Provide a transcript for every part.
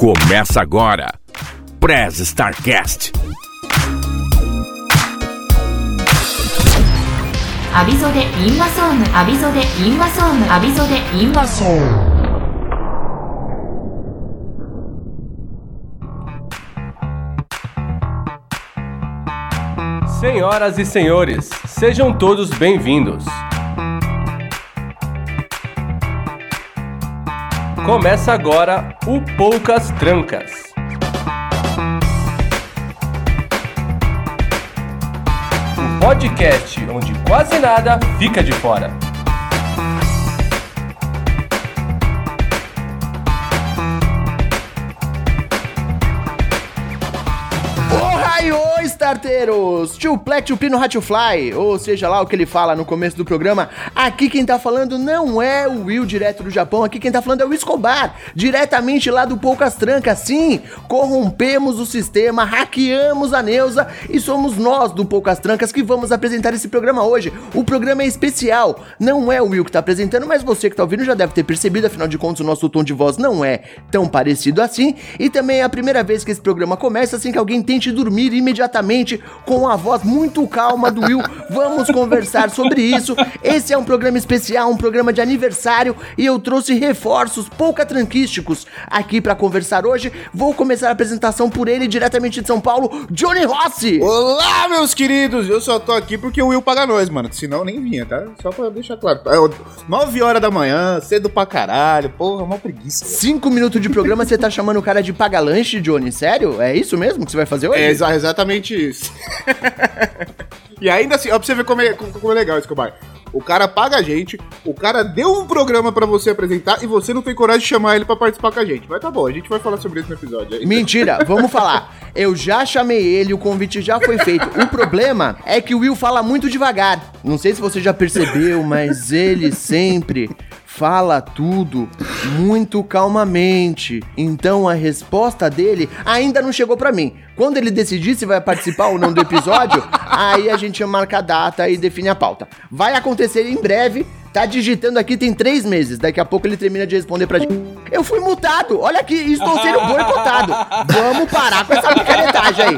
Começa agora. Prez Starcast. Aviso de Invasão, aviso de Invasão, aviso de Invasão. Senhoras e senhores, sejam todos bem-vindos. Começa agora o Poucas Trancas. O podcast onde quase nada fica de fora. Starteiros! Tio Plec, tio Pino, Hatio Fly, ou seja lá o que ele fala no começo do programa. Aqui quem tá falando não é o Will direto do Japão, aqui quem tá falando é o Escobar, diretamente lá do Poucas Trancas. Sim, corrompemos o sistema, hackeamos a Neuza e somos nós do Poucas Trancas que vamos apresentar esse programa hoje. O programa é especial, não é o Will que tá apresentando, mas você que tá ouvindo já deve ter percebido, afinal de contas o nosso tom de voz não é tão parecido assim. E também é a primeira vez que esse programa começa sem que alguém tente dormir imediatamente com a voz muito calma do Will. Vamos conversar sobre isso. Esse é um programa especial, um programa de aniversário e eu trouxe reforços pouca tranquísticos aqui pra conversar hoje. Vou começar a apresentação por ele diretamente de São Paulo, Johnny Rossi. Olá, meus queridos! Eu só tô aqui porque o Will paga nós, mano. Senão nem vinha, tá? Só pra deixar claro. É, ó, 9 horas da manhã, cedo pra caralho. Porra, uma preguiça. Cinco minutos de programa, você tá chamando o cara de paga-lanche, Johnny? Sério? É isso mesmo que você vai fazer hoje? É exa- exatamente isso. e ainda assim, ó, pra você ver como é, como, é legal. O cara paga a gente, o cara deu um programa pra você apresentar e você não tem coragem de chamar ele pra participar com a gente. Mas tá bom, a gente vai falar sobre isso no episódio. Aí- Mentira, vamos falar. Eu já chamei ele, o convite já foi feito. O problema é que o Will fala muito devagar. Não sei se você já percebeu, mas ele sempre fala tudo muito calmamente. Então a resposta dele ainda não chegou pra mim. Quando ele decidir se vai participar ou não do episódio, aí a gente marca a data e define a pauta. Vai acontecer em breve. Tá digitando aqui tem três meses. Daqui a pouco ele termina de responder pra gente. Eu fui multado. Olha aqui, estou sendo boicotado. Vamos parar com essa picaretagem aí.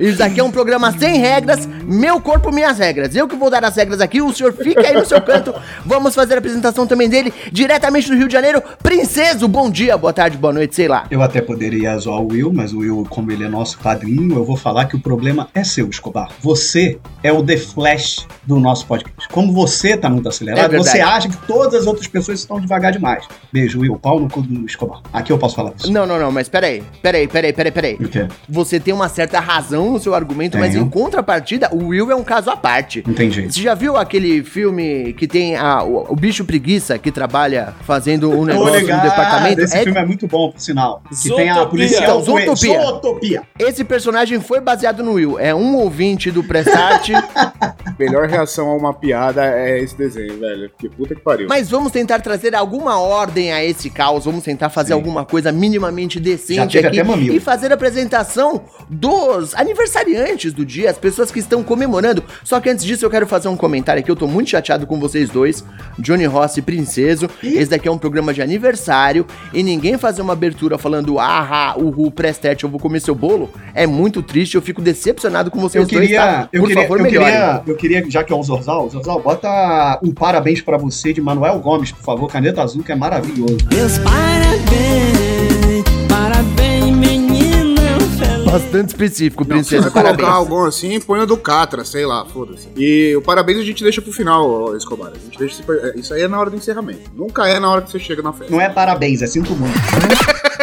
Isso aqui é um programa sem regras, meu corpo, minhas regras. Eu que vou dar as regras aqui, o senhor fica aí no seu canto. Vamos fazer a apresentação também dele, diretamente do Rio de Janeiro. Princeso, bom dia, boa tarde, boa noite, sei lá. Eu até poderia zoar o Will, mas o Will, como ele é nosso padrinho, eu vou falar que o problema é seu, Escobar. Você é o The Flash do nosso podcast. Como você tá muito É acelerado, verdade. você acha que todas as outras pessoas estão devagar demais. Beijo, Will. Pau no cu do Escobar. Aqui eu posso falar isso. Não, não, não, mas peraí, peraí, peraí, peraí, peraí. O quê? Você tem uma certa razão no seu argumento, mas Tenho. em contrapartida, o Will é um caso à parte. Entendi. Você já viu aquele filme que tem a, o, o bicho preguiça que trabalha fazendo um negócio no departamento? Esse É- filme é muito bom, por sinal. Que Zootopia. tem a policial... Então, Zootopia. Zootopia. Esse personagem foi baseado no Will. É um ouvinte do Prestart. Melhor reação a uma piada é esse desenho, velho. Porque puta que pariu. mas vamos tentar trazer alguma ordem a esse caos. Vamos tentar fazer Sim. alguma coisa minimamente decente aqui. E fazer a apresentação dos aniversariantes do dia, as pessoas que estão comemorando. Só que antes disso, eu quero fazer um comentário aqui. Eu tô muito chateado com vocês dois, Johnny Ross e Princeso. Esse daqui é um programa de aniversário. E ninguém fazer uma abertura falando, ah, uhul, Prestart, eu vou comer seu bolo. É muito triste. Eu fico decepcionado com vocês Eu queria, dois, tá? eu Por queria, favor, eu melhorem. queria, eu queria, já que é o Zorzal, Zorzal, bota um parabéns pra você de Manuel Gomes, por favor, caneta azul, que é maravilhoso. Meus parabéns, parabéns, menina feliz. Bastante específico, Não, se Princesa. vai colocar algum assim, põe o do Catra, sei lá, foda-se. E o parabéns a gente deixa pro final, Escobar. A gente deixa é, isso aí é na hora do encerramento. Nunca é na hora que você chega na festa. Não é parabéns, é sinto muito.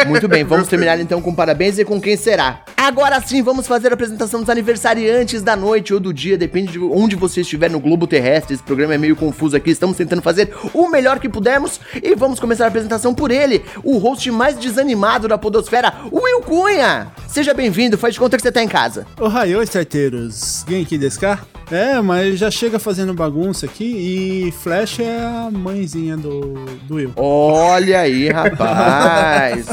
Muito bem, vamos terminar então com parabéns e com quem será. Agora sim, vamos fazer a apresentação dos aniversariantes da noite ou do dia, depende de onde você estiver no globo terrestre. Esse programa é meio confuso aqui, estamos tentando fazer o melhor que pudermos e vamos começar a apresentação por ele, o host mais desanimado da podosfera, Will Cunha. Seja bem-vindo, faz de conta que você tá em casa. Ohio, starteiros! Genki desu ka? É, mas já chega fazendo bagunça aqui e Flash é a mãezinha do, do Will. Olha aí, rapaz.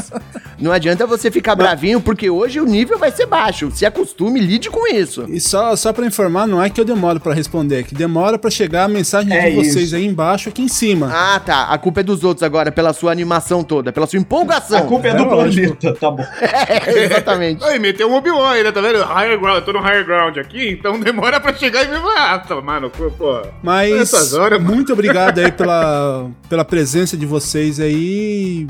Não adianta você ficar bravinho, porque hoje o nível vai ser baixo. Se acostume, lide com isso. E só, só pra informar, não é que eu demoro pra responder, é que demora pra chegar a mensagem É de vocês isso. aí embaixo, aqui em cima. Ah, tá. A culpa é dos outros agora, pela sua animação toda, pela sua A empolgação. culpa é É do lógico. planeta, tá bom. É, exatamente. Aí, meteu um Obi-Wan ainda, tá vendo? Higher ground, eu tô no higher ground aqui, então demora pra chegar e me ah, tá, mano, pô, pô. Mas Essas horas, mano. muito obrigado aí pela, pela presença de vocês aí.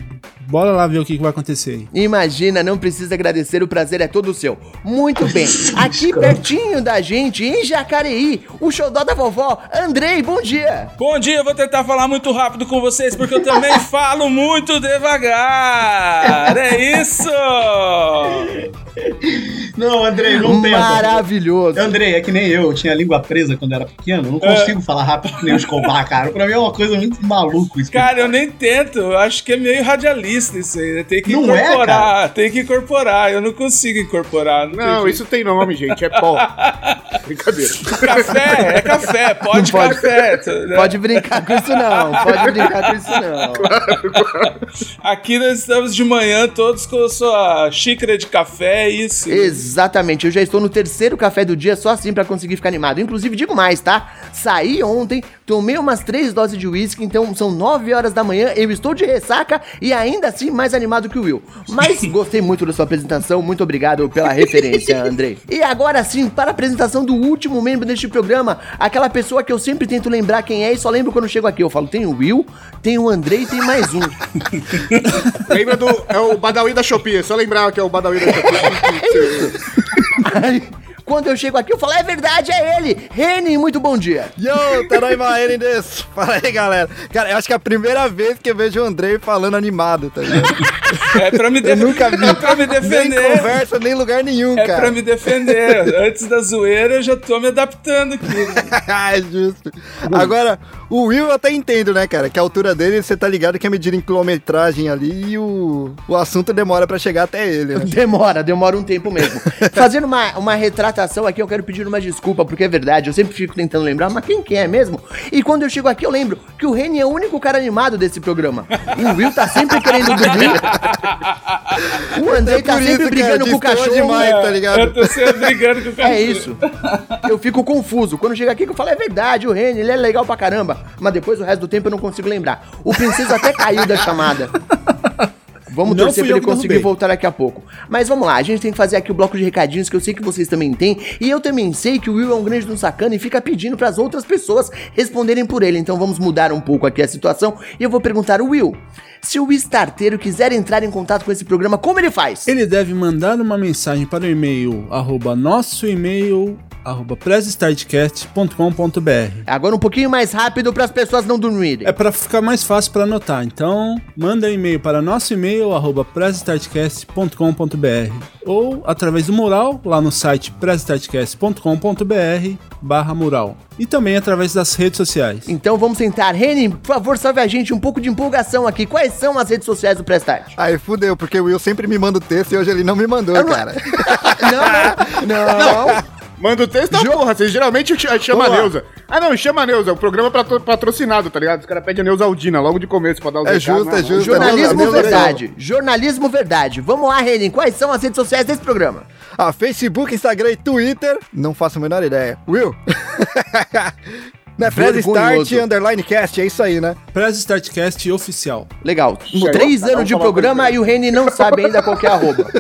Bora lá ver o que, que vai acontecer aí. Imagina, não precisa agradecer, o prazer é todo seu. Muito bem, aqui pertinho da gente, em Jacareí, o xodó da vovó, Andrei, bom dia. Bom dia, eu vou tentar falar muito rápido com vocês, porque eu também falo muito devagar. É isso! Não, Andrei, não tenta. Maravilhoso. Andrei, é que nem eu, eu tinha a língua presa quando era pequeno, eu não consigo falar rápido que nem o Escobar, cara. Pra mim é uma coisa muito maluco isso. Cara, eu nem tento, eu acho que é meio radialista isso aí, né? Tem que Não é, incorporar, tem que incorporar, eu não consigo incorporar. Não, Não, tem isso tem nome, gente, é pó. Brincadeira. Café, é café, pode, Não pode. café. tu- né? Pode brincar com isso não, pode brincar com isso não. Aqui nós estamos de manhã todos com a sua xícara de café, é isso. Exatamente, eu já estou no terceiro café do dia só assim pra conseguir ficar animado. Inclusive, digo mais, tá? Saí ontem, tomei umas três doses de uísque, então são nove horas da manhã, eu estou de ressaca e ainda assim mais animado que o Will. Mas gostei muito da sua apresentação, muito obrigado pela referência, Andrei. E agora sim, para a apresentação do último membro deste programa, aquela pessoa que eu sempre tento lembrar quem é e só lembro quando chego aqui. Eu falo, tem o Will, tem o Andrei e tem mais um. Lembra do. É o Badawi da Shopee, é só lembrar que é o Badawi da Shopee. Aí, quando eu chego aqui, eu falo, é verdade, é ele! Reni, muito bom dia! Yo, Taraima Erendes! Fala aí, galera. Cara, eu acho que é a primeira vez que eu vejo o Andrei falando animado, tá ligado? É pra me, Eu def- nunca vi. é pra me Nem defender. conversa, nem lugar nenhum, É cara. pra me defender. Antes da zoeira, eu já tô me adaptando aqui. é justo. Agora, o Will eu até entendo, né, cara? Que a altura dele, você tá ligado que é medir em quilometragem ali e o, o assunto demora pra chegar até ele, né? Demora, demora um tempo mesmo. Fazendo uma, uma retratação aqui, eu quero pedir uma desculpa, porque é verdade, eu sempre fico tentando lembrar, mas quem que é mesmo? E quando eu chego aqui, eu lembro que o Reni é o único cara animado desse programa. O Will tá sempre querendo dormir. O Andrei tá por isso, sempre cara, brigando com o destoa cachorro. demais, tá ligado? Eu tô sempre brigando com o cachorro. É isso. Eu fico confuso. Quando chega aqui, que eu falo, é verdade, o Reni, ele é legal pra caramba. Mas depois, o resto do tempo, eu não consigo lembrar. O Princesa até caiu da chamada. Vamos Não torcer pra ele conseguir voltar daqui a pouco. Mas vamos lá, a gente tem que fazer aqui o bloco de recadinhos que eu sei que vocês também têm. E eu também sei que o Will é um grande de um sacana e fica pedindo pras outras pessoas responderem por ele. Então vamos mudar um pouco aqui a situação. E eu vou perguntar ao Will: se o starteiro quiser entrar em contato com esse programa, como ele faz? Ele deve mandar uma mensagem para o e-mail arroba nosso e-mail arroba pressestartcast.com.br Agora um pouquinho mais rápido para as pessoas não dormirem. É para ficar mais fácil para anotar. Então, manda e-mail para nosso e-mail arroba pressestartcast.com.br ou através do mural lá no site pressestartcast.com.br barra mural. E também através das redes sociais. Então vamos tentar. Reni, por favor, salve a gente um pouco de empolgação aqui. Quais são as redes sociais do Prestart? Aí fudeu, porque o Will sempre me manda o texto e hoje ele não me mandou, não- cara. Não, não. Manda o texto, Jo- porra. Vocês geralmente ch- chama a. Neuza. Ah, não, chama a Neuza. O programa é patro- patrocinado, tá ligado? Os caras pedem a Neuza Aldina logo de começo pra dar os É justo, né? é justo. Jornalismo Deus, Deus, verdade. Jornalismo verdade. Vamos lá, Reni. Quais são as redes sociais desse programa? Ah, Facebook, Instagram e Twitter. Não faço a menor ideia. Will? né, Vergonhoso. Start Underline Cast, é isso aí, né? Press Startcast oficial. Legal. Chegou? Três um anos de programa e o Reni não sabe ainda qual que é a arroba.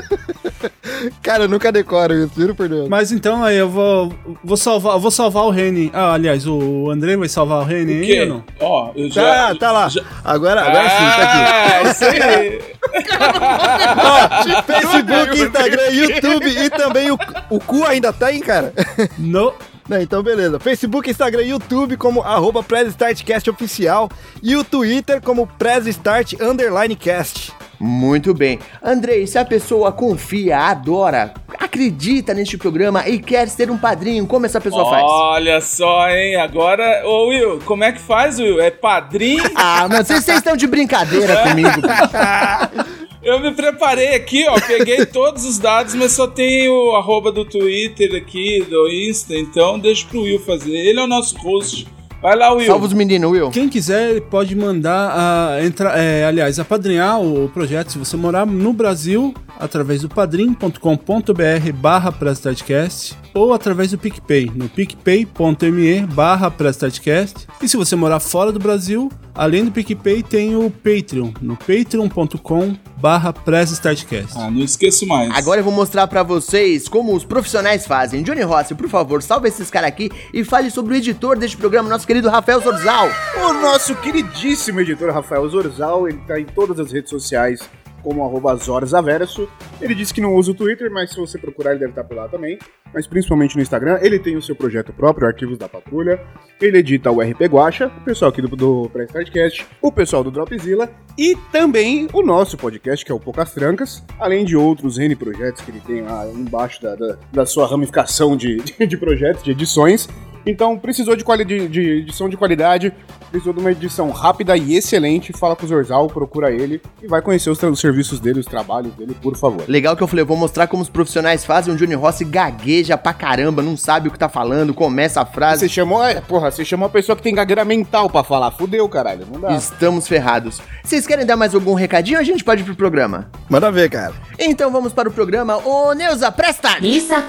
Cara, eu nunca decoro isso, juro por Deus. Mas então aí eu vou vou salvar, eu vou salvar o Reni. Ah, aliás, o André vai salvar o Reni O aí ou não? Ó, eu Tá, já... tá lá. já- Agora, agora sim, tá aqui. Ah, isso aí. Ó, Facebook, Instagram, YouTube e também o, o cu ainda tá aí, cara? No, Não, então beleza. Facebook, Instagram e YouTube como arroba PressStartCast oficial e o Twitter como PressStart Underline Cast. Muito bem. Andrei, se a pessoa confia, adora, acredita neste programa e quer ser um padrinho, como essa pessoa faz? Olha só, hein? Agora, ô Will, como é que faz, Will? É padrinho? Ah, vocês vocês estão de brincadeira comigo. Eu me preparei aqui, ó. Peguei todos os dados, mas só tem o arroba do Twitter aqui, do Insta, então deixa pro Will fazer. Ele é o nosso host Vai lá, Will. Salva os meninos, Will. Quem quiser pode mandar, a, entrar, é, aliás, apadrinhar o projeto se você morar no Brasil, através do padrim.com.br barra Prestadcast ou através do PicPay, no picpay.me barra Prestadcast. E se você morar fora do Brasil, além do PicPay, tem o Patreon, no patreon.com barra Prestadcast. Ah, não esqueço mais. Agora eu vou mostrar pra vocês como os profissionais fazem. Johnny Rossi, por favor, salve esses caras aqui e fale sobre o editor deste programa, nosso querido Rafael Zorzal. O nosso queridíssimo editor Rafael Zorzal, ele tá em todas as redes sociais como arroba Zorzaverso. Ele disse que não usa o Twitter, mas se você procurar ele deve estar por lá também. Mas principalmente no Instagram, ele tem o seu projeto próprio, Arquivos da Patrulha. Ele edita o RP Guacha, o pessoal aqui do, do Prestardcast, o pessoal do Dropzilla e também o nosso podcast, que é o Poucas Trancas, além de outros N projetos que ele tem lá embaixo da, da, da sua ramificação de, de, de projetos, de edições. Então, precisou de, quali de, de edição de qualidade, precisou de uma edição rápida e excelente, fala com o Zorzal, procura ele e vai conhecer os, os serviços dele, os trabalhos dele, por favor. Legal que eu falei, eu vou mostrar como os profissionais fazem. O Johnny Rossi gagueja pra caramba, não sabe o que tá falando, começa a frase. Você chamou, é, porra, você chamou uma pessoa que tem gagueira mental pra falar, fudeu, caralho, não dá. Estamos ferrados. Vocês querem dar mais algum recadinho? A gente pode ir pro programa. Manda ver, cara. Então vamos para o programa. Ô, Neuza, presta! リーサ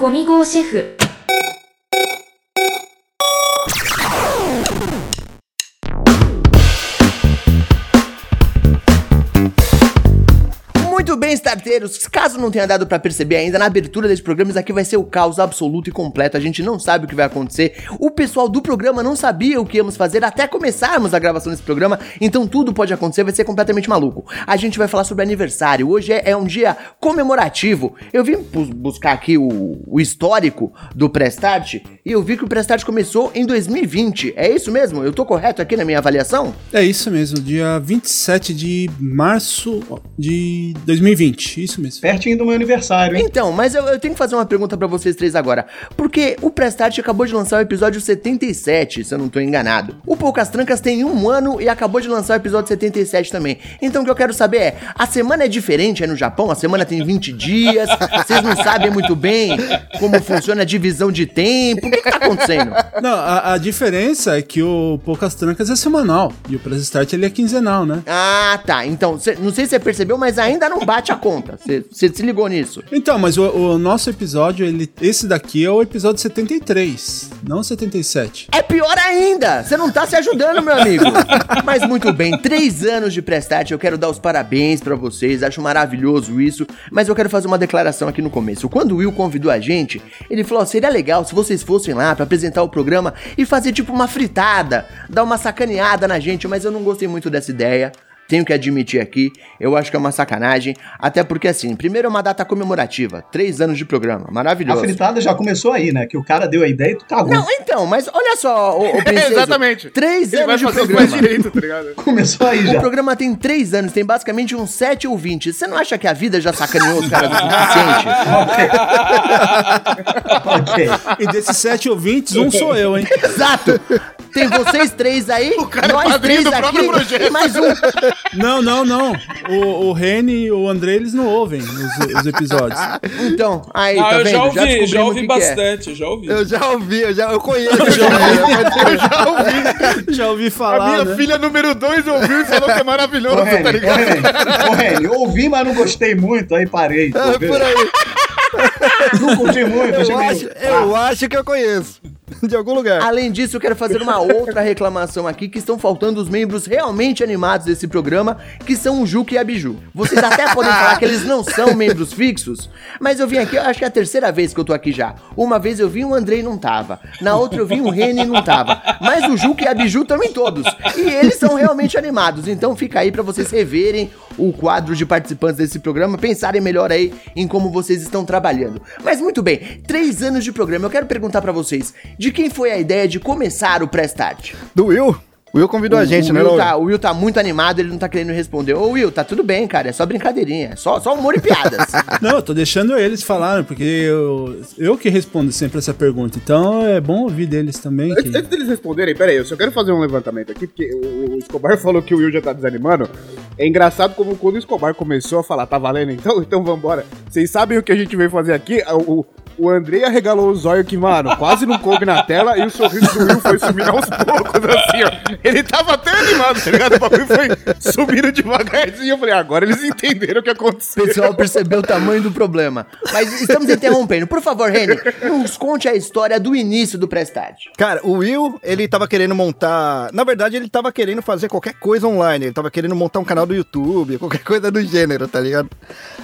starteiros. Caso não tenha dado pra perceber ainda, na abertura desse programa, isso aqui vai ser o caos absoluto e completo. A gente não sabe o que vai acontecer. O pessoal do programa não sabia o que íamos fazer até começarmos a gravação desse programa. Então tudo pode acontecer, vai ser completamente maluco. A gente vai falar sobre aniversário. Hoje é, é um dia comemorativo. Eu vim bus- buscar aqui o, o histórico do Prestart e eu vi que o Prestart começou em 2020. É isso mesmo? Eu tô correto aqui na minha avaliação? É isso mesmo, dia 27 de março de 2020, isso mesmo. Pertinho do meu aniversário, hein? Então, mas eu, eu tenho que fazer uma pergunta pra vocês três agora. Porque o Prestart acabou de lançar o episódio 77, se eu não tô enganado. O Poucas Trancas tem um ano e acabou de lançar o episódio 77 também. Então o que eu quero saber é, a semana é diferente aí no Japão? A semana tem 20 dias? Vocês não sabem muito bem como funciona a divisão de tempo? O que, que tá acontecendo? Não, a, a diferença é que o Poucas Trancas é semanal e o Press Start ele é quinzenal, né? Ah, tá. Então, cê- não sei se você percebeu, mas ainda não bate a conta. Você se ligou nisso? Então, mas o, o nosso episódio, ele, esse daqui é o episódio 73, não 77. É pior ainda! Você não tá se ajudando, meu amigo! Mas muito bem, três anos de Prestart, eu quero dar os parabéns pra vocês, acho maravilhoso isso, mas eu quero fazer uma declaração aqui no começo. Quando o Will convidou a gente, ele falou: seria legal se vocês fossem lá pra apresentar o programa e fazer tipo uma fritada, dar uma sacaneada na gente, mas eu não gostei muito dessa ideia. Tenho que admitir aqui, eu acho que é uma sacanagem, até porque assim, primeiro é uma data comemorativa, três anos de programa, A maravilhoso. fritada já começou aí, né? Que o cara deu a ideia e tu cagou. Não, então, mas olha só, ô, ô Princeso, Exatamente. Três Ele vai anos de fazer programa. mais direito, tá ligado? Começou aí O já. programa tem três anos, tem basicamente uns 7 ou 20. Você não acha que a vida já sacaneou os caras o suficiente? ok. E desses sete ouvintes, um sou eu, hein? Exato! Tem vocês três aí, cara nós padrinho três do próprio aqui projeto. e mais um. Não, não, não. O, o Reni e o André, eles não ouvem os, os episódios. Então, aí, Ah, tá eu vendo? já ouvi, já, descobrimos ouvi que que é. bastante, já ouvi. Eu já ouvi, eu já eu conheço. Eu já ouvi. Já ouvi A falar, minha né? filha número 2 ouviu e falou que é maravilhoso, Ô, tá Reni, ô, ligado? Ô, Reni, ouvi, mas não gostei muito, aí parei. tá É por aí. Não curti muito, Eu acho, eu acho que eu conheço. De algum lugar. Além disso, eu quero fazer uma outra reclamação aqui, que estão faltando os membros realmente animados desse programa, que são o Juca e a Biju. Vocês até podem falar que eles não são membros fixos, mas eu vim aqui, eu acho que é a terceira vez que eu tô aqui já. Uma vez eu vim, o Andrei não tava. Na outra eu vim, o Reni não tava. Mas o Juca e a Biju estão em todos. E eles são realmente animados. Então fica aí pra vocês reverem o quadro de participantes desse programa, pensarem melhor aí em como vocês estão trabalhando. Mas muito bem, três anos de programa. Eu quero perguntar pra vocês, de quem foi a ideia de começar o Prestart? Do Will? O Will convidou a gente, o né, Will tá, o Will tá muito animado, ele não tá querendo responder. Ô Will, tá tudo bem, cara, é só brincadeirinha, é só, só humor e piadas. Não, eu tô deixando eles falarem, porque eu, eu que respondo sempre essa pergunta. Então é bom ouvir deles também. Antes, Que... antes deles responderem, pera aí, eu só quero fazer um levantamento aqui, porque o, o Escobar falou que o Will já tá desanimando. É engraçado como quando o Escobar começou a falar, tá valendo então? Então vambora. Vocês sabem o que a gente veio fazer aqui? O, o- o Andrei arregalou os olhos que, mano, quase não coube na tela e o sorriso do Will foi subindo aos poucos, assim, ó. Ele tava até animado, tá ligado? O bagulho foi subindo devagarzinho. Eu falei, agora eles entenderam o que O aconteceu. pessoal percebeu o tamanho do problema. Mas estamos interrompendo. Por favor, Reni, nos conte a história do início do Prestade. Cara, o Will, ele tava querendo montar. Na verdade, ele tava querendo fazer qualquer coisa online. Ele tava querendo montar um canal do YouTube, qualquer coisa do gênero, tá ligado?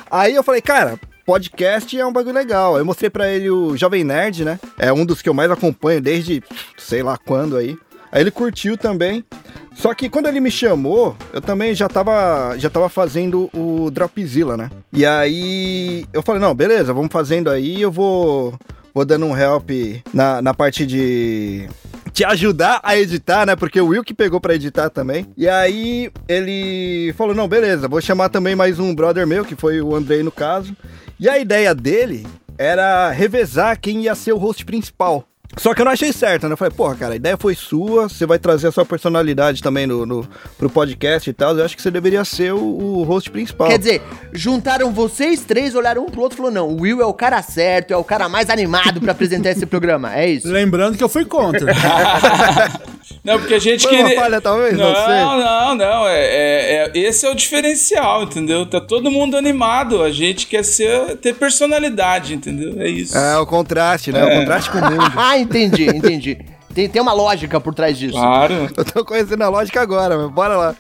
Aí eu falei, cara. Podcast é um bagulho legal. Eu mostrei pra ele o Jovem Nerd, né? É um dos que eu mais acompanho desde sei lá quando aí. Aí ele curtiu também. Só que quando ele me chamou, eu também já tava, já tava fazendo o Dropzilla, né? E aí eu falei, não, beleza, vamos fazendo aí, eu vou, vou dando um help na, na parte de te ajudar a editar, né? Porque o Will que pegou pra editar também. E aí ele falou: não, beleza, vou chamar também mais um brother meu, que foi o Andrei no caso. E a ideia dele era revezar quem ia ser o host principal. Só que eu não achei certo, né? Eu falei, porra, cara, a ideia foi sua, você vai trazer a sua personalidade também no, no, pro podcast e tal. Eu acho que você deveria ser o, o host principal. Quer dizer, juntaram vocês três, olharam um pro outro e falou: não, o Will é o cara certo, é o cara mais animado pra apresentar esse programa. É isso. Lembrando que eu fui contra. Não, porque a gente Foi uma queria. falha, talvez? Não Não, sei. não, não. É, é- é- esse é o diferencial, entendeu? Tá todo mundo animado. A gente quer ser, ter personalidade, entendeu? É isso. É, o contraste, né? O contraste com o mundo. entendi, entendi. Tem, tem uma lógica por trás disso. Claro. Eu tô conhecendo a lógica agora, mas bora lá.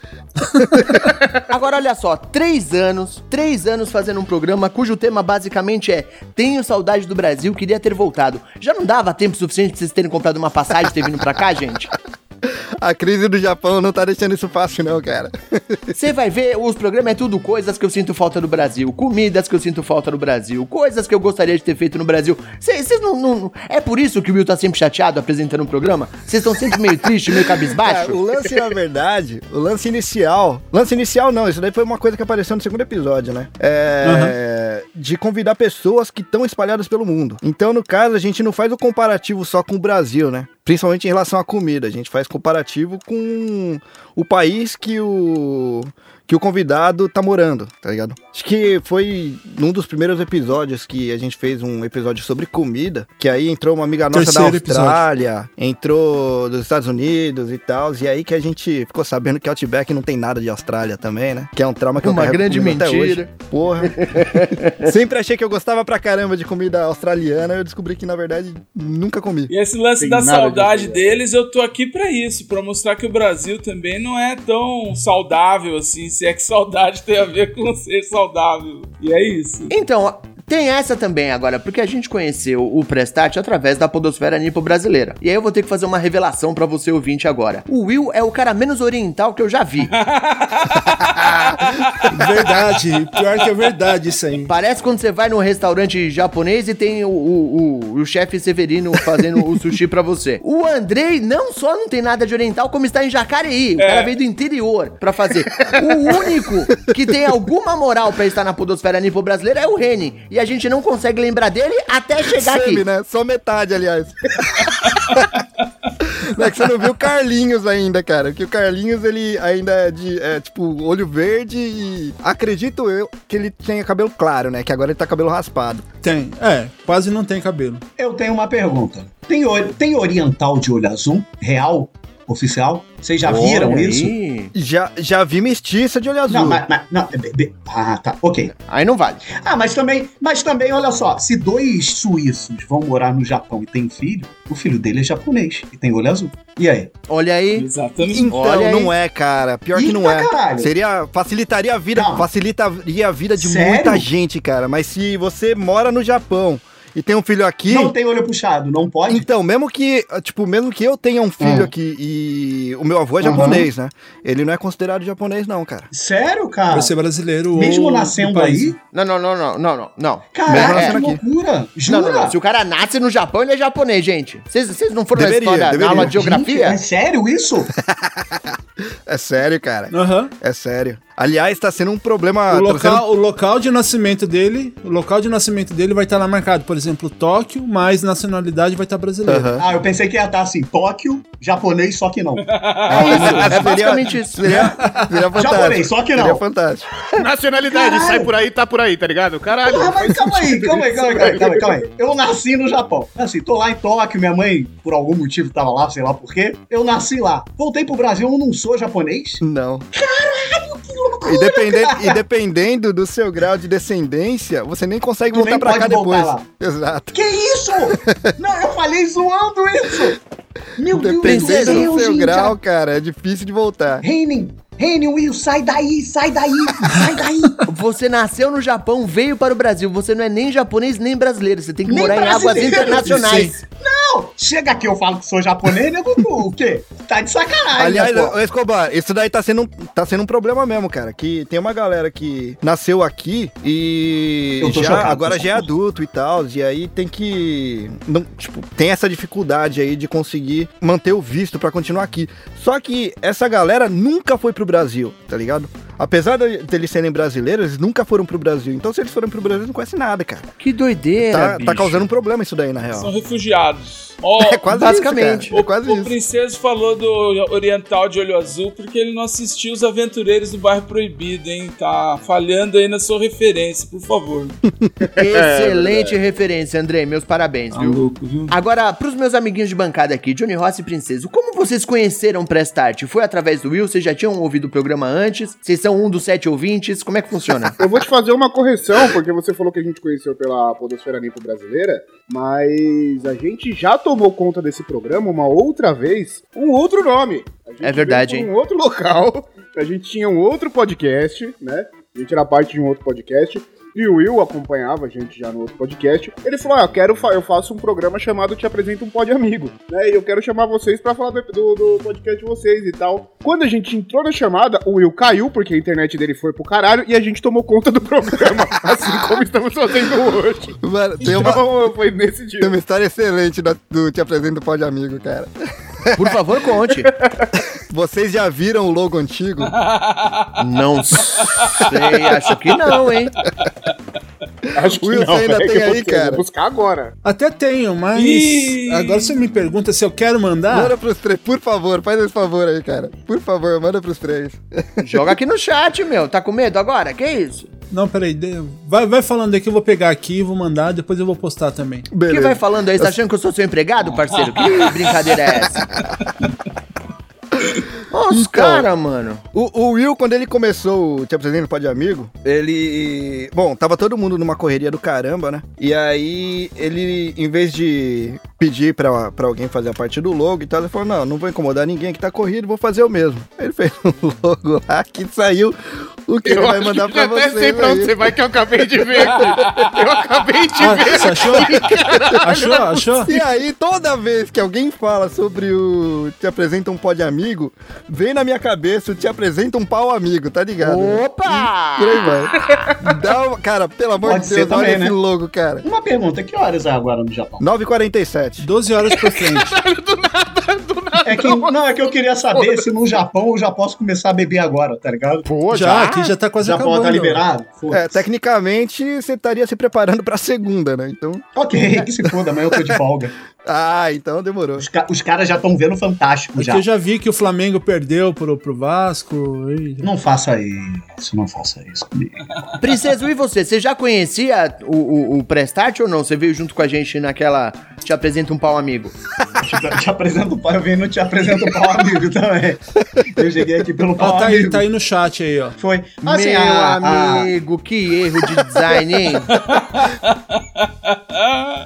Agora olha só, três anos, três anos fazendo um programa cujo tema basicamente é Tenho saudade do Brasil, queria ter voltado. Já não dava tempo suficiente pra vocês terem comprado uma passagem e ter vindo pra cá, gente? A crise do Japão não tá deixando isso fácil, não, cara. Você vai ver, os programas é tudo coisas que eu sinto falta do Brasil, comidas que eu sinto falta do Brasil, coisas que eu gostaria de ter feito no Brasil. Vocês não, não- É por isso que o Will tá sempre chateado apresentando um programa? Vocês estão sempre meio tristes, meio Cara, cabisbaixo? o lance, na verdade, o lance inicial. Lance inicial não, isso daí foi uma coisa que apareceu no segundo episódio, né? É. De convidar pessoas que estão espalhadas pelo mundo. Então, no caso, a gente não faz o comparativo só com o Brasil, né? Principalmente em relação à comida. A gente faz comparativo com o país que o. Que o convidado tá morando, tá ligado? Acho que foi num dos primeiros episódios que a gente fez um episódio sobre comida. Que aí entrou uma amiga nossa da Terceiro episódio. Austrália, entrou dos Estados Unidos e tal. E aí que a gente ficou sabendo que Outback não tem nada de Austrália também, né? Que é um trauma que eu Uma carrego grande comigo até mentira. hoje. Porra. Sempre achei que eu gostava pra caramba de comida australiana. Eu descobri que, na verdade, nunca comi. E esse lance Tem da saudade de- deles, eu tô aqui pra isso, pra mostrar que o Brasil também não é tão saudável assim, se é que saudade tem a ver com ser saudável. E é isso. Então, tem essa também agora, porque a gente conheceu o Prestat através da podosfera nipo brasileira. E aí eu vou ter que fazer uma revelação pra você ouvinte agora. O Will é o cara menos oriental que eu já vi. verdade. Pior que é verdade isso aí. Parece quando você vai num restaurante japonês e tem o, o, o, o chefe Severino fazendo o sushi pra você. O Andrei não só não tem nada de oriental, como está em Jacareí. O cara veio do interior pra fazer. O único que tem alguma moral pra estar na podosfera nipo brasileira é o Reni. E a gente não consegue lembrar dele até chegar aqui. Semi, né? Só metade, aliás. Não é que você não viu o Carlinhos ainda, cara. Porque o Carlinhos, ele ainda é de, é, tipo, olho verde e acredito eu que ele tenha cabelo claro, né? Que agora ele tá cabelo raspado. Tem. É, quase não tem cabelo. Eu tenho uma pergunta. Tem, tem oriental de olho azul? Real? Oficial? Vocês já viram isso? Já, já vi mestiça de olho azul. Não, mas, mas- não, é, be- be- ah, tá, ok. Aí não vale. Ah, mas também, mas também, olha só, se dois suíços vão morar no Japão e tem um filho, o filho dele é japonês e tem olho azul. E aí? Olha aí. Exatamente. Então, Olha aí. não é, cara. Pior que Ih, não é. caralho. Seria. Facilitaria a vida. Não. Facilitaria a vida de Sério? muita gente, cara. Mas se você mora no Japão e tem um filho aqui. Não tem olho puxado, não pode? Então, mesmo que, tipo, mesmo que eu tenha um filho Hum. aqui e o meu avô é japonês, né? Ele não é considerado japonês, não, cara. Sério, cara? Vai ser brasileiro Mesmo ou nascendo aí? Não, não, não, não, não, não, não. Caraca, Mesmo que loucura. Não, Jura? não, não. Se o cara nasce no Japão, ele é japonês, gente. Vocês não foram Deveria, na deveria. na aula de Gente, geografia? é sério isso? É sério, cara. Aham. É sério. Aliás, tá sendo um problema. O tá local, o local de nascimento dele, o local de nascimento dele vai estar lá marcado, por exemplo, Tóquio, mas nacionalidade vai estar brasileira. Aham. Ah, eu pensei que ia estar assim, Tóquio, japonês, só que não. É isso, é basicamente isso. Seria, seria fantástico. Japonês, só que não. Seria fantástico. Nacionalidade, Caralho. sai por aí, tá por aí, tá ligado? Caralho. Porra, mas calma aí, calma aí, calma aí, calma aí, calma aí, calma aí. Eu nasci no Japão. Assim, tô lá em Tóquio, minha mãe, por algum motivo, tava lá, sei lá por quê. Eu nasci lá. Voltei pro Brasil, eu não sou japonês? Não. Caralho, que loucura, E dependendo, cara. e dependendo do seu grau de descendência, você nem consegue Tu voltar nem pra pode cá depois. lá. Exato. Que isso? Não, eu falei zoando isso. Meu Deus do Dependendo céu, do seu gente. grau, cara, é difícil de voltar. Reinin, Reinin, Will, sai daí, sai daí, sai daí. Você nasceu no Japão, veio para o Brasil. Você não é nem japonês nem brasileiro. Você tem que Nem morar em águas internacionais. Não, chega aqui, eu falo que sou japonês, nego, o quê? Tá de sacanagem, Aliás, né, pô? ô, Escobar, isso daí tá sendo, tá sendo um problema mesmo, cara. Que tem uma galera que nasceu aqui e Eu tô já- chocado, agora tô já é adulto e tal. E aí tem que. Não, tipo, tem essa dificuldade aí de conseguir manter o visto pra continuar aqui. Só que essa galera nunca foi pro Brasil, tá ligado? Apesar de de eles serem brasileiros, eles nunca foram pro Brasil. Então, se eles forem pro Brasil, eles não conhecem nada, cara. Que doideira, Tá, tá bicho. causando um problema isso daí, na real. São refugiados. Ó, É quase basicamente. isso, cara. É quase o isso. Princeso falou do Oriental de Olho Azul porque ele não assistiu Os Aventureiros do Bairro Proibido, hein? Tá falhando aí na sua referência, por favor. Excelente referência, Andrei. Meus parabéns, viu? louco, viu? Agora, pros meus amiguinhos de bancada aqui, Johnny Rossi e Princeso, como vocês conheceram o Prestart? Foi através do Will? Vocês já tinham ouvido o programa antes? Vocês são um dos sete ouvintes? Como é que funciona? Eu vou te fazer uma correção, porque você falou que a gente conheceu pela Podosfera Limpo Brasileira, mas a gente já tomou conta desse programa uma outra vez, um outro nome. A gente É verdade, hein? Um outro local, a gente tinha um outro podcast, né? A gente era parte de um outro podcast. E o Will acompanhava a gente já no outro podcast. Ele falou: Ah, eu quero fa- eu faço um programa chamado Te Apresento um Pod Amigo, né? E eu quero chamar vocês pra falar do, do, do podcast de vocês e tal. Quando a gente entrou na chamada, o Will caiu, porque a internet dele foi pro caralho, e a gente tomou conta do programa, assim como estamos fazendo hoje. Mano, tem uma, Então foi nesse dia. tem uma história excelente da- do Te Apresento Pode Amigo, cara. Por favor, conte. Vocês já viram o logo antigo? Não sei, acho que não, hein? Acho que Will, não, você ainda tem aí, vou- cara? Vou buscar agora. Até tenho, mas Ih. agora você me pergunta se eu quero mandar. Manda pros três, por favor, faz esse favor aí, cara. Por favor, manda pros três. Joga aqui no chat, meu. Tá com medo agora? Que isso? Não, peraí, vai, vai falando aí que eu vou pegar aqui, vou mandar, depois eu vou postar também. O que vai falando aí? Você tá achando que eu sou seu empregado, parceiro? Que brincadeira é essa? Os Então. caras, mano. O, o Will, quando ele começou o Te Apresento Pode Amigo, ele. Bom, tava todo mundo numa correria do caramba, né? E aí, ele, em vez de pedir pra, pra alguém fazer a parte do logo e tal, ele falou: Não, não vou incomodar ninguém que tá corrido, vou fazer eu mesmo. Aí ele fez um logo lá que saiu o que ele vai mandar que pra já até vocês. sei pra onde você vai que eu acabei de ver. eu acabei de Ah, ver. você achou? achou? Achou? E aí, toda vez que alguém fala sobre o Te Apresenta um Pode Amigo, vem na minha cabeça o Te Apresenta um Pau Amigo, tá ligado? Opa! Por aí vai. Dá uma... Cara, pelo amor Pode de Deus, olha também, esse né? logo, cara. Uma pergunta, que horas é agora no Japão? 9h47. 12 horas pra frente. É que, não, é que eu queria saber se no Japão eu já posso começar a beber agora, tá ligado? Pô, já, aqui já tá quase Já acabando. pode tá liberado? É, tecnicamente, você estaria se preparando pra segunda, né? Então. Ok, que se foda, amanhã eu tô de folga. Ah, então demorou. Os, ca- os caras já estão vendo fantástico Aqui já. eu já vi que o Flamengo perdeu pro, pro Vasco. e- Não faça isso, não faça isso comigo. Princesa, e você? Você já conhecia o, o, o Prestart ou não? Você veio junto com a gente naquela Te Apresenta um Pau Amigo? Te, te apresento o pau, eu venho não te apresento o pau amigo também. Eu cheguei aqui pelo pau Ó, tá aí, amigo. tá aí no chat aí, ó. Foi. Assim, Meu a- a- amigo, que erro de design, hein?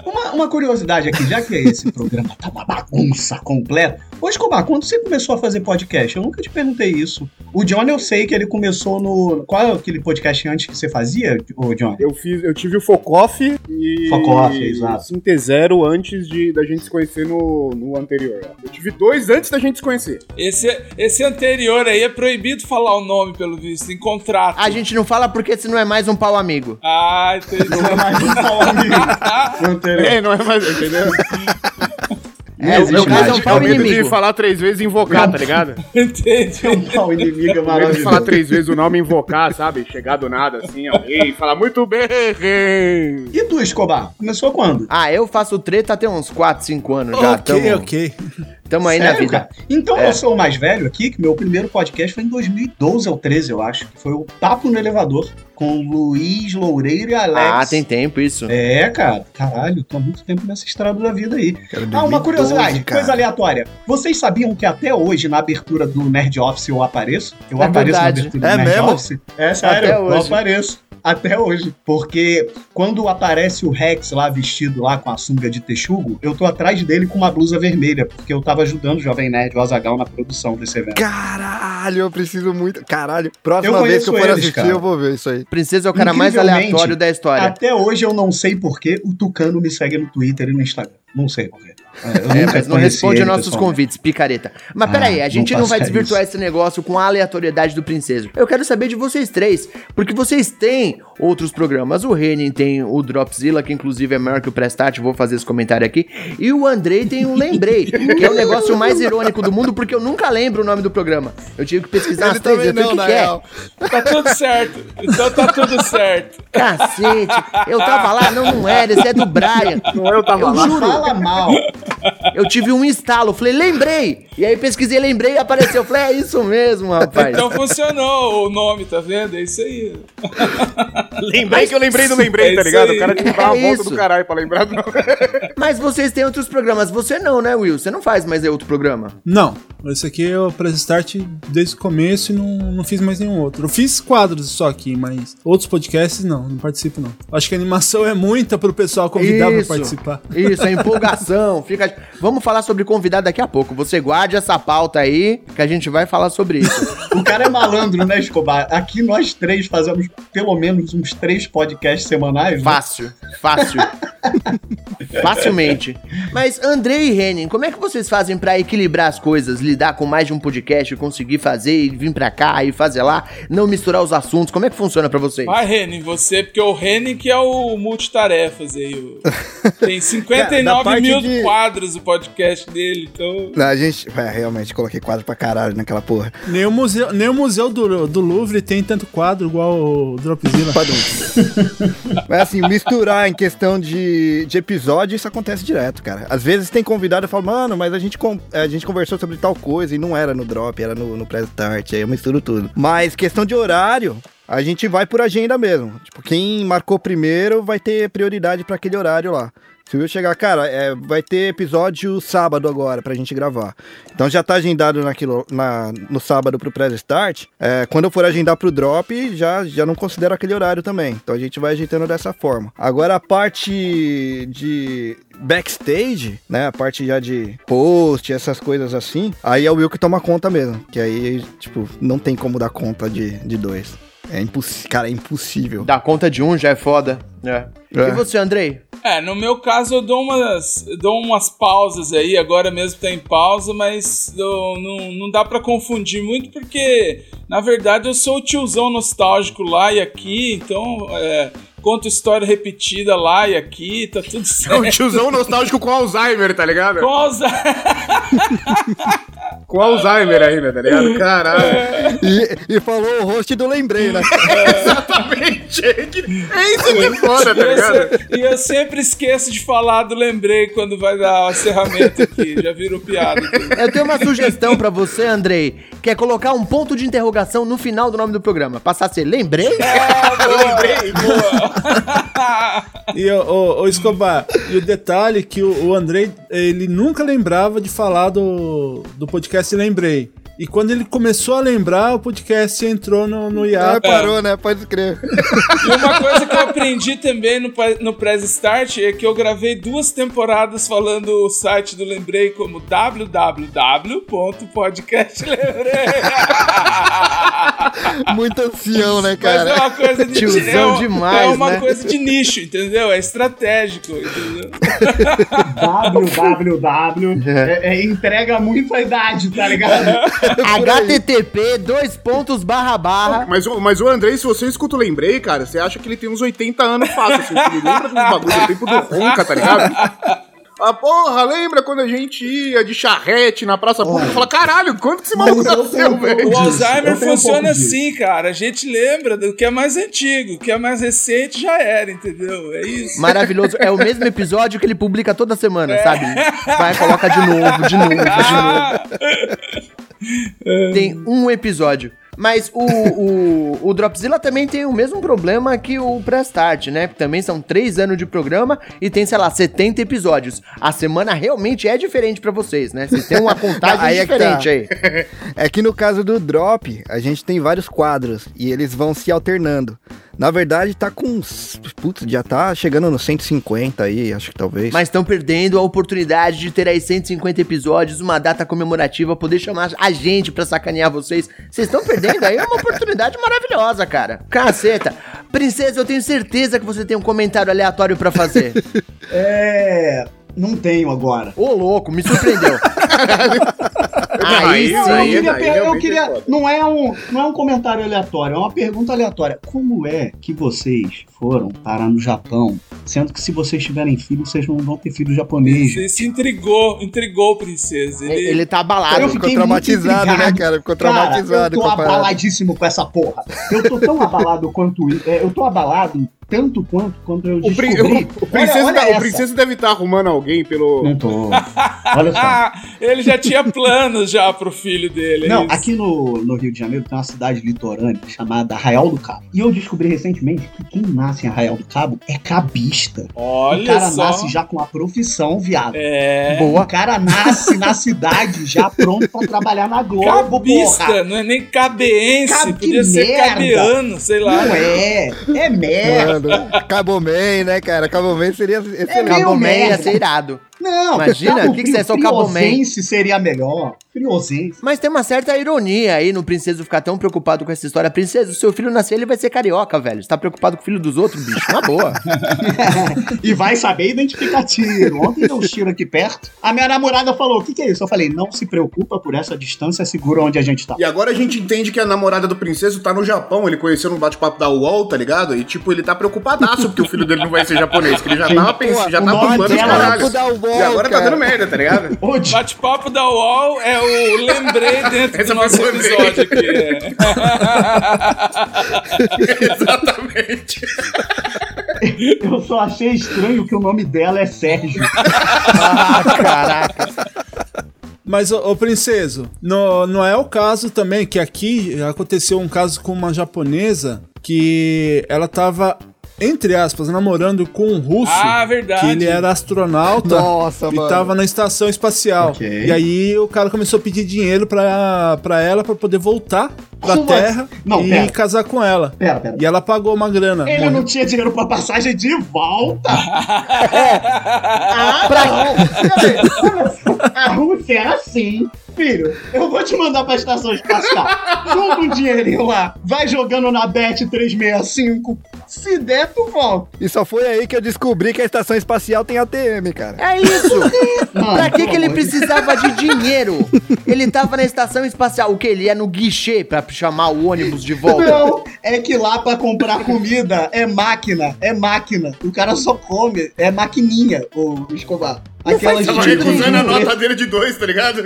Uma, uma curiosidade aqui, já que esse programa tá uma bagunça completa. Ô, Escobar, quando você começou a fazer podcast? Eu nunca te perguntei isso. O Johnny, eu sei que ele começou no. Qual é aquele podcast antes que você fazia, ô Johnny? Eu, fiz, eu tive o Focoff e. Focoff, exato. Sintezero antes de, da gente se conhecer no, no anterior. Eu tive dois antes da gente se conhecer. Esse, esse anterior aí é proibido falar o nome, pelo visto, em contrato. A gente não fala porque esse não é mais um pau amigo. Ah, entendi. Não é mais um pau amigo. No anterior. É, não é mais, entendeu? Não É, o existe caso é um mais. pau É inimigo. de falar três vezes e invocar, tá ligado? Entendi. É um pau inimigo O medo de maravilhoso. falar três vezes o nome e invocar, sabe? Chegar do nada assim, alguém e falar muito bem. E tu, Escobar? Começou quando? Ah, eu faço treta até uns 4, 5 anos já. ok, tamo, ok. Tamo aí na Sério, vida. cara? Então É. eu sou o mais velho aqui, que meu primeiro podcast foi em 2012 ou 13, eu acho. Que foi o Papo no Elevador, com Luiz Loureiro e Alex. Ah, tem tempo isso. É, cara. Caralho, tô há muito tempo nessa estrada da vida aí. Cara, Ah, uma 2012, curiosidade, cara. coisa aleatória. Vocês sabiam que até hoje, na abertura do Nerd Office, eu apareço? Eu É apareço verdade. na abertura É do Nerd mesmo? Office? É sério, Até eu hoje. apareço. Até hoje. Porque quando aparece o Rex lá vestido lá com a sunga de texugo, eu tô atrás dele com uma blusa vermelha, porque eu tava ajudando o Jovem Nerd, o Azagal, na produção desse evento. Caralho, eu preciso muito. Caralho, próxima vez que eu for eles, assistir, cara. eu vou ver isso aí. Princesa é o cara mais aleatório da história. Até hoje eu não sei por que o Tucano me segue no Twitter e no Instagram. Não sei por quê. É, eu É, mas não responde nossos convites, picareta. Mas Ah, peraí, a gente não não, vai desvirtuar isso. esse negócio com a aleatoriedade do Princeso. Eu quero saber de vocês três, porque vocês têm outros programas. O Renin tem o Dropzilla, que inclusive é maior que o Prestat, vou fazer esse comentário aqui. E o Andrei tem o Lembrei, que é o negócio mais irônico do mundo, porque eu nunca lembro o nome do programa. Eu tive que pesquisar Ele três vezes. não, O que, é? Tá tudo certo. Então tá tudo certo. Cacete, eu tava lá, não, não era, esse é do Brian. Não, eu tava Eu lá. juro. Fala mal. Eu tive um instalo, falei, lembrei. E aí pesquisei, lembrei e apareceu. Falei, é isso mesmo, rapaz. Então funcionou o nome, tá vendo? É isso aí. Lembrei que eu lembrei do lembrei, É tá ligado? O cara tinha que dar uma É volta isso. do caralho pra lembrar do nome. Mas vocês têm outros programas. Você não, né, Will? Você não faz mais outro programa. Não, esse aqui é o Press Start desde o começo e não, não fiz mais nenhum outro. Eu fiz quadros só aqui, mas outros podcasts não, não participo não. Acho que a animação é muita pro pessoal convidar pra Isso. participar. Isso, a empolgação. Fica... Vamos falar sobre convidado daqui a pouco. Você guarde essa pauta aí, que a gente vai falar sobre isso. O cara é malandro, né, Escobar? Aqui nós três fazemos pelo menos uns três podcasts semanais. né? Fácil, fácil. Facilmente. Mas Andrei e Renin, como é que vocês fazem pra equilibrar as coisas, lidar com mais de um podcast, conseguir fazer e vir pra cá e fazer lá, não misturar os assuntos? Como é que funciona pra vocês? Vai, Reni, você, porque o Reni que é o multitarefas aí. Tem 59 Da parte mil de- quadros o podcast dele, então. Não, a gente. É, realmente, coloquei quadro pra caralho naquela porra. Nem o museu, nem o museu do, do Louvre tem tanto quadro igual o Dropzilla. Padrão. Mas assim, misturar em questão de, de episódio, isso acontece direto, cara. Às vezes tem convidado e fala, mano, mas a gente, a gente conversou sobre tal coisa e não era no drop, era no, no press start, aí eu misturo tudo. Mas questão de horário, a gente vai por agenda mesmo. Tipo, quem marcou primeiro vai ter prioridade pra aquele horário lá. Se eu chegar, cara, é, vai ter episódio sábado agora pra gente gravar. Então já tá agendado naquilo, na, no sábado pro press start. É, quando eu for agendar pro drop, já, já não considero aquele horário também. Então a gente vai ajeitando dessa forma. Agora a parte de backstage, né? A parte já de post, essas coisas assim. Aí é o Will que toma conta mesmo. Que aí, tipo, não tem como dar conta de, de dois. É impossível. Cara, é impossível. Dar conta de um já é foda. É. É. E você, Andrei? É, no meu caso eu dou umas, eu dou umas pausas aí, agora mesmo tá em pausa, mas eu- não, não dá pra confundir muito porque, na verdade, eu sou o tiozão nostálgico lá e aqui, então é, conto história repetida lá e aqui, tá tudo É certo. um tiozão nostálgico com Alzheimer, tá ligado? Com Alzheimer. Com Alzheimer ainda, tá ligado? Caralho. E, e falou o host do Lembrei, né? Exatamente. É que- é isso que é foda, tá E eu, ligado? e eu sempre esqueço de falar do lembrei quando vai dar o encerramento aqui, já virou piada. aqui. Eu tenho uma sugestão pra você, Andrei, que é colocar um ponto de interrogação no final do nome do programa. Passar a ser lembrei? lembrei, boa. E o, Escobar, e o detalhe que o, o Andrei, ele nunca lembrava de falar do, do podcast Lembrei. E quando ele começou a lembrar, o podcast entrou no, no Ah, hiato. parou, né? Pode crer. E uma coisa que eu aprendi também no, no Press Start é que eu gravei duas temporadas falando o site do Lembrei como www.podcastlembrei. Muito ancião, né, Mas é cara? uma coisa de Tiozão é uma- demais, É uma né? coisa de nicho, entendeu? É estratégico, entendeu? www. É, é, entrega muito a idade, tá ligado? HTTP, dois pontos, barra, barra. Mas, o- mas o Andrei, se você escuta o Lembrei, cara, você acha que ele tem uns 80 anos fácil, assim, ele lembra dos bagulhos do tempo do Ronca, tá ligado? Ah, porra, lembra quando a gente ia de charrete na praça pública? Fala, caralho, quando que esse maluco nasceu, um velho? O Alzheimer um funciona disso. assim, cara. A gente lembra do que é mais antigo, o que é mais recente já era, entendeu? É isso. Maravilhoso. É o mesmo episódio que ele publica toda semana, sabe? Vai, coloca de novo, de novo, de novo. Tem um episódio. Mas o, o, o Dropzilla também tem o mesmo problema que o Prestart, né? Também são três anos de programa e tem, sei lá, 70 episódios. A semana realmente é diferente pra vocês, né? Vocês têm uma contagem Aí é tá. diferente aí. É que no caso do Drop, a gente tem vários quadros e eles vão se alternando. Na verdade, tá com. uns- Putz, já tá chegando nos 150 aí, acho que talvez. Mas estão perdendo a oportunidade de ter aí 150 episódios, uma data comemorativa, poder chamar a gente pra sacanear vocês. Vocês estão perdendo aí uma oportunidade maravilhosa, cara. Caceta. Princesa, eu tenho certeza que você tem um comentário aleatório pra fazer. É. Não tenho agora. Ô, louco, me surpreendeu. aí Aí. Não, eu aí, queria, aí, per- eu queria- é não é um, não é um comentário aleatório, é uma pergunta aleatória. Como é que vocês foram parar no Japão, sendo que se vocês tiverem filhos, vocês não vão ter filho japonês? Você se intrigou, intrigou, princesa. Ele, Ele tá abalado. Eu ficou traumatizado, né, cara? Ficou Cara, traumatizado eu tô com a parada. abaladíssimo com essa porra. Eu tô tão abalado quanto. é, eu tô abalado tanto quanto quando eu O, descobri. pri- o- o princesa, Olha- olha tá- o princesa deve estar arrumando alguém pelo. Não tô. Olha só. Ah, ele já tinha planos já pro filho dele. é Não, isso. aqui no, no Rio de Janeiro tem uma cidade litorânea chamada Arraial do Cabo. E eu descobri recentemente que quem nasce em Arraial do Cabo é cabista. Olha o cara só. nasce já com a profissão, viado. É. Boa. O cara nasce na cidade já pronto pra trabalhar na Globo, Cabista, porra. não é nem cabeense, Cab- que podia ser merda. cabeano, sei lá. Não é, é merda. Mano, Cabo Man, né, cara? Cabo Man seria excelente. É meio Cabo Man ia ser irado. Não, Imagina, o que que você é, só Cabo Man? Friosense seria melhor. Friosense. Mas tem uma certa ironia aí no Princeso ficar tão preocupado com essa história. Princesa, o seu filho nascer, ele vai ser carioca, velho. Você tá preocupado com o filho dos outros, bicho? Na boa. e vai saber identificar tiro. Ontem deu um tiro aqui perto. A minha namorada falou: o que, que é isso? Eu falei: não se preocupa por essa distância, segura onde a gente tá. E agora a gente entende que a namorada do princeso tá no Japão, ele conheceu no bate-papo da UOL, tá ligado? E tipo, ele tá preocupadaço porque o filho dele não vai ser japonês, que ele já tava pensando, já tava nome plano de dela- caralho. da UOL, E agora tá cara. dando merda, tá ligado? Bate-papo da UOL é o lembrei dentro Essa do nosso lembrei. episódio aqui. é. Exatamente. eu só achei estranho que o nome dela é Sérgio. Ah, caraca. Mas, ô, ô Princeso, no, não é o caso também que aqui aconteceu um caso com uma japonesa que ela tava, entre aspas, namorando com um russo. Ah, verdade. Que ele era astronauta Nossa, e mano. tava na estação espacial. Ok. E aí o cara começou a pedir dinheiro pra, pra ela pra poder voltar pra Como Terra assim? Não, e pera. casar com ela. Pera, pera. E ela pagou uma grana. Ele Morreu. não tinha dinheiro pra passagem de volta. ah, Pra- não. Peraí, olha só. A Rússia é assim. Filho, eu vou te mandar pra estação espacial. Junta um dinheirinho lá. Vai jogando na Bet 365. Se der, tu volta. E só foi aí que eu descobri que a estação espacial tem ATM, cara. É isso. Mano, pra que, que ele precisava de dinheiro? Ele tava na estação espacial. O que? Ele ia no guichê pra chamar o ônibus de volta? Não, é que lá pra comprar comida é máquina, é máquina. O cara só come, é maquininha, o Escobar. Aquelas Tava de- recusando a nota dele de dois, tá ligado?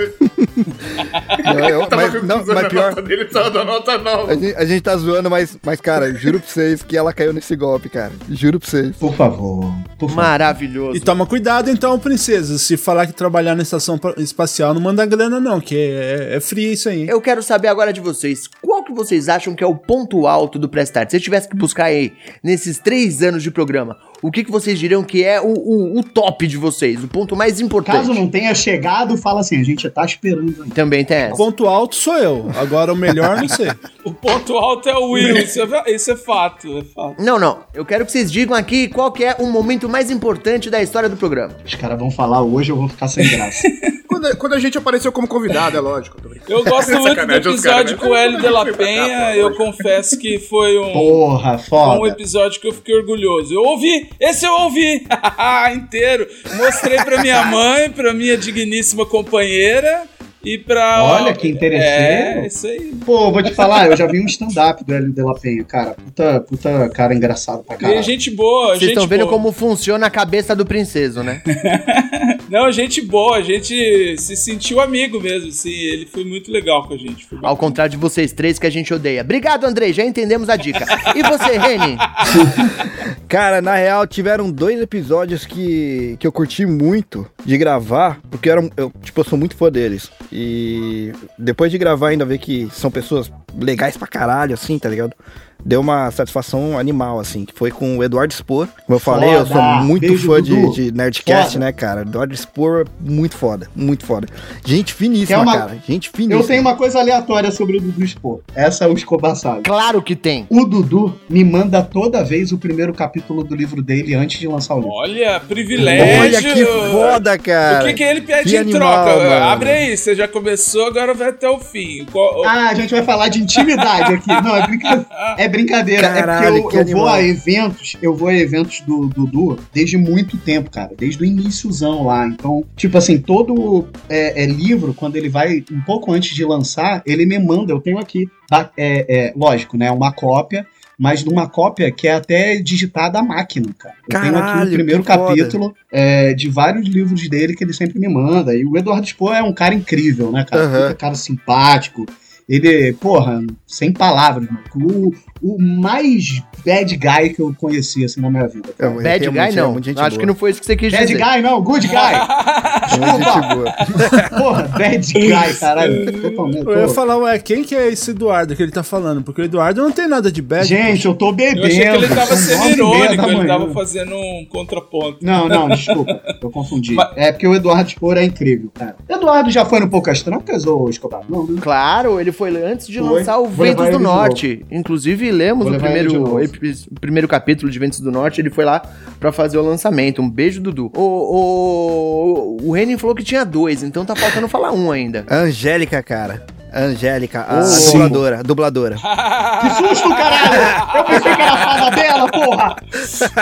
Não, eu- Tava mas, não, recusando mas a pior, nota dele, tava dando nota a nova. gente, a gente tá zoando, mas, mas, cara, juro pra vocês que ela caiu nesse golpe, cara. Juro pra vocês. Por favor, por favor. Maravilhoso. E toma cuidado então, princesa. Se falar que trabalhar na estação pa- espacial não manda grana, não, que é, é free isso aí. Eu quero saber agora de vocês, qual que vocês acham que é o ponto alto do Prestart? Se eu tivesse que buscar aí, nesses três anos de programa, o que, que vocês diriam que é o, o, o top de vocês, o ponto mais importante? Caso não tenha chegado, fala assim, a gente tá esperando. ainda. Também tem O essa. ponto alto sou eu. Agora o melhor, não sei. O ponto alto é o Will, isso é, isso é fato, é fato. Não, não. Eu quero que vocês digam aqui qual que é o momento mais importante da história do programa. Os caras vão falar hoje, eu vou ficar sem graça. Quando, quando a gente apareceu como convidado, é lógico. Eu gosto muito do episódio né? com o Hélio de la Penha. pô, Eu confesso que foi um, Porra, foi um foda. episódio que eu fiquei orgulhoso. Eu ouvi, esse eu ouvi inteiro. Mostrei pra minha mãe, pra minha digníssima companheira e pra. Olha que interesseiro. É, isso aí. Pô, vou te falar, eu já vi um stand-up do Hélio de la Penha, cara. Puta, puta cara engraçado pra E caralho. gente boa, Vocês gente estão vendo boa. como funciona a cabeça do princeso, né? Não, gente boa, a gente se sentiu amigo mesmo, assim. Ele foi muito legal com a gente. Foi Ao contrário de vocês três que a gente odeia. Obrigado, Andrei, já entendemos a dica. E você, Reni? Cara, na real, tiveram dois episódios que, que eu curti muito de gravar, porque eu, era, um- eu, tipo, eu sou muito fã deles. E depois de gravar, ainda ver que são pessoas legais pra caralho, assim, tá ligado? Deu uma satisfação animal, assim, que foi com o Eduardo Spor. Como eu falei, eu sou Foda! muito Beijo, fã de, Dudu. de Nerdcast, Foda. né, cara? Eduardo Spor, muito foda, muito foda. Gente finíssima, uma- cara. Gente finíssima. Eu tenho uma coisa aleatória sobre o Dudu Spor. Essa é o Escobar sabe. Claro que tem. O Dudu me manda toda vez o primeiro capítulo do livro dele antes de lançar o livro. Olha, privilégio. Olha que foda, cara. O que, que ele pede Que em animal, troca? mano. Abre aí, você já começou, agora vai até o fim. Qual- Ah, a gente vai falar de intimidade aqui. Não, é brincadeira. É brincadeira. Caralho, é porque que eu, eu vou a eventos, eu vou a eventos do Dudu desde muito tempo, cara. Desde o iníciozão lá. Então, tipo assim, todo é, é, livro, quando ele vai um pouco antes de lançar, ele me manda, eu tenho aqui. tá? É, é, lógico, né? Uma cópia. Mas numa cópia que é até digitada à máquina, cara. Eu tenho aqui Caralho, o primeiro capítulo é, de vários livros dele que ele sempre me manda. E o Eduardo Spohr é um cara incrível, né, cara? Aham. Puta cara simpático. Ele, porra, sem palavras, mano. O, o mais bad guy que eu conheci, assim, na minha vida. É, mas Bad guy, muito- não. Acho boa. que não foi isso que você quis Bad dizer. guy, não, good guy. Desculpa. Porra, bad guy, caralho. Totalmente. Eu ia falar, ué, quem que é esse Eduardo que ele tá falando? Porque o Eduardo não tem nada de bad. Gente, eu tô bebendo. Eu achei que ele tava sendo irônico, ele manhã. tava fazendo um contraponto. Não, não, desculpa. Eu confundi. Mas- É porque o Eduardo Spohr é incrível, cara. Eduardo já foi no Poucas Trancas ou Escobar? Não, né? Claro, ele foi antes de Foi. lançar o Vou Ventos do ele Norte. Inclusive, lemos o ele primeiro, o primeiro capítulo de Ventos do Norte. Ele foi lá pra fazer o lançamento. Um beijo, Dudu. O, o, o Renin falou que tinha dois, então tá faltando falar um ainda. Angélica, cara. Angélica, a Sim. dubladora, a dubladora. Que susto, caralho! Eu pensei que era a fada dela, porra!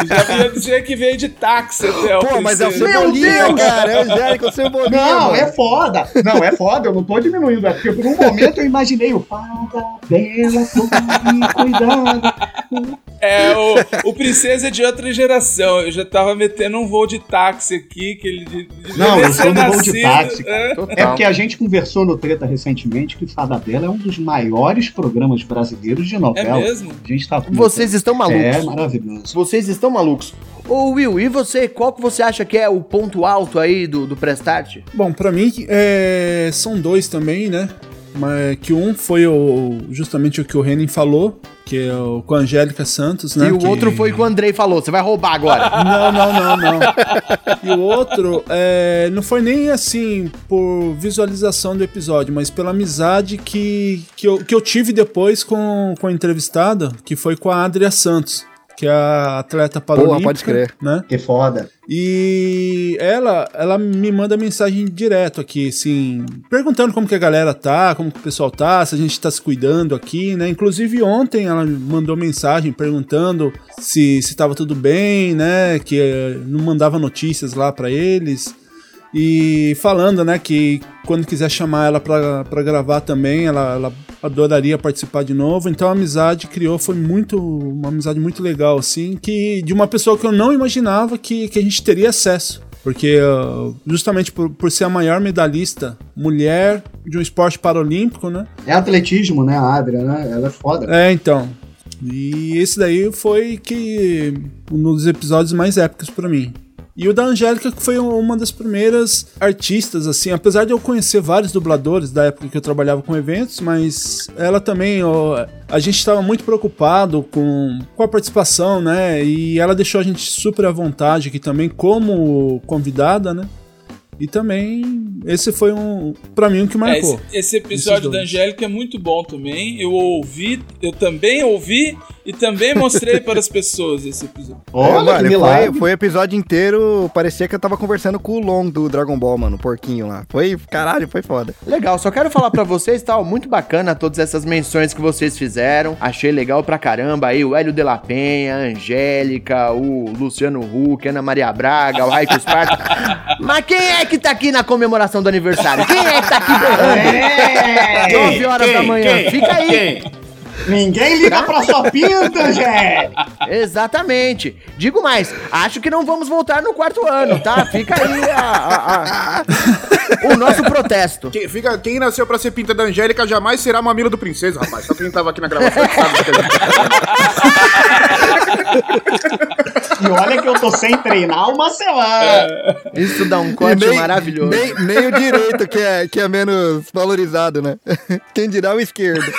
Já ia dizer que veio de táxi até o Pô, mas é o. Cebolinha, Deus! cara. É Angélica, o Cebolinha, Não, mano. é foda! Não, é foda, eu não tô diminuindo. É porque por um momento eu imaginei o fada tome cuidado. É, o, o Princesa é de outra geração. Eu já tava metendo um voo de táxi aqui, que ele de- de- Não, eu sou no voo de táxi, cara. é. É porque a gente conversou no Treta recentemente Fada Bela é um dos maiores programas brasileiros de É novela. mesmo? A gente tá Vocês estão malucos. É maravilhoso. Vocês estão malucos. Ô Will, e você? Qual que você acha que é o ponto alto aí do, do Prestart? Bom, pra mim é, são dois também, né? Mas que um foi o, justamente o que o Renin falou, que é o com a Angélica Santos, né? e o que- outro foi que o Andrei falou. Você vai roubar agora. Não, não, não, não. E o outro é, não foi nem assim por visualização do episódio, mas pela amizade que, que, eu, que eu tive depois com, com a entrevistada, que foi com a Adria Santos, que é a atleta paralímpica. pode crer. Né? Que foda. E ela, ela me manda mensagem direto aqui, assim, perguntando como que a galera tá, como que o pessoal tá, se a gente tá se cuidando aqui, né? Inclusive ontem ela me mandou mensagem perguntando se se tava tudo bem, né? Que eh, não mandava notícias lá pra eles. E falando, né, que quando quiser chamar ela pra gravar também, ela, ela adoraria participar de novo. Então a amizade criou, foi muito, uma amizade muito legal, assim, que de uma pessoa que eu não imaginava que, que a gente teria acesso. Porque uh, justamente por, por ser a maior medalhista mulher de um esporte paralímpico, né? É atletismo, né, a Adria, né? Ela é foda. É, então. E esse daí foi que um dos episódios mais épicos pra mim. E o da Angélica, que foi uma das primeiras artistas, assim, apesar de eu conhecer vários dubladores da época que eu trabalhava com eventos, mas ela também, ó, a gente estava muito preocupado com, com a participação, né? E ela deixou a gente super à vontade aqui também, como convidada, né? E também, esse foi um, pra mim, o que É, marcou. esse, esse episódio da. Angélica é muito bom também. Eu ouvi, eu também ouvi e também mostrei para as pessoas esse episódio. Olha É, que mano, milagre. foi, foi o episódio inteiro, parecia que eu tava conversando com o Long do Dragon Ball, mano, o porquinho lá. Foi, caralho, foi foda. Legal, só quero falar pra vocês, tal, muito bacana todas essas menções que vocês fizeram. Achei legal pra caramba aí o Hélio de la Penha, a Angélica, o Luciano Huck, Ana Maria Braga, o Raiko Sparta. Mas quem é que tá aqui na comemoração do aniversário? Quem é que tá aqui berrando? É! 9 horas da manhã, fica aí. Ninguém liga pra sua pinta, Angélica. Exatamente. Digo mais, acho que não vamos voltar no quarto ano, tá? Fica aí a- a- a- o nosso protesto. Quem, fica, quem nasceu pra ser pinta da Angélica jamais será mamilo do princesa, rapaz. Só quem tava aqui na gravação sabe gente E olha que eu tô sem treinar uma semana. Isso dá um corte nem- maravilhoso. Nem, nem o direito, que é, que é menos valorizado, né? Quem dirá o esquerdo.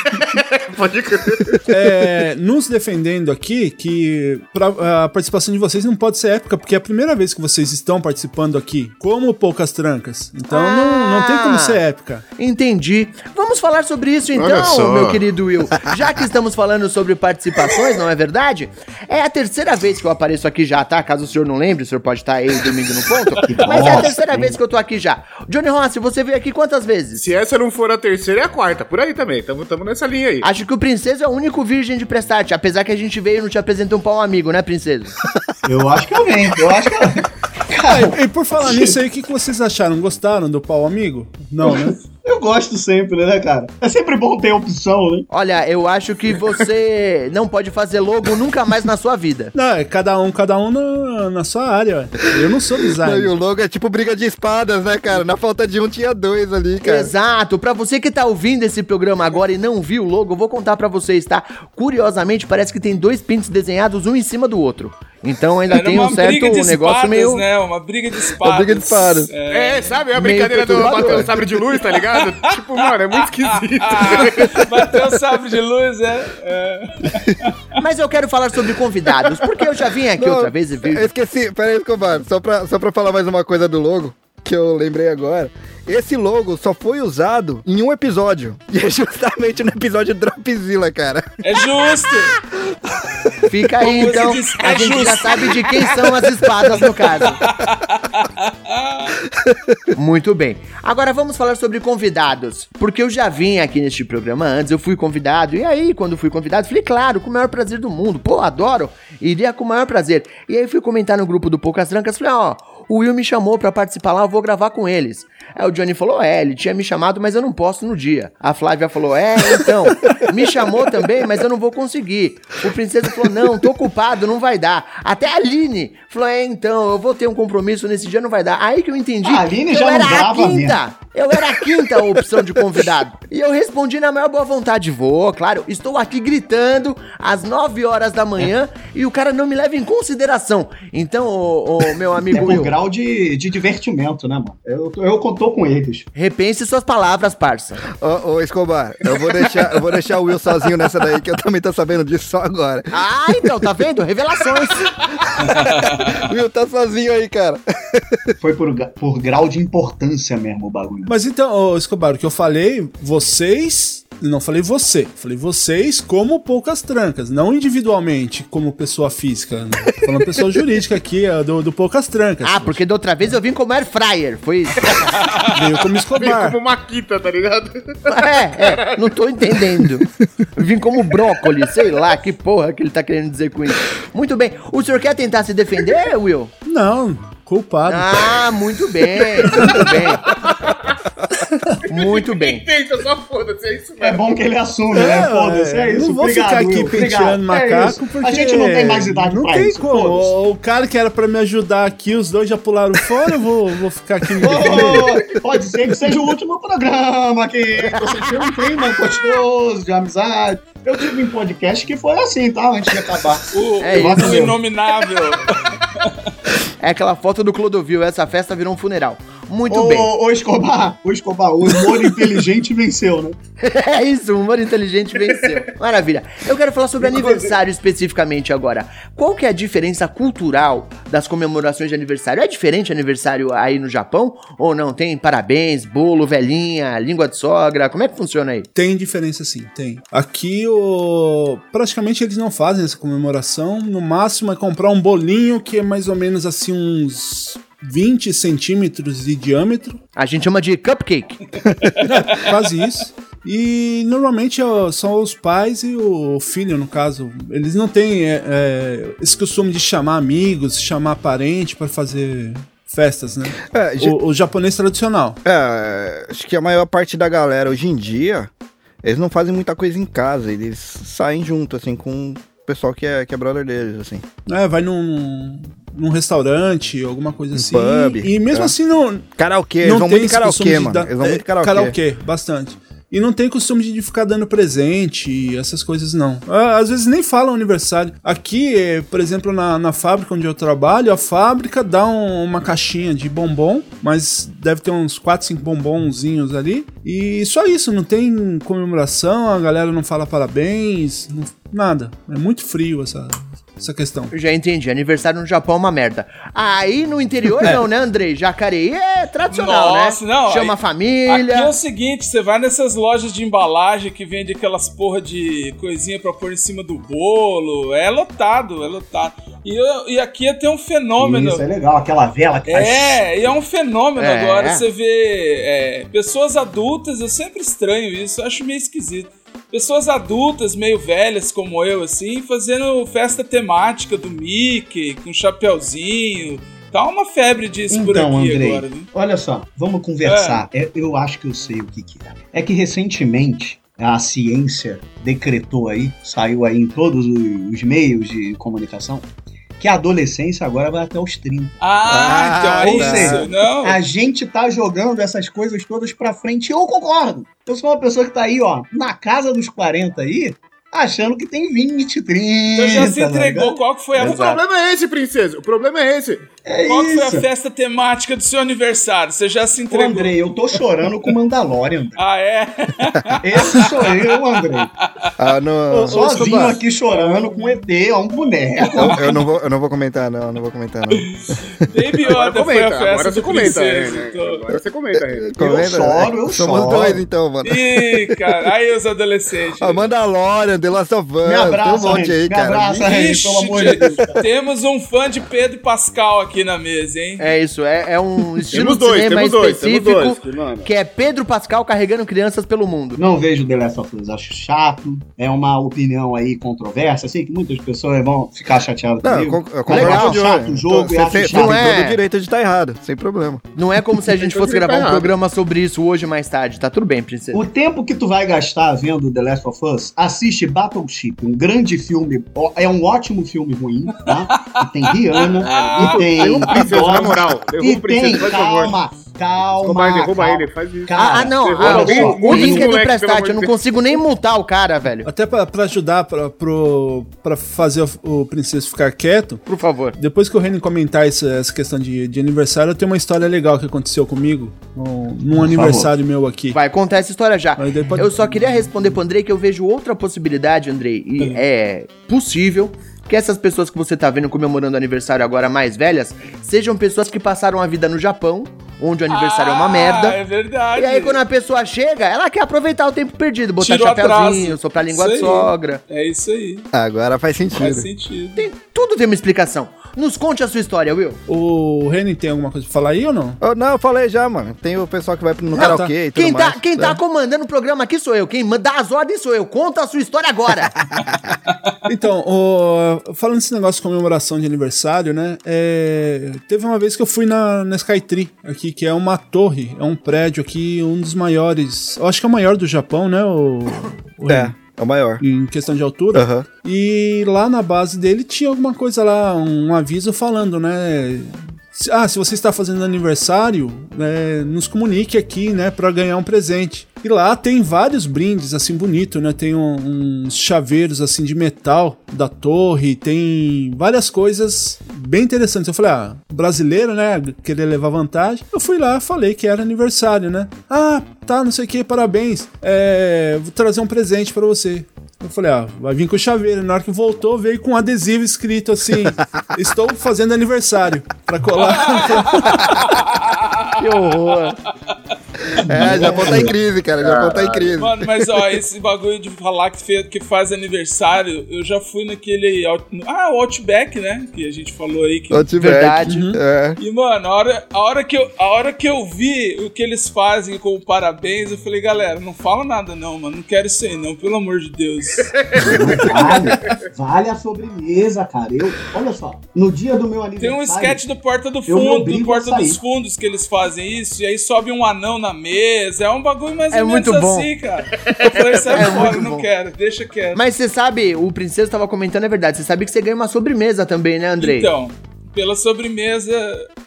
Pode. É, nos defendendo aqui que pra- a participação de vocês não pode ser épica, porque é a primeira vez que vocês estão participando aqui, como poucas trancas. Então não, não tem como ser épica. Entendi. Vamos falar sobre isso então, meu querido Will. Já que estamos falando sobre participações, não é verdade? É a terceira vez que eu apareço aqui já, tá? Caso o senhor não lembre, o senhor pode estar aí domingo no ponto. Mas é a terceira hein? vez que eu tô aqui já. Johnny Rossi, você veio aqui quantas vezes? Se essa não for a terceira, é a quarta. Por aí também. Tamo, tamo nessa linha aí. Acho que o Princeso é o único virgem de Prestarte, apesar que a gente veio e não te apresentou um pau amigo, né, Princeso? Eu acho que eu venho, eu acho que eu. Ah, e, e por falar nisso aí, o que, que vocês acharam? Gostaram do pau amigo? Não, né? Eu gosto sempre, né, cara? É sempre bom ter opção, né? Olha, eu acho que você não pode fazer logo nunca mais na sua vida. Não, é cada um, cada um na, na sua área. ué. Eu não sou E designer. o logo é tipo briga de espadas, né, cara? Na falta de um tinha dois ali, cara. Exato. Pra você que tá ouvindo esse programa agora e não viu o logo, eu vou contar pra vocês, tá? Curiosamente, parece que tem dois pintos desenhados um em cima do outro. Então ainda Era tem uma um certo briga de negócio espadas, meio né? Uma briga de espadas. briga de espadas. É. É, sabe? É a brincadeira do bater o sabre de luz, tá ligado? tipo, mano, é muito esquisito. Ah, bateu o sabre de luz, é. é. Mas eu quero falar sobre convidados, porque eu já vim aqui Não, outra vez e vi. Eu esqueci, pera aí, Escobar, só pra, só pra falar mais uma coisa do logo, que eu lembrei agora. Esse logo só foi usado em um episódio. E é justamente no episódio Dropzilla, cara. É justo. Fica aí, Como então. disse, A é gente já sabe de quem são as espadas no caso. Muito bem. Agora vamos falar sobre convidados. Porque eu já vim aqui neste programa antes, eu fui convidado. E aí, quando fui convidado, falei, claro, com o maior prazer do mundo. Pô, adoro. Iria com o maior prazer. E aí fui comentar no grupo do Poucas Trancas, falei, ó. O Will me chamou pra participar lá, eu vou gravar com eles. Aí o Johnny falou: É, ele tinha me chamado, mas eu não posso no dia. A Flávia falou: É, então, me chamou também, mas eu não vou conseguir. O Princesa falou: Não, tô ocupado, não vai dar. Até a Aline falou: É, então, eu vou ter um compromisso nesse dia, não vai dar. Aí que eu entendi. A Aline já eu não era a quinta. Eu era a quinta opção de convidado. E eu respondi na maior boa vontade: Vou, claro, estou aqui gritando às 9 horas da manhã e o cara não me leva em consideração. Então, ô, ô, meu É amigo por Will, grau de, de divertimento, né, mano? Eu, eu contou com eles. repense suas palavras, parça. Ô, ô, Escobar, eu vou, deixar, eu vou deixar o Will sozinho nessa daí, que eu também tô sabendo disso só agora. Ah, então, tá vendo? Revelações. O Will tá sozinho aí, cara. Foi por, por grau de importância mesmo o bagulho. Mas então, ô, Escobar, o que eu falei, vocês. Não falei você, falei vocês como poucas trancas, não individualmente como pessoa física. Né? Tô falando pessoa jurídica aqui, ó, do, do poucas trancas. Ah, porque da outra vez eu vim como air fryer. Foi. Veio como Veio Escobar. como Maquita, tá ligado? É, é, não tô entendendo. Vim como brócolis, sei lá, que porra que ele tá querendo dizer com isso. Muito bem. O senhor quer tentar se defender, Will? Não, culpado. Ah, muito bem, muito bem. Muito bem. Tenta, só foda-se, é isso É mesmo. bom que ele assume, né? Foda-se, é eu isso. Não vou Obrigado, ficar aqui Will, penteando É macaco isso. porque. A gente não tem mais idade Não pra tem isso. como. O, cara que era pra me ajudar aqui, os dois já pularam fora, eu vou, vou ficar aqui me. Ô, Pode ser que seja o último programa aqui. Você tem um clima gostoso de amizade. Eu tive um podcast que foi assim, tá? Antes de acabar. O, É o isso. inominável. É aquela foto do Clodovil, essa festa virou um funeral. Muito Ô, bem. ô, Escobar, ô Escobar, o humor inteligente venceu, né? É isso, o humor inteligente venceu. Maravilha. Eu quero falar sobre aniversário especificamente agora. Qual que é a diferença cultural das comemorações de aniversário? É diferente aniversário aí no Japão? Ou não? Tem parabéns, bolo, velhinha, língua de sogra? Como é que funciona aí? Tem diferença sim, tem. Aqui o praticamente eles não fazem essa comemoração. No máximo é comprar um bolinho que é mais ou menos assim uns 20 centímetros de diâmetro, A gente chama de cupcake. quase isso. E normalmente são os pais e o filho, no caso. Eles não têm é, é, esse costume de chamar amigos, chamar parente para fazer festas, né? É, O, o japonês tradicional. É, acho que a maior parte da galera hoje em dia eles não fazem muita coisa em casa, eles saem junto, assim, com pessoal que é, que é brother deles, assim. É, vai num, num restaurante, alguma coisa assim. pub, E mesmo é. assim não, Karaokê, eles vão muito karaokê, mano. dar- Eles vão muito karaokê. karaokê, bastante. E não tem costume de ficar dando presente, essas coisas não. Às vezes nem falam aniversário. Aqui, eh, por exemplo, na, na fábrica onde eu trabalho, a fábrica dá um- uma caixinha de bombom, mas deve ter uns 4, 5 bombonzinhos ali. E só isso, não tem comemoração, a galera não fala parabéns, não- nada. É muito frio essa, essa questão. Eu já entendi, aniversário no Japão é uma merda. Aí no interior É. não, né, Andrei? Jacareí é tradicional, Nossa, né? não, Chama a aí- família. Aqui é o seguinte, você vai nessas lojas de embalagem que vende aquelas porra de coisinha pra pôr em cima do bolo, é lotado, é lotado. E, eu- e aqui tem um fenômeno. Isso é legal, aquela vela que faz- É, e é um fenômeno É. agora. Você vê é, pessoas adultas, eu sempre estranho isso, eu acho meio esquisito. Pessoas adultas, meio velhas como eu, assim, fazendo festa temática do Mickey, com chapeuzinho. Tá uma febre disso por Então, aqui Andrei, agora, né? olha só, vamos conversar. É, eu acho que eu sei o que, que é. É que recentemente a ciência decretou aí, saiu aí em todos os os meios de comunicação, que a adolescência agora vai até os 30. Ah, então é Ou isso. seja, Não. a gente tá jogando essas coisas todas pra frente eu concordo. Eu sou uma pessoa que tá aí, ó, na casa dos 40 aí, achando que tem 20, 30. Então já se tá entregou. Qual que foi a O problema é esse, princesa. O problema é esse. É Qual que foi a isso. festa temática do seu aniversário? Você já se Ô, entregou? Andrei, eu tô chorando com Mandalorian. Ah, é? Esse sou eu, Andrei. Ah, no... Sozinho aqui chorando com ET, ó, um boneco. Eu, eu não vou, eu não vou comentar, não, eu não vou comentar, não. Baby Yoda foi a festa agora você do comenta. princesa. é, então. Agora você comenta, Renan. Comenta, choro, eu Somos choro. dois, então, mano. Ih, cara, aí os adolescentes. A Mandalorian, The Last of Us, Me abraça, tem um monte aí, me cara. abraça, Ixi, pelo amor de Deus. cara. Temos um fã de Pedro Pascal aqui na mesa, hein? É isso, é, é um estilo Temos de dois, cinema temos dois, temos específico dois, que que é Pedro Pascal carregando crianças pelo mundo. Não vejo The Last of Us, acho chato. É uma opinião aí controversa. Sei que muitas pessoas vão ficar chateadas Não, comigo. eu Mas concordo eu acho chato o jogo Você e acho tem, chato. Não é. todo o direito de estar errado, sem problema. Não é como se a gente Então fosse ele tá gravar um programa sobre isso hoje mais tarde. Tá tudo bem, princesa. O tempo que tu vai gastar vendo The Last of Us, assiste Battleship, um grande filme, é um ótimo filme ruim, tá? E tem Rihanna, e tem Derruba princesa, na moral. e Derruba o princesa, tem, faz favor. calma, calma, derruba calma. ele, faz isso. Cara, Ah, não. O, link é do Prestat. Eu não consigo nem multar o cara, velho. Até pra, pra ajudar pra, pro, pra fazer o, o Princesa ficar quieto, Por favor. depois que o Renan comentar essa, essa questão de, de aniversário, eu tenho uma história legal que aconteceu comigo num, num aniversário meu aqui. Vai contar essa história já. Pode- Eu só queria responder pro Andrei que eu vejo outra possibilidade, Andrei. E é possível que essas pessoas que você tá vendo comemorando aniversário agora mais velhas sejam pessoas que passaram a vida no Japão, onde o aniversário é uma Ah, merda. É verdade. E aí, quando a pessoa chega, ela quer aproveitar o tempo perdido, botar Tirou chapéuzinho, atraso. soprar a língua de sogra. É isso aí. Agora faz sentido. Faz sentido. Tem, tudo tem uma explicação. Nos conte a sua história, Will. O Renan tem alguma coisa pra falar aí ou não? Oh, não, eu falei já, mano. Tem o pessoal que vai no tá. karaokê e tudo Quem, mais. tá, quem tá comandando o programa aqui sou eu. Quem manda as ordens sou eu. Conta a sua história agora. Então, o- falando desse negócio de comemoração de aniversário, né? é, teve uma vez que eu fui na, na Skytree, aqui, que é uma torre, é um prédio aqui, um dos maiores. Eu acho que é o maior do Japão, né? O, o É, é o maior. Em questão de altura. Aham. E lá na base dele tinha alguma coisa lá, um aviso falando, né? Ah, se você está fazendo aniversário, né, nos comunique aqui, né, para ganhar um presente. E lá tem vários brindes, assim, bonito, né? Tem um- uns chaveiros, assim, de metal da torre, tem várias coisas bem interessantes. Eu falei, ah, brasileiro, né? Querer levar vantagem. Eu fui lá, falei que era aniversário, né? Ah, tá, não sei o que, parabéns. É, vou trazer um presente para você. Eu falei, ah, vai vir com o chaveiro. Na hora que voltou, veio com um adesivo escrito assim: Estou fazendo aniversário. Pra colar. que horror. É, Japão tá em crise, cara. Japão tá em crise. Mano, mas ó, esse bagulho de falar que, fe- que faz aniversário, eu já fui naquele. Ah, o Outback, né? Que a gente falou aí. Que... Outback. Verdade. É. E, mano, a hora, a, hora que eu, a hora que eu vi o que eles fazem com o parabéns, eu falei, galera, não fala nada não, mano. Não quero isso aí, não, pelo amor de Deus. Vale, vale a sobremesa, cara. Eu, olha só, no dia do meu Tem aniversário. um sketch do Porta do Fundo, do Porta dos Fundos, que eles fazem isso, e aí sobe um anão na mesa mesa. É um bagulho mais É ou menos muito bom. assim, cara. Eu falei, sai É fora, não bom. quero, deixa quieto. Mas você sabe, o Princeso tava comentando, é verdade. Você sabe que você ganha uma sobremesa também, né, Andrei? Então, pela sobremesa,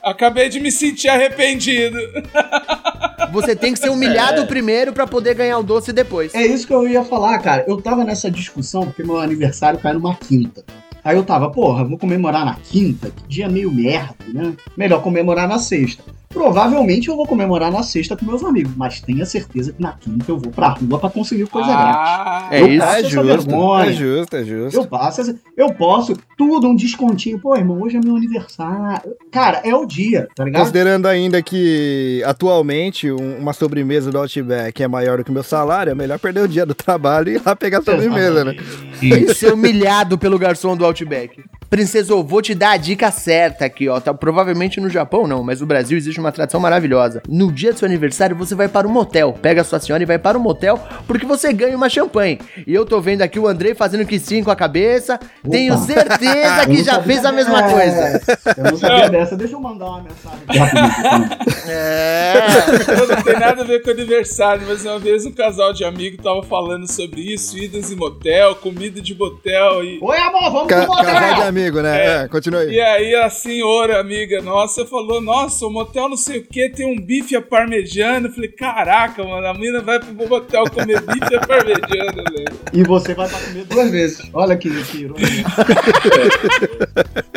acabei de me sentir arrependido. Você tem que ser humilhado primeiro pra poder ganhar o doce depois. É isso que eu ia falar, cara. Eu tava nessa discussão porque meu aniversário cai numa quinta. Aí eu tava, porra, vou comemorar na quinta? Que dia meio merda, né? Melhor comemorar na sexta. Provavelmente eu vou comemorar na sexta com meus amigos, mas tenha certeza que na quinta eu vou pra rua pra conseguir coisa Ah, É eu isso, passo É justo, vergonha. é justo, é justo. Eu passo essa... Eu posso, tudo, um descontinho. Pô, irmão, hoje é meu aniversário. Cara, é o dia, tá ligado? Considerando ainda que atualmente um- uma sobremesa do Outback é maior do que o meu salário, é melhor perder o dia do trabalho e ir lá pegar a sobremesa, né? Que ser humilhado pelo garçom do Outback. Princeso, vou te dar a dica certa aqui, ó. Tá, provavelmente no Japão não, mas no Brasil existe uma tradição maravilhosa. No dia do seu aniversário, você vai para um motel. Pega a sua senhora e vai para um motel, porque você ganha uma champanhe. E eu tô vendo aqui o Andrei fazendo que sim com a cabeça. Tenho certeza que já fez a mesma dessa. coisa. Eu não sabia dessa. Deixa eu mandar uma mensagem. É. Não tem nada a ver com aniversário, mas uma vez um casal de amigo tava falando sobre isso, idas em motel, comida de motel e. Oi, amor, vamos Ca pro casal de motel! Amigo, né? É, continua aí. E aí a senhora, amiga nossa, falou, nossa, o motel não sei o que, tem um bife à parmegiana. Eu falei, caraca, mano, a mina vai pro motel comer bife à parmegiana, velho. E você vai pra comer duas vezes. Olha que, que ironia.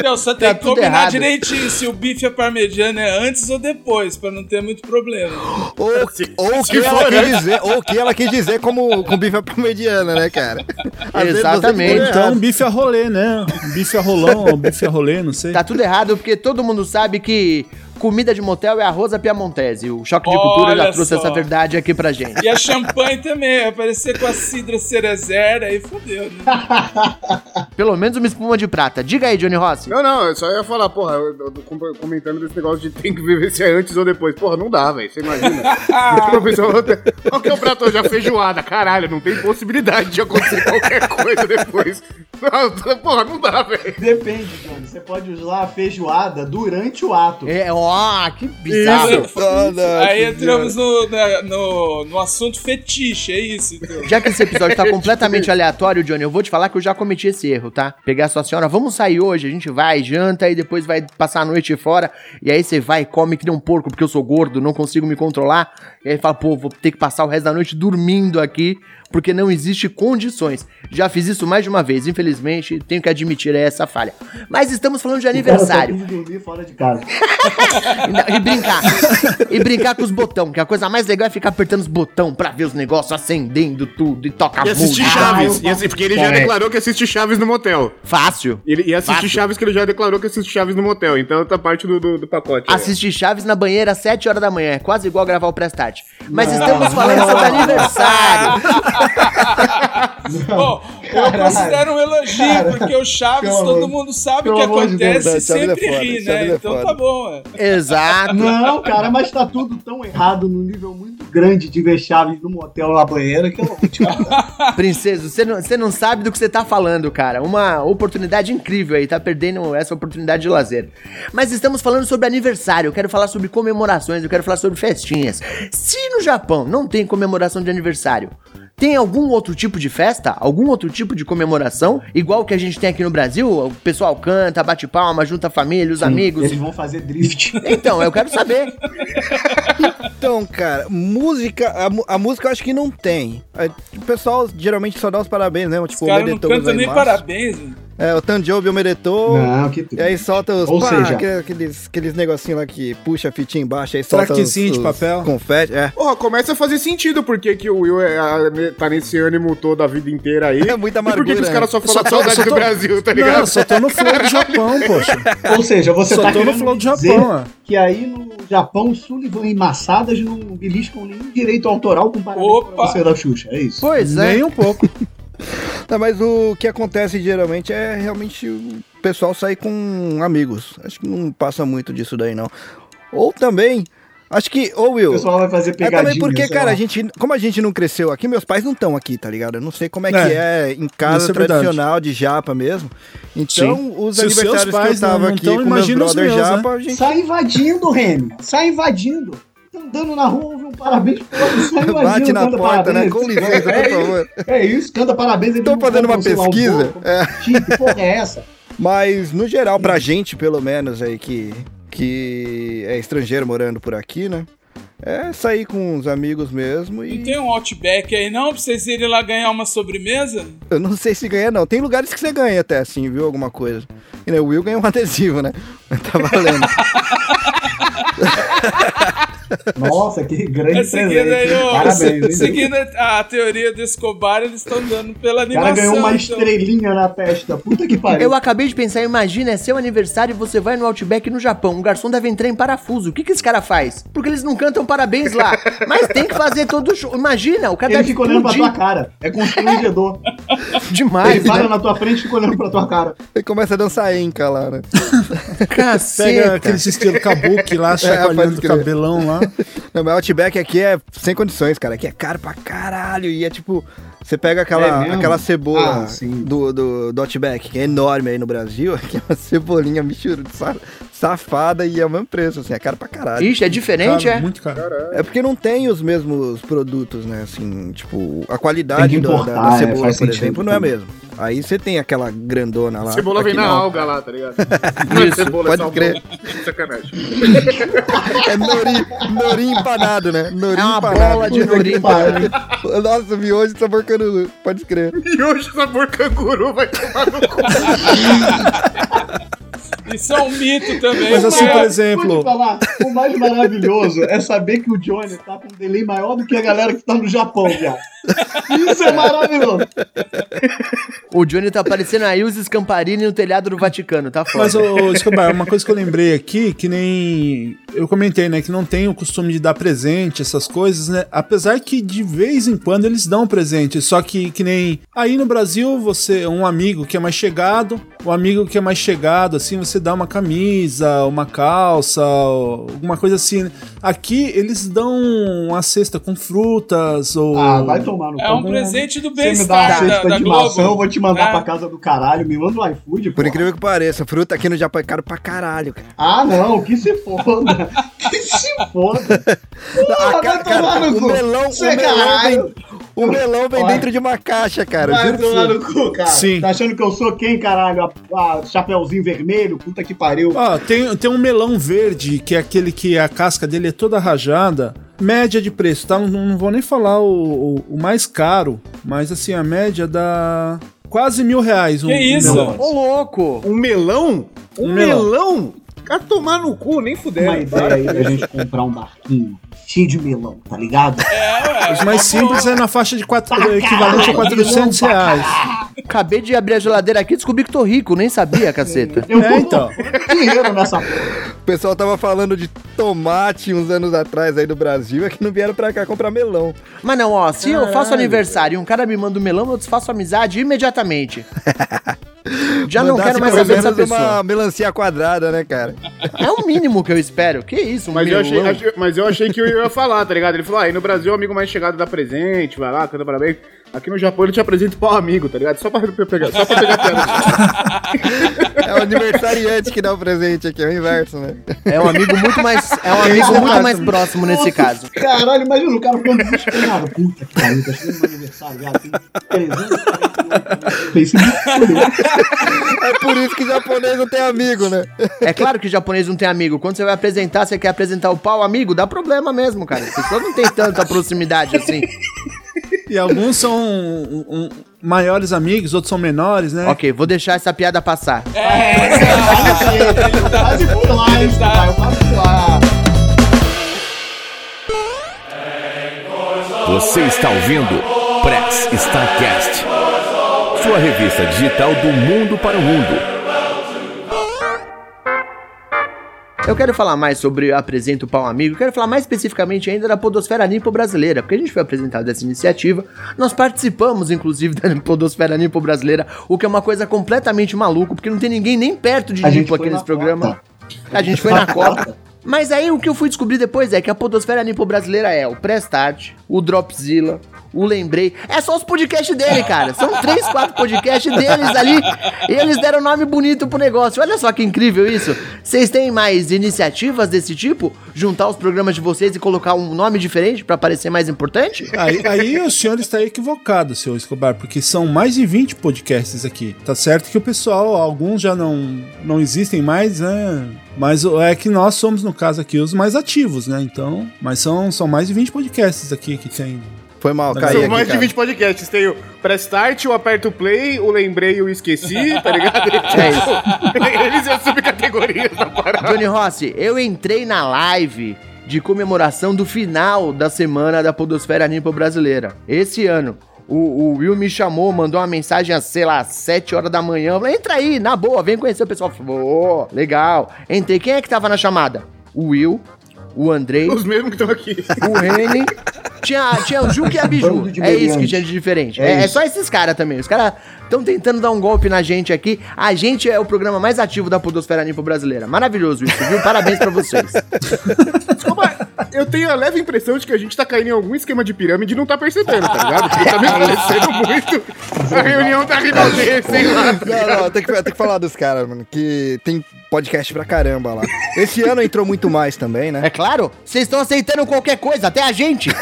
Não, só tem Tá que combinar errado. direitinho se o bife à parmegiana é antes ou depois, pra não ter muito problema. Ou, ou o que ela quis dizer, ou que ela quis dizer como com bife à parmegiana, né, cara? Exatamente. ficou Então, um bife a rolê, né? Um bife a rolão, bife a rolê, não sei. Tá tudo errado, porque todo mundo sabe que comida de motel é arroz à piamontese. O Choque de Cultura já trouxe só. essa verdade aqui pra gente. E a champanhe também, aparecer com a cidra cerezera aí fodeu, né? Pelo menos uma espuma de prata. Diga aí, Johnny Rossi. Não, não, eu só ia falar, porra, eu, eu comentando desse negócio de tem que viver se é antes ou depois. Porra, não dá, velho. Você imagina? A Qual que é o prato hoje? A feijoada. Caralho, não tem possibilidade de acontecer qualquer coisa depois. Porra, não dá, velho. Depende, Johnny. Você pode usar a feijoada durante o ato. É, ó, que bizarro. Não, aí entramos no, na- no, no assunto fetiche, é isso, então. Já que esse episódio tá completamente aleatório, Johnny, eu vou te falar que eu já cometi esse erro, tá? Pegar sua senhora, vamos sair hoje, a gente vai, janta e depois vai passar a noite fora. E aí você vai e come que nem um porco, porque eu sou gordo, não consigo me controlar. E aí fala, pô, vou ter que passar o resto da noite dormindo aqui, porque não existe condições. Já fiz isso mais de uma vez, infelizmente, tenho que admitir essa falha. Mas estamos falando de aniversário. Cara, dormir fora de casa. E, brincar. e brincar com os botão, que a coisa mais legal é ficar apertando os botão pra ver os negócios acendendo tudo e tocar E assistir música. Chaves. Ah, E assi- porque ele já É. declarou que assiste Chaves no motel. Fácil. Ele, e assistir Fácil. Chaves que ele já declarou que assiste Chaves no motel. Então tá parte do, do, do pacote. aí. Assistir Chaves na banheira às 7 horas da manhã. É quase igual gravar o Prestart. Mas estamos falando sobre aniversário. Bom, eu considero um elogio, Cara, porque o Chaves, pelo todo mundo sabe o que acontece e é sempre foda, ri, né? é Então tá bom, é. Exato. Não, cara, mas tá tudo tão errado num nível muito grande de ver Chaves no motel na banheira que eu não vou te contar. Princeso, você não, você não sabe do que você tá falando, cara. Uma oportunidade incrível aí, tá perdendo essa oportunidade de lazer. Mas estamos falando sobre aniversário, eu quero falar sobre comemorações, eu quero falar sobre festinhas. Se no Japão não tem comemoração de aniversário, tem algum outro tipo de festa? Algum outro tipo de comemoração? Igual que a gente tem aqui no Brasil? O pessoal canta, bate palma, junta a família, os amigos. Eles vão fazer drift. Então, eu quero saber. Então, cara, música, a, a música eu acho que não tem. É, O pessoal geralmente só dá os parabéns, né? Tipo, Os caras não cantam nem parabéns. né? É, o Tanjobi Omedetou. Não, que E aí solta os. Ou pá, seja- aquele- aqueles, aqueles negocinhos lá que puxa a fitinha embaixo, aí solta os, Traquezinho de os papel. confete. É. Porra, começa a fazer sentido porque que o Will é, a- tá nesse ânimo todo a vida inteira aí. É muita E por que, que os caras só Só falam saudade só do Brasil, tá ligado? Não, só tô no flow do Japão, poxa. Ou seja, você Só tá tô no flow do dizer Japão, ó. que aí no Japão, Sullivan e Massadas não beliscam nenhum direito autoral com parabéns Opa! pra você da Xuxa, é isso? Pois é. Nem um pouco. Tá, mas o que acontece geralmente é realmente o pessoal sair com amigos. Acho que não passa muito disso daí, não. Ou também, acho que, ou O Will. pessoal vai fazer É pegadinha. também porque, cara, lá. a gente, como a gente não cresceu aqui, meus pais não estão aqui, tá ligado? Eu não sei como é, É, que é em casa é tradicional de japa mesmo. Então, os Se os seus aniversários que eu pais não- tava não aqui tão, com meus os brothers meus, japa, a gente Sai invadindo, Remy. Sai invadindo. Andando na rua, parabéns, imagina Bate na canta porta, né? parabéns. Com licença, por É favor. É isso, canta parabéns. não fazendo uma lá, um pesquisa. pouco. É. Que porra é essa? Mas, no geral, pra gente, pelo menos, aí, que, que é estrangeiro morando por aqui, né? É sair com os amigos mesmo Não e. tem um Outback aí não pra vocês irem lá ganhar uma sobremesa? Eu não sei se ganha, não. Tem lugares que você ganha até, assim, viu? Alguma coisa. E né, o Will ganha um adesivo, né? Mas tá valendo. Nossa, que grande É, seguindo, presente. aí, Parabéns, hein? seguindo a teoria do Escobar, eles estão dando pela O animação. cara ganhou uma então. estrelinha na testa. Puta que pariu. Eu acabei de pensar, imagina, é seu aniversário e você vai no Outback no Japão. O garçom deve entrar em parafuso. O que, que esse cara faz? Porque eles não cantam parabéns lá. Mas tem que fazer todo o show. Imagina, o cara Ele fica olhando pra tua cara. É constrangedor. demais, Ele para né? na tua frente e fica olhando pra tua cara. Ele começa a dançar enca lá, né? Pega Caceta. aquele estilo kabuki lá, chacoalhando pode o cabelão lá. Não, mas Outback aqui é sem condições, cara. Aqui é caro pra caralho. E é tipo, você pega É aquela, mesmo? aquela cebola Ah, do, do, do Outback, que é enorme aí no Brasil, que é uma cebolinha mistura safada e é o mesmo preço, assim, é caro pra caralho. Ixi, é diferente, é? Muito caro. É porque não tem os mesmos produtos, né? Assim, tipo, a qualidade importar, da, da é, cebola, faz por sentido exemplo, não é também. mesmo. Aí você tem aquela grandona lá. Cebola vem na não. alga lá, tá ligado? É Isso, cebola, pode é crer. Sacanagem. É nori, nori empanado, né? Nori É uma empanado. bola de nori pariu. Nossa, miojo sabor canguru. Pode crer. E hoje sabor canguru vai tomar no cu. Isso é um mito também. Mas assim, por exemplo, falar, o mais maravilhoso é saber que o Johnny tá com um delay maior do que a galera que tá no Japão, viado. Isso é maravilhoso. O Johnny tá parecendo a Ilse Scamparini no telhado do Vaticano, tá foda. Mas, ô, Escobar, uma coisa que eu lembrei aqui, que nem. Eu comentei, né? Que não tem o costume de dar presente, essas coisas, né? Apesar que de vez em quando eles dão presente. Só que, que nem. Aí no Brasil, você, um amigo que é mais chegado, o amigo que é mais chegado, assim, você dá uma camisa, uma calça, alguma coisa assim. né? Aqui eles dão uma cesta com frutas, ou. Ah, vai tomar no É um presente do Você me dá uma bem-estar da, cesta da de Globo. maçã, eu vou te mandar É. pra casa do caralho. Me manda um iFood, Por incrível que pareça, fruta aqui no Japão é caro pra caralho, cara. Ah, não, que se foda. Que se foda. Porra, Cara, vai tomar cara, no o melão, o Você melão caralho. vem, o melão vem Olha. dentro de uma caixa, cara. Vai tomar no cu, cara. Sim. Tá achando que eu sou quem, caralho? A, a Chapeuzinho vermelho? Puta que pariu. Ó, tem, tem um melão verde, que é aquele que a casca dele é toda rajada. Média de preço, tá? Não, não vou nem falar o, o, o mais caro, mas assim, a média dá quase mil reais. um Que isso? melão. Ô, louco! Um melão? Um Um melão. melão? Cara, tomar no cu, nem Uma fuderam. ideia aí da gente comprar um barquinho cheio de melão, tá ligado? É, ué, Os mais uma boa. simples é na faixa de quatro, equivalente a 400 reais. Acabei de abrir a geladeira aqui e descobri que tô rico, nem sabia, caceta. Eu É, então. dinheiro nessa porra. O pessoal tava falando de tomate uns anos atrás aí do Brasil, é que não vieram pra cá comprar melão. Mas não, ó, se eu faço aniversário e um cara me manda um melão, eu desfaço a amizade imediatamente. Já não quero mais saber dessa pessoa. uma melancia quadrada, né, cara? É o mínimo que eu espero. Que isso, um Mas eu, achei, achei- mas eu achei que eu ia falar, tá ligado? Ele falou, ah, aí no Brasil o amigo mais chegado dá presente, vai lá, canta parabéns. Aqui no Japão ele te apresenta o pau amigo, tá ligado? Só pra pegar, só pra pegar piada. É o aniversariante que dá o presente aqui, é o inverso, né? É um amigo muito mais, é um amigo muito mais próximo nesse caso. Caralho, imagina o cara ficando desesperado. Puta que pariu, tá chegando meu aniversário, cara. Tem 348 Facebook fudeu. É por isso que japonês não tem amigo, né? É claro que japonês não tem amigo. Quando você vai apresentar, você quer apresentar o pau amigo, dá problema mesmo, cara. As pessoas não tem tanta proximidade assim. E alguns são um, um, maiores amigos, outros são menores, né? Ok, vou deixar essa piada passar. Quase por lá, hein. Quase lá. Você está ouvindo Press Starcast, sua revista digital do mundo para o mundo. Eu quero falar mais sobre Apresenta o Pau Amigo, quero falar mais especificamente ainda da Podosfera Nipo Brasileira, porque a gente foi apresentado dessa iniciativa, nós participamos inclusive da Podosfera Nipo Brasileira, o que é uma coisa completamente maluco, porque não tem ninguém nem perto de A Nipo aqui nesse programa. Copa. A gente foi na Copa. Mas aí o que eu fui descobrir depois é que a Podosfera Nipo Brasileira é o Prestart, o Dropzilla, o Lembrei. É só os podcasts dele, cara. São três, quatro podcasts deles ali. E eles deram nome bonito pro negócio. Olha só que incrível isso. Vocês têm mais iniciativas desse tipo? Juntar os programas de vocês e colocar um nome diferente pra parecer mais importante? Aí, aí o senhor está equivocado, senhor Escobar, porque são mais de 20 podcasts aqui. Tá certo que o pessoal, alguns já não, não existem mais, né? Mas é que nós somos, no caso aqui, os mais ativos, né? Então, mas são, são mais de 20 podcasts aqui que tem. Foi mal, caí São mais de cara. 20 podcasts. Tem o Press Start, o Aperto Play, o Lembrei e o Esqueci, tá ligado? É isso. Eles são subcategorias da parada. Johnny Rossi, eu entrei na live de comemoração do final da semana da Podosfera Nimpa Brasileira. Esse ano. O, o Will me chamou, mandou uma mensagem às, sei lá, 7 horas da manhã. Eu falei, entra aí, na boa, vem conhecer o pessoal. Falei, ô, legal. Entrei. Quem é que tava na chamada? O Will, o Andrei, Os mesmos que estão aqui. o Reni. Tinha, tinha o Juque e a Biju. É isso que tinha de diferente. É É, é só esses caras também. Os caras estão tentando dar um golpe na gente aqui. A gente é o programa mais ativo da Podosfera Nimpa Brasileira. Maravilhoso isso, viu? Parabéns pra vocês. Desculpa, eu tenho a leve impressão de que a gente tá caindo em algum esquema de pirâmide e não tá percebendo, tá ligado? Porque tá me parecendo muito. A reunião tá rivalzinha, sei lá. Não, não, tem que, tem que falar dos caras, mano, que tem podcast pra caramba lá. Esse ano entrou muito mais também, né? É claro, vocês estão aceitando qualquer coisa, até a gente.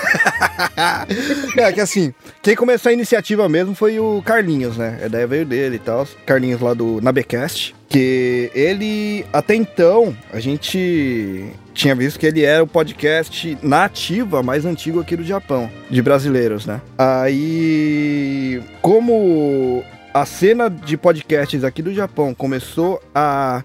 É, que assim, quem começou a iniciativa mesmo foi o Carlinhos, né? A ideia veio dele e tal. Carlinhos lá do Nabecast. Que ele, até então, a gente tinha visto que ele era o podcast na ativa mais antigo aqui do Japão, de brasileiros, né? Aí, como a cena de podcasts aqui do Japão começou a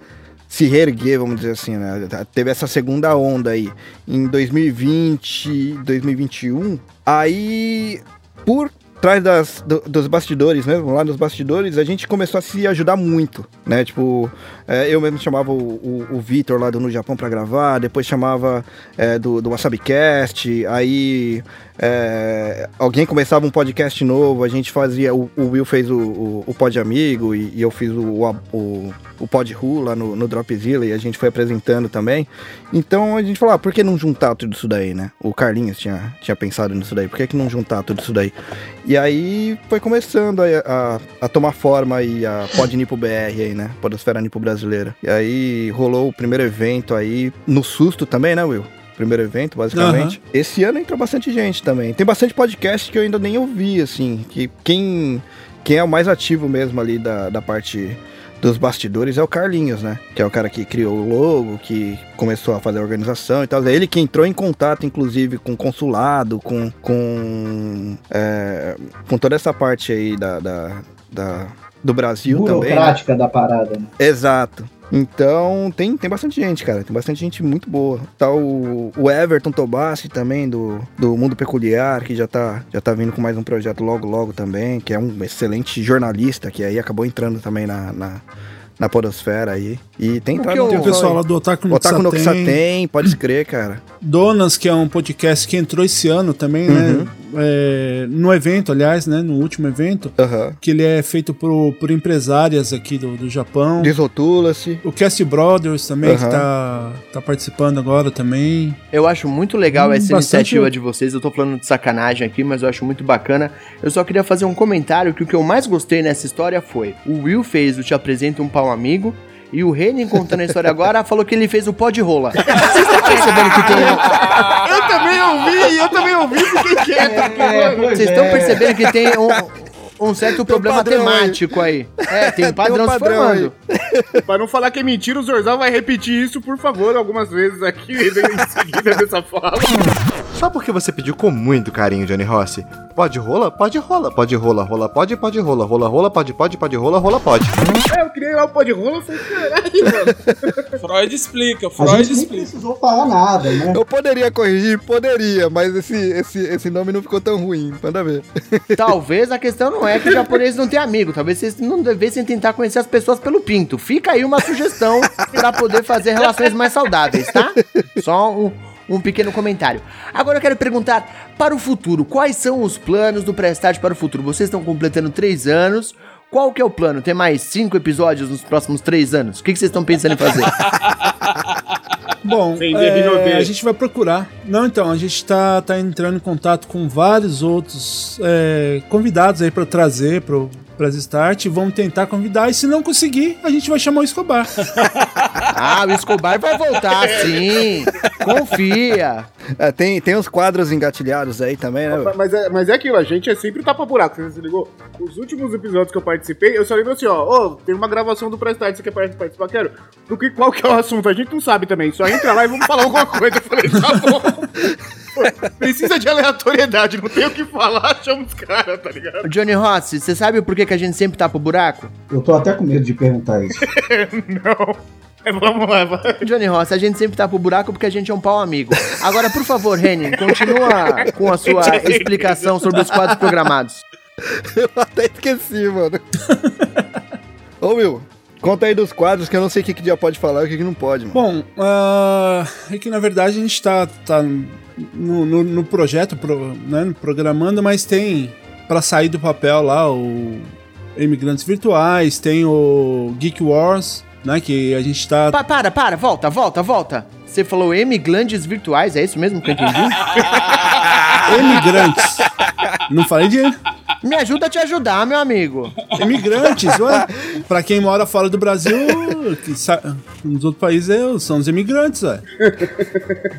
se reerguer, vamos dizer assim, né? Teve essa segunda onda aí em 2020, 2021. Aí, por trás das, do- dos bastidores mesmo, lá nos bastidores, a gente começou a se ajudar muito, né? Tipo, é, eu mesmo chamava o, o, o Vitor lá do No Japão pra gravar, depois chamava é, do, do WasabiCast, aí é, alguém começava um podcast novo, a gente fazia, o, o Will fez o, o, o Pod Amigo e, e eu fiz o, o, o Pod Ru lá no, no Dropzilla e a gente foi apresentando também. Então a gente falou, ah, por que não juntar tudo isso daí, né? O Carlinhos tinha, tinha pensado nisso daí, por que, que não juntar tudo isso daí? E aí foi começando a, a, a tomar forma aí a Pod Nipo BR aí, né? Podosfera Nipo Brasileira. E aí rolou o primeiro evento aí, no susto também, né, Will? Primeiro evento, basicamente. Esse ano entrou bastante gente também. Tem bastante podcast que eu ainda nem ouvi, assim. Que quem, quem é o mais ativo mesmo ali da, da parte dos bastidores é o Carlinhos, né? Que é o cara que criou o logo, que começou a fazer a organização e tal. É ele que entrou em contato, inclusive, com o consulado, com, com, é, com toda essa parte aí da, da, da- do Brasil também. né? Burocrática da parada, né? Exato. Então, tem, tem bastante gente, cara. Tem bastante gente muito boa. Tá o, o Everton Tobassi também, do, do Mundo Peculiar, que já tá, já tá vindo com mais um projeto logo, logo também, que é um excelente jornalista, que aí acabou entrando também na, na, na podosfera aí. E tem entrado que no Tem o pessoal lá do Otaku no Otaku no Kisaten, tem, pode crer, cara. Donas, que é um podcast que entrou esse ano também, Uhum. né? É, no evento, aliás, né? No último evento, Aham. que ele é feito por, por empresárias aqui do, do Japão. Desrotula-se. O Cast Brothers também, que Aham. tá, tá participando agora também. Eu acho muito legal Hum, essa bastante- iniciativa de vocês. Eu tô falando de sacanagem aqui, mas eu acho muito bacana. Eu só queria fazer um comentário que o que eu mais gostei nessa história foi: o Will fez o Te Apresenta um Pau Amigo. E o Renan, contando a história agora, falou que ele fez o pó de rola. Vocês estão percebendo que tem um, Eu também ouvi, eu também ouvi fiquei quieto. porque, mano, pois Vocês estão é. percebendo que tem um, um certo problema padrão aí. temático aí. É, tem um padrão, um se padrão formando. Pra não falar que é mentira, o Zorzal vai repetir isso, por favor, algumas vezes aqui em seguida dessa fala. Só porque você pediu com muito carinho, Johnny Rossi. Pode rola? Pode rola. Pode rola, rola, pode, pode rola. Rola, rola, pode, pode, pode rola, rola, pode. É, eu criei lá o pó de rola, falei, caralho, mano. Freud explica, A Freud explica. precisou falar nada, né? Eu poderia corrigir? Poderia, mas esse, esse, esse nome não ficou tão ruim. Manda ver. Talvez a questão não é que o japonês não tem amigo. Talvez vocês não devessem tentar conhecer as pessoas pelo pinto. Fica aí uma sugestão pra poder fazer relações mais saudáveis, tá? Só um, um pequeno comentário. Agora eu quero perguntar para o futuro. Quais são os planos do Prestart para o futuro? Vocês estão completando três anos. Qual que é o plano? Ter mais cinco episódios nos próximos três anos? O que, que vocês estão pensando em fazer? Bom, é, a gente vai procurar. Não, então, a gente tá, tá entrando em contato com vários outros é, convidados aí pra trazer pro Press Start. Vamos tentar convidar e se não conseguir, a gente vai chamar o Escobar. Ah, o Escobar vai voltar sim. Confia. É, tem, tem uns quadros engatilhados aí também, né? Mas- Mas é, mas é aquilo, a gente é sempre tapa-buraco, você se ligou? Os últimos episódios que eu participei, eu só lembro assim, ó, ô, tem uma gravação do Prestart, você quer participar? Quero. Do que, qual que é o assunto? A gente não sabe também, só entra lá e vamos falar alguma coisa. Eu falei, tá bom. Precisa de aleatoriedade, não tem o que falar, chama os caras, tá ligado? Johnny Rossi, você sabe por que, que a gente sempre tapa o buraco? Eu tô até com medo de perguntar isso. não. Vamos lá, vai. Johnny Rossi, a gente sempre tapa o buraco porque a gente é um pau amigo. Agora, por favor, Henning, continua com a sua explicação sobre os quadros programados. Eu até esqueci, mano. Ô, Will, conta aí dos quadros que eu não sei o que, que já pode falar e o que, que não pode, mano. Bom, ah, é que na verdade a gente tá, tá no, no- no projeto, pro- né, programando, mas tem pra sair do papel lá o Imigrantes Virtuais, tem o Geek Wars, né, que a gente tá... Pa- para, para, volta, volta, volta. Você falou emiglantes virtuais, é isso mesmo que eu entendi? Emigrantes. Não falei de Me ajuda a te ajudar, meu amigo. imigrantes, ué. Pra quem mora fora do Brasil, nos outros países são os imigrantes, ué.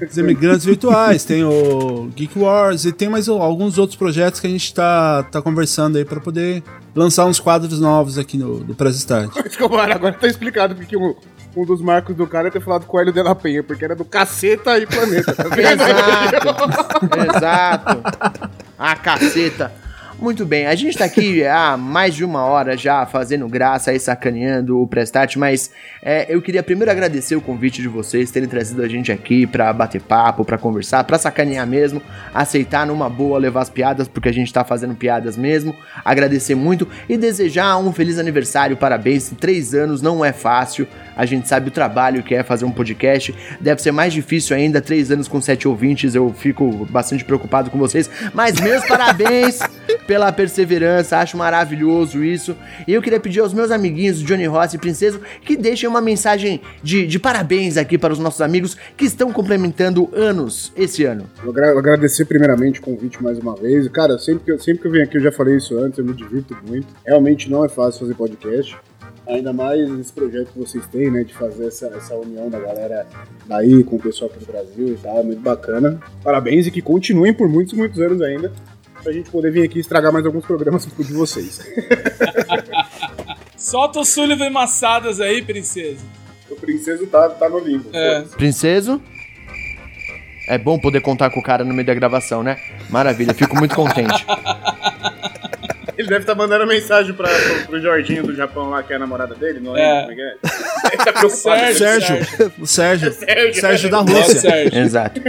Os imigrantes virtuais, tem o Geek Wars e tem mais o- alguns outros projetos que a gente tá, tá conversando aí pra poder lançar uns quadros novos aqui no, do Press Start. Escobar, agora tá explicado porque um, um dos marcos do cara é ter falado com o Hélio de la Penha, porque era do caceta e planeta, tá? Exato. Exato. Ah, caceta. Muito bem, a gente tá aqui há mais de uma hora já fazendo graça e sacaneando o Prestart, mas é, eu queria primeiro agradecer o convite de vocês terem trazido a gente aqui pra bater papo, pra conversar, pra sacanear mesmo, aceitar numa boa levar as piadas, porque a gente tá fazendo piadas mesmo, agradecer muito e desejar um feliz aniversário, parabéns, três anos não é fácil, a gente sabe o trabalho que é fazer um podcast, deve ser mais difícil ainda, três anos com sete ouvintes, eu fico bastante preocupado com vocês, mas meus parabéns pela perseverança, acho maravilhoso isso. E eu queria pedir aos meus amiguinhos Johnny Ross e Princeso que deixem uma mensagem de, de parabéns aqui para os nossos amigos que estão complementando anos esse ano. Eu agra- agradecer primeiramente o convite mais uma vez. Cara, sempre que, eu, sempre que eu venho aqui, eu já falei isso antes, eu me divirto muito. Realmente não é fácil fazer podcast. Ainda mais esse projeto que vocês têm, né? De fazer essa, essa união da galera daí com o pessoal aqui do Brasil e tal. Muito bacana. Parabéns e que continuem por muitos, muitos anos ainda. Pra gente poder vir aqui estragar mais alguns programas de vocês. Solta o Sullivan Massadas aí, princesa. O princeso tá, tá no limbo. É. Princeso? É bom poder contar com o cara no meio da gravação, né? Maravilha, fico muito contente. Ele deve estar mandando mensagem pra, pro, pro Jorginho do Japão lá, que é a namorada dele, não É. é? Como é que é? Ele tá preocupado. Sérgio, o Sérgio, Sérgio. Sérgio da Ó, Rússia. Sérgio, Exato.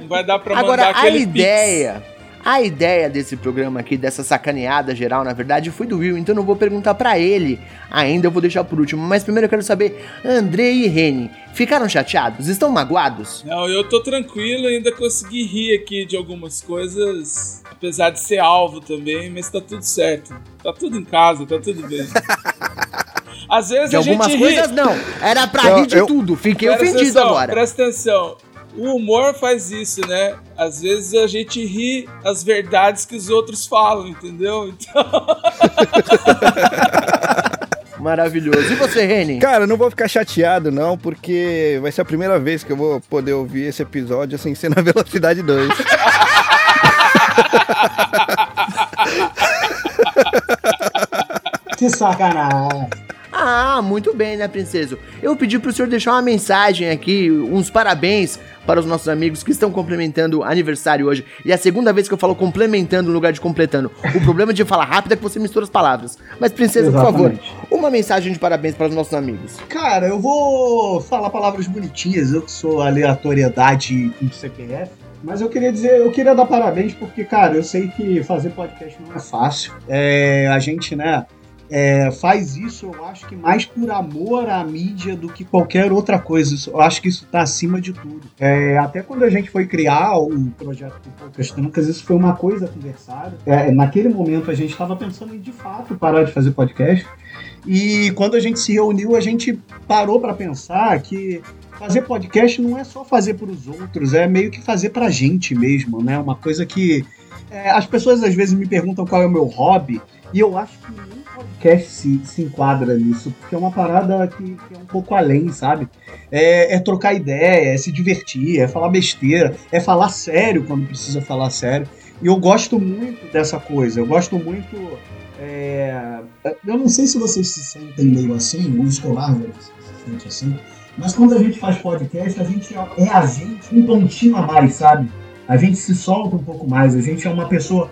não vai dar pra Agora, mandar a aquele ideia, a ideia desse programa aqui, dessa sacaneada geral, na verdade, foi do Will, então eu não vou perguntar pra ele ainda, eu vou deixar por último. Mas primeiro eu quero saber, André e Reni, ficaram chateados? Estão magoados? Não, eu tô tranquilo, ainda consegui rir aqui de algumas coisas, apesar de ser alvo também, mas tá tudo certo. Tá tudo em casa, tá tudo bem. Às vezes De a gente algumas ri. coisas, não. Era pra Não, rir de eu- tudo. Fiquei ofendido atenção, agora. Presta atenção. O humor faz isso, né? Às vezes a gente ri as verdades que os outros falam, entendeu? Então, Maravilhoso. E você, Reni? Cara, eu não vou ficar chateado, não, porque vai ser a primeira vez que eu vou poder ouvir esse episódio sem ser na velocidade 2. Que sacanagem. Ah, muito bem, né, princeso? Eu pedi pro senhor deixar uma mensagem aqui, uns parabéns para os nossos amigos que estão complementando aniversário hoje. E é a segunda vez que eu falo complementando no lugar de completando. O problema de falar rápido é que você mistura as palavras. Mas, princesa, por favor, Exatamente. uma mensagem de parabéns para os nossos amigos. Cara, eu vou falar palavras bonitinhas, eu que sou aleatoriedade com CPF. Mas eu queria dizer, eu queria dar parabéns porque, cara, eu sei que fazer podcast não é fácil. É, a gente, né, é, faz isso, eu acho que mais por amor à mídia do que qualquer outra coisa. Eu acho que isso tá acima de tudo. É, até quando a gente foi criar o projeto do Poucas Trancas, isso foi uma coisa conversada. É, naquele momento a gente estava pensando em de fato parar de fazer podcast. E quando a gente se reuniu, a gente parou para pensar que fazer podcast não é só fazer para os outros, é meio que fazer pra gente mesmo, né? Uma coisa que é, as pessoas às vezes me perguntam qual é o meu hobby e eu acho que podcast se, se enquadra nisso, porque é uma parada que, que é um pouco além, sabe? É, é trocar ideia, é se divertir, é falar besteira, é falar sério quando precisa falar sério. E eu gosto muito dessa coisa, eu gosto muito. é, eu não sei se vocês se sentem meio assim, o escolar se sente assim, mas quando a gente faz podcast, a gente é é a gente um pontinho a mais, sabe? A gente se solta um pouco mais, a gente é uma pessoa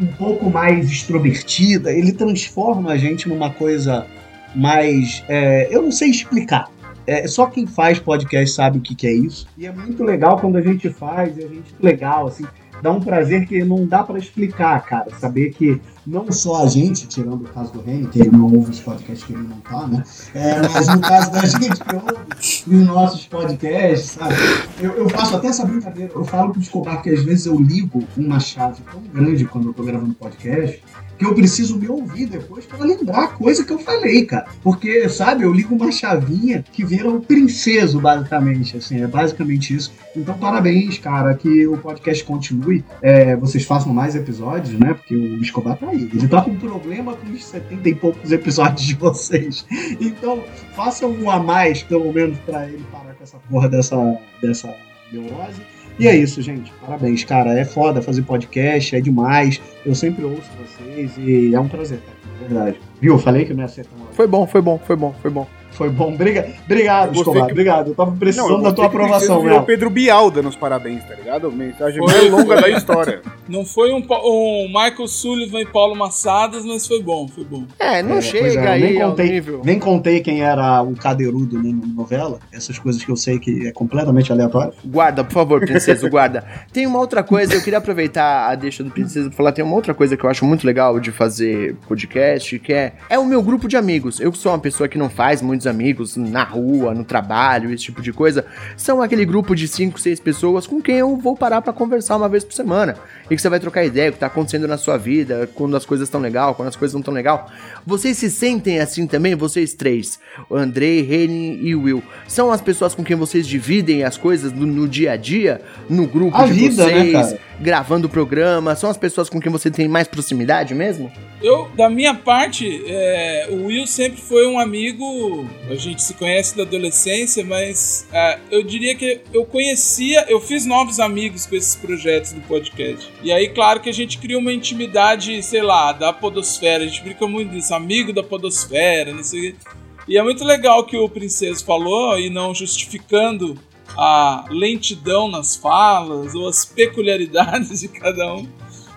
um, pouco mais extrovertida, ele transforma a gente numa coisa mais. é, eu não sei explicar. É, só quem faz podcast sabe o que, que é isso. E é muito legal quando a gente faz, a gente legal, assim, dá um prazer que não dá pra explicar, cara. Saber que não só a gente, tirando o caso do Reni, que ele não ouve os podcasts que ele não tá, né? É, mas no caso da gente que ouve os nossos podcasts, sabe? Eu, eu faço até essa brincadeira. Eu falo pro Escobar que às vezes eu ligo uma chave tão grande quando eu tô gravando podcast eu preciso me ouvir depois para lembrar a coisa que eu falei, cara. Porque, sabe, eu ligo uma chavinha que vira um princeso, basicamente, assim, é basicamente isso. Então, parabéns, cara, que o podcast continue, é, vocês façam mais episódios, né, porque o Escobar tá aí. Ele tá com problema com os 70 e poucos episódios de vocês. Então, façam um a mais, pelo menos, para ele parar com essa porra dessa, dessa neurose. E é isso, gente. Parabéns, cara. É foda fazer podcast, é demais. Eu sempre ouço vocês e é um prazer. De verdade. Viu? Falei que não ia ser tão. Foi bom, foi bom, foi bom, foi bom. Foi bom. Briga... Obrigado, Escobar. que- Obrigado. Eu tava precisando Não, eu da tua o aprovação, virou né? Pedro Bial dando os parabéns, tá ligado? Mensagem Foi, mais longa da história. Não foi um, um Michael Sullivan e Paulo Massadas, mas foi bom, foi bom. É, não É, chega é, aí nem ao contei, nível. nem contei quem era o cadeirudo né, na novela. Essas coisas que eu sei que é completamente aleatório. Guarda, por favor, princesa, guarda. Tem uma outra coisa, eu queria aproveitar a deixa do princesa pra falar, tem uma outra coisa que eu acho muito legal de fazer podcast, que é, é o meu grupo de amigos. Eu que sou uma pessoa que não faz muitos amigos na rua, no trabalho, esse tipo de coisa, são aquele grupo de 5, 6 pessoas com quem eu vou parar pra conversar uma vez por semana. E que você vai trocar ideia, o que tá acontecendo na sua vida, quando as coisas estão legal, quando as coisas não estão legal. Vocês se sentem assim também, vocês três, o Andrei, Reni e Will, são as pessoas com quem vocês dividem as coisas no, no dia a dia, no grupo A de vida, né, vocês, cara? gravando o programa, são as pessoas com quem você tem mais proximidade mesmo? Eu, da minha parte, é, o Will sempre foi um amigo. A gente se conhece da adolescência, mas é, eu diria que eu conhecia, eu fiz novos amigos com esses projetos do podcast. E aí, claro que a gente cria uma intimidade, sei lá, da Podosfera. A gente brinca muito disso, amigo da Podosfera, não sei o quê. E é muito legal que o Princeso falou, e não justificando a lentidão nas falas ou as peculiaridades de cada um.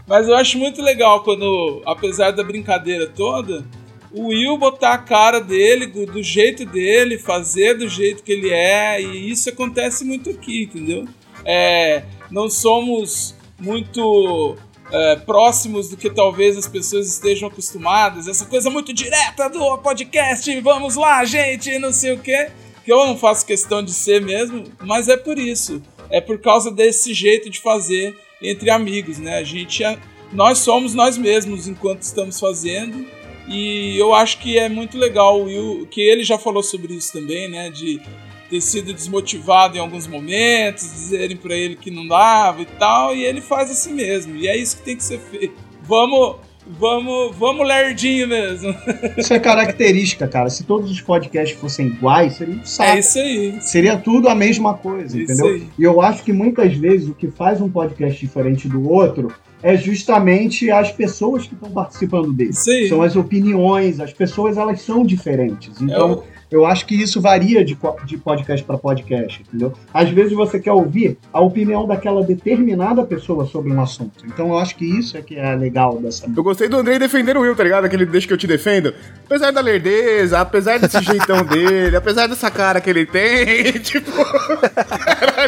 Mas eu acho muito legal quando, apesar da brincadeira toda, o Will botar a cara dele, do, jeito dele, fazer do jeito que ele é, e isso acontece muito aqui, entendeu? É, não somos muito é, próximos do que talvez as pessoas estejam acostumadas, essa coisa muito direta do podcast, vamos lá, gente, não sei o quê, que eu não faço questão de ser mesmo, mas é por isso, é por causa desse jeito de fazer entre amigos, né? A gente é, nós somos nós mesmos enquanto estamos fazendo. E eu acho que é muito legal o Will, que ele já falou sobre isso também, né? De ter sido desmotivado em alguns momentos, dizerem pra ele que não dava e tal, e ele faz assim mesmo. E é isso que tem que ser feito. Vamos, vamos, vamos lerdinho mesmo. Isso é característica, cara. Se todos os podcasts fossem iguais, seria um saco. É isso aí. Seria tudo a mesma coisa, Isso entendeu? E eu acho que muitas vezes o que faz um podcast diferente do outro é justamente as pessoas que estão participando dele. Aí. São as opiniões, as pessoas elas são diferentes. Então, eu acho que isso varia de, de podcast para podcast, entendeu? Às vezes você quer ouvir a opinião daquela determinada pessoa sobre um assunto. Então, eu acho que isso é que é legal dessa. Eu gostei do Andrei defender o Will, tá ligado? Aquele deixa que eu te defendo. Apesar da lerdeza, apesar desse jeitão dele, apesar dessa cara que ele tem, tipo.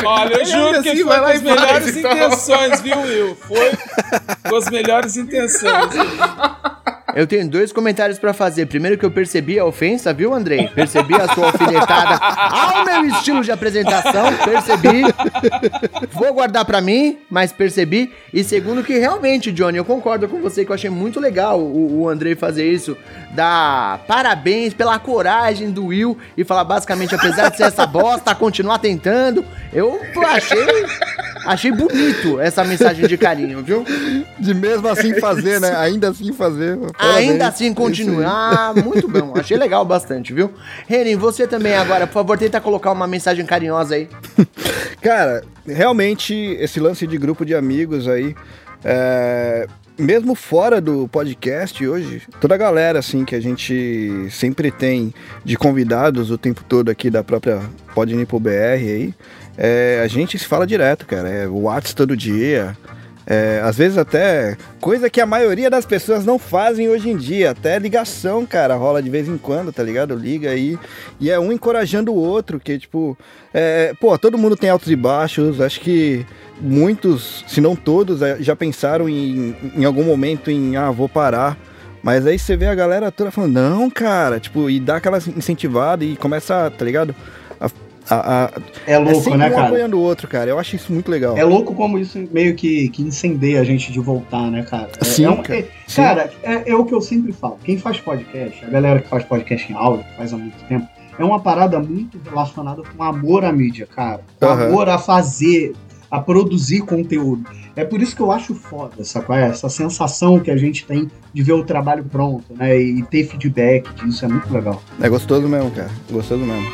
Olha, eu juro ainda que assim foi com as faz melhores e tal. intenções, viu, Will? Foi com as melhores intenções. Eu tenho dois comentários pra fazer. Primeiro que eu percebi a ofensa, viu, Andrei? Percebi a sua alfinetada ao meu estilo de apresentação, percebi. Vou guardar pra mim, mas percebi. E segundo que realmente, Johnny, eu concordo com você que eu achei muito legal o, o Andrei fazer isso. Dar parabéns pela coragem do Will e falar basicamente, apesar de ser essa bosta, continuar tentando. Eu achei, achei bonito essa mensagem de carinho, viu? De mesmo assim fazer, né? Ainda assim fazer. Ainda Parabéns. assim continua. Ah, muito bom. Achei legal bastante, viu? Renin, você também agora, por favor, tenta colocar uma mensagem carinhosa aí. Cara, realmente esse lance de grupo de amigos aí, é, mesmo fora do podcast hoje, toda a galera assim que a gente sempre tem de convidados o tempo todo aqui da própria Podnipo BR aí, é, a gente se fala direto, cara. É WhatsApp todo dia. É, às vezes até coisa que a maioria das pessoas não fazem hoje em dia, até ligação, cara, rola de vez em quando, tá ligado? Liga aí e é um encorajando o outro, que tipo, é, pô, todo mundo tem altos e baixos, acho que muitos, se não todos, é, já pensaram em, em algum momento em, ah, vou parar. Mas aí você vê a galera toda falando, não, cara, tipo, e dá aquela incentivada e começa, tá ligado? A, a- a- É louco, sempre né, um cara? apoiando o outro, cara. Eu acho isso muito legal. É louco como isso meio que, que incendeia a gente de voltar, né, cara? É, Sim, é um- cara. é- Sim. cara, é, é o que eu sempre falo. Quem faz podcast, a galera que faz podcast em áudio, faz há muito tempo, é uma parada muito relacionada com amor à mídia, cara. Aham. amor a fazer, a produzir conteúdo. É por isso que eu acho foda? É Essa sensação que a gente tem de ver o trabalho pronto, né? E ter feedback disso é muito legal. É gostoso mesmo, cara. Gostoso mesmo.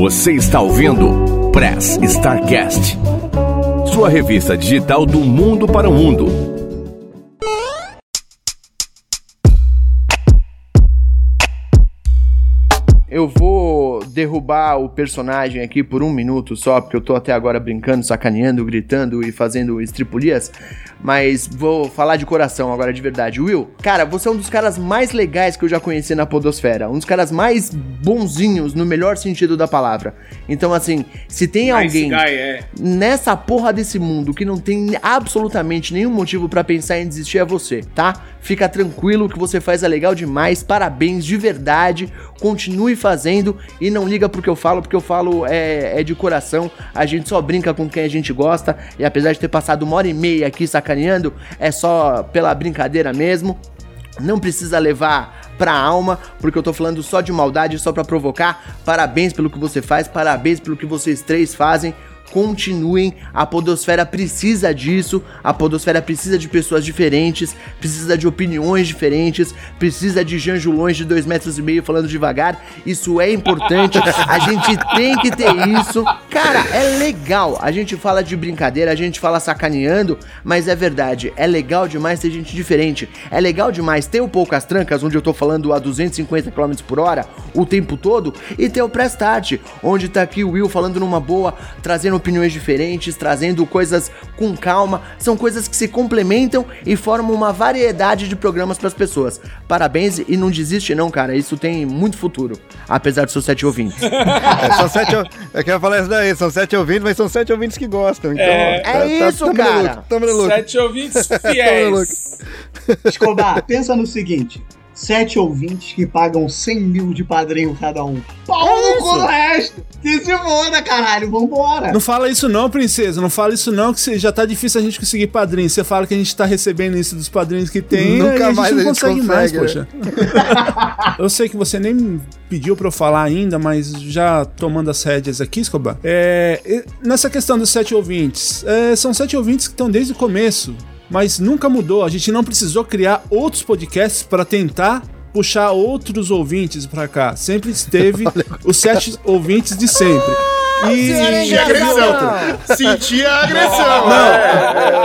Você está ouvindo Press Starcast, sua revista digital do mundo para o mundo. Eu vou derrubar o personagem aqui por um minuto só, porque eu tô até agora brincando, sacaneando, gritando e fazendo estripulias. Mas vou falar de coração agora, de verdade. Will, cara, você é um dos caras mais legais que eu já conheci na Podosfera. Um dos caras mais bonzinhos, no melhor sentido da palavra. Então, assim, se tem Nice alguém guy, é. nessa porra desse mundo que não tem absolutamente nenhum motivo pra pensar em desistir é você, tá? Fica tranquilo que você faz é legal demais, parabéns de verdade, continue fazendo e não liga pro que eu falo, porque eu falo é, é de coração, a gente só brinca com quem a gente gosta e apesar de ter passado uma hora e meia aqui sacaneando, é só pela brincadeira mesmo. Não precisa levar pra alma, porque eu tô falando só de maldade, só pra provocar. Parabéns pelo que você faz, parabéns pelo que vocês três fazem. Continuem, a Podosfera precisa disso, a Podosfera precisa de pessoas diferentes, precisa de opiniões diferentes, precisa de janjulões de dois metros e meio falando devagar. Isso é importante, a gente tem que ter isso. Cara, é legal. A gente fala de brincadeira, a gente fala sacaneando, mas é verdade, é legal demais ter gente diferente. É legal demais ter o Poucas Trancas, onde eu tô falando a 250 km por hora o tempo todo, e ter o Press Start, onde tá aqui o Will falando numa boa, trazendo opiniões diferentes, trazendo coisas com calma. São coisas que se complementam e formam uma variedade de programas pras pessoas. Parabéns e não desiste não, cara. Isso tem muito futuro, apesar de seus sete ouvintes. É, são sete. ou- Eu quero falar isso daí, são sete ouvintes, mas são sete ouvintes que gostam. Então, É. É isso, tamo no cara. lucro, Tamo no lucro. Sete ouvintes fiéis. Escobar, pensa no seguinte: sete ouvintes que pagam 100 mil de padrinho cada um. Pau É cu do resto! Que se foda, caralho, vambora! Não fala isso não, princesa. Não fala isso não, que já tá difícil a gente conseguir padrinho. Você fala que a gente tá recebendo isso dos padrinhos que tem, Nunca a gente mais não a gente consegue, mais, consegue, poxa. eu sei que você nem pediu pra eu falar ainda, mas já tomando as rédeas aqui, Escobar. É, nessa questão dos sete ouvintes, é, são sete ouvintes que estão desde o começo, mas nunca mudou. A gente não precisou criar outros podcasts pra tentar puxar outros ouvintes pra cá. Sempre esteve os sete ouvintes de sempre. E, Senti a agressão. Senti a agressão.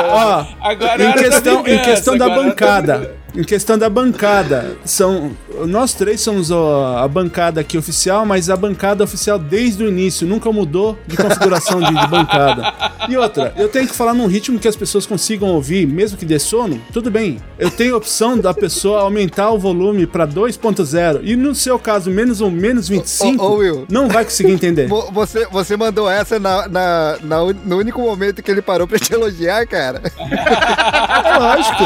Ó, Agora é em hora da questão, em questão agora é hora da bancada, em questão da bancada, são nós três somos a, a bancada aqui oficial, mas a bancada oficial desde o início, nunca mudou de configuração de, de bancada. E outra, eu tenho que falar num ritmo que as pessoas consigam ouvir, mesmo que dê sono, tudo bem. Eu tenho a opção da pessoa aumentar o volume pra 2.0 e no seu caso, menos ou menos 25, Ô, ô, Will. não vai conseguir entender. Vo- Você, você mandou essa na, na- na no único momento que ele parou pra te elogiar, cara. É lógico,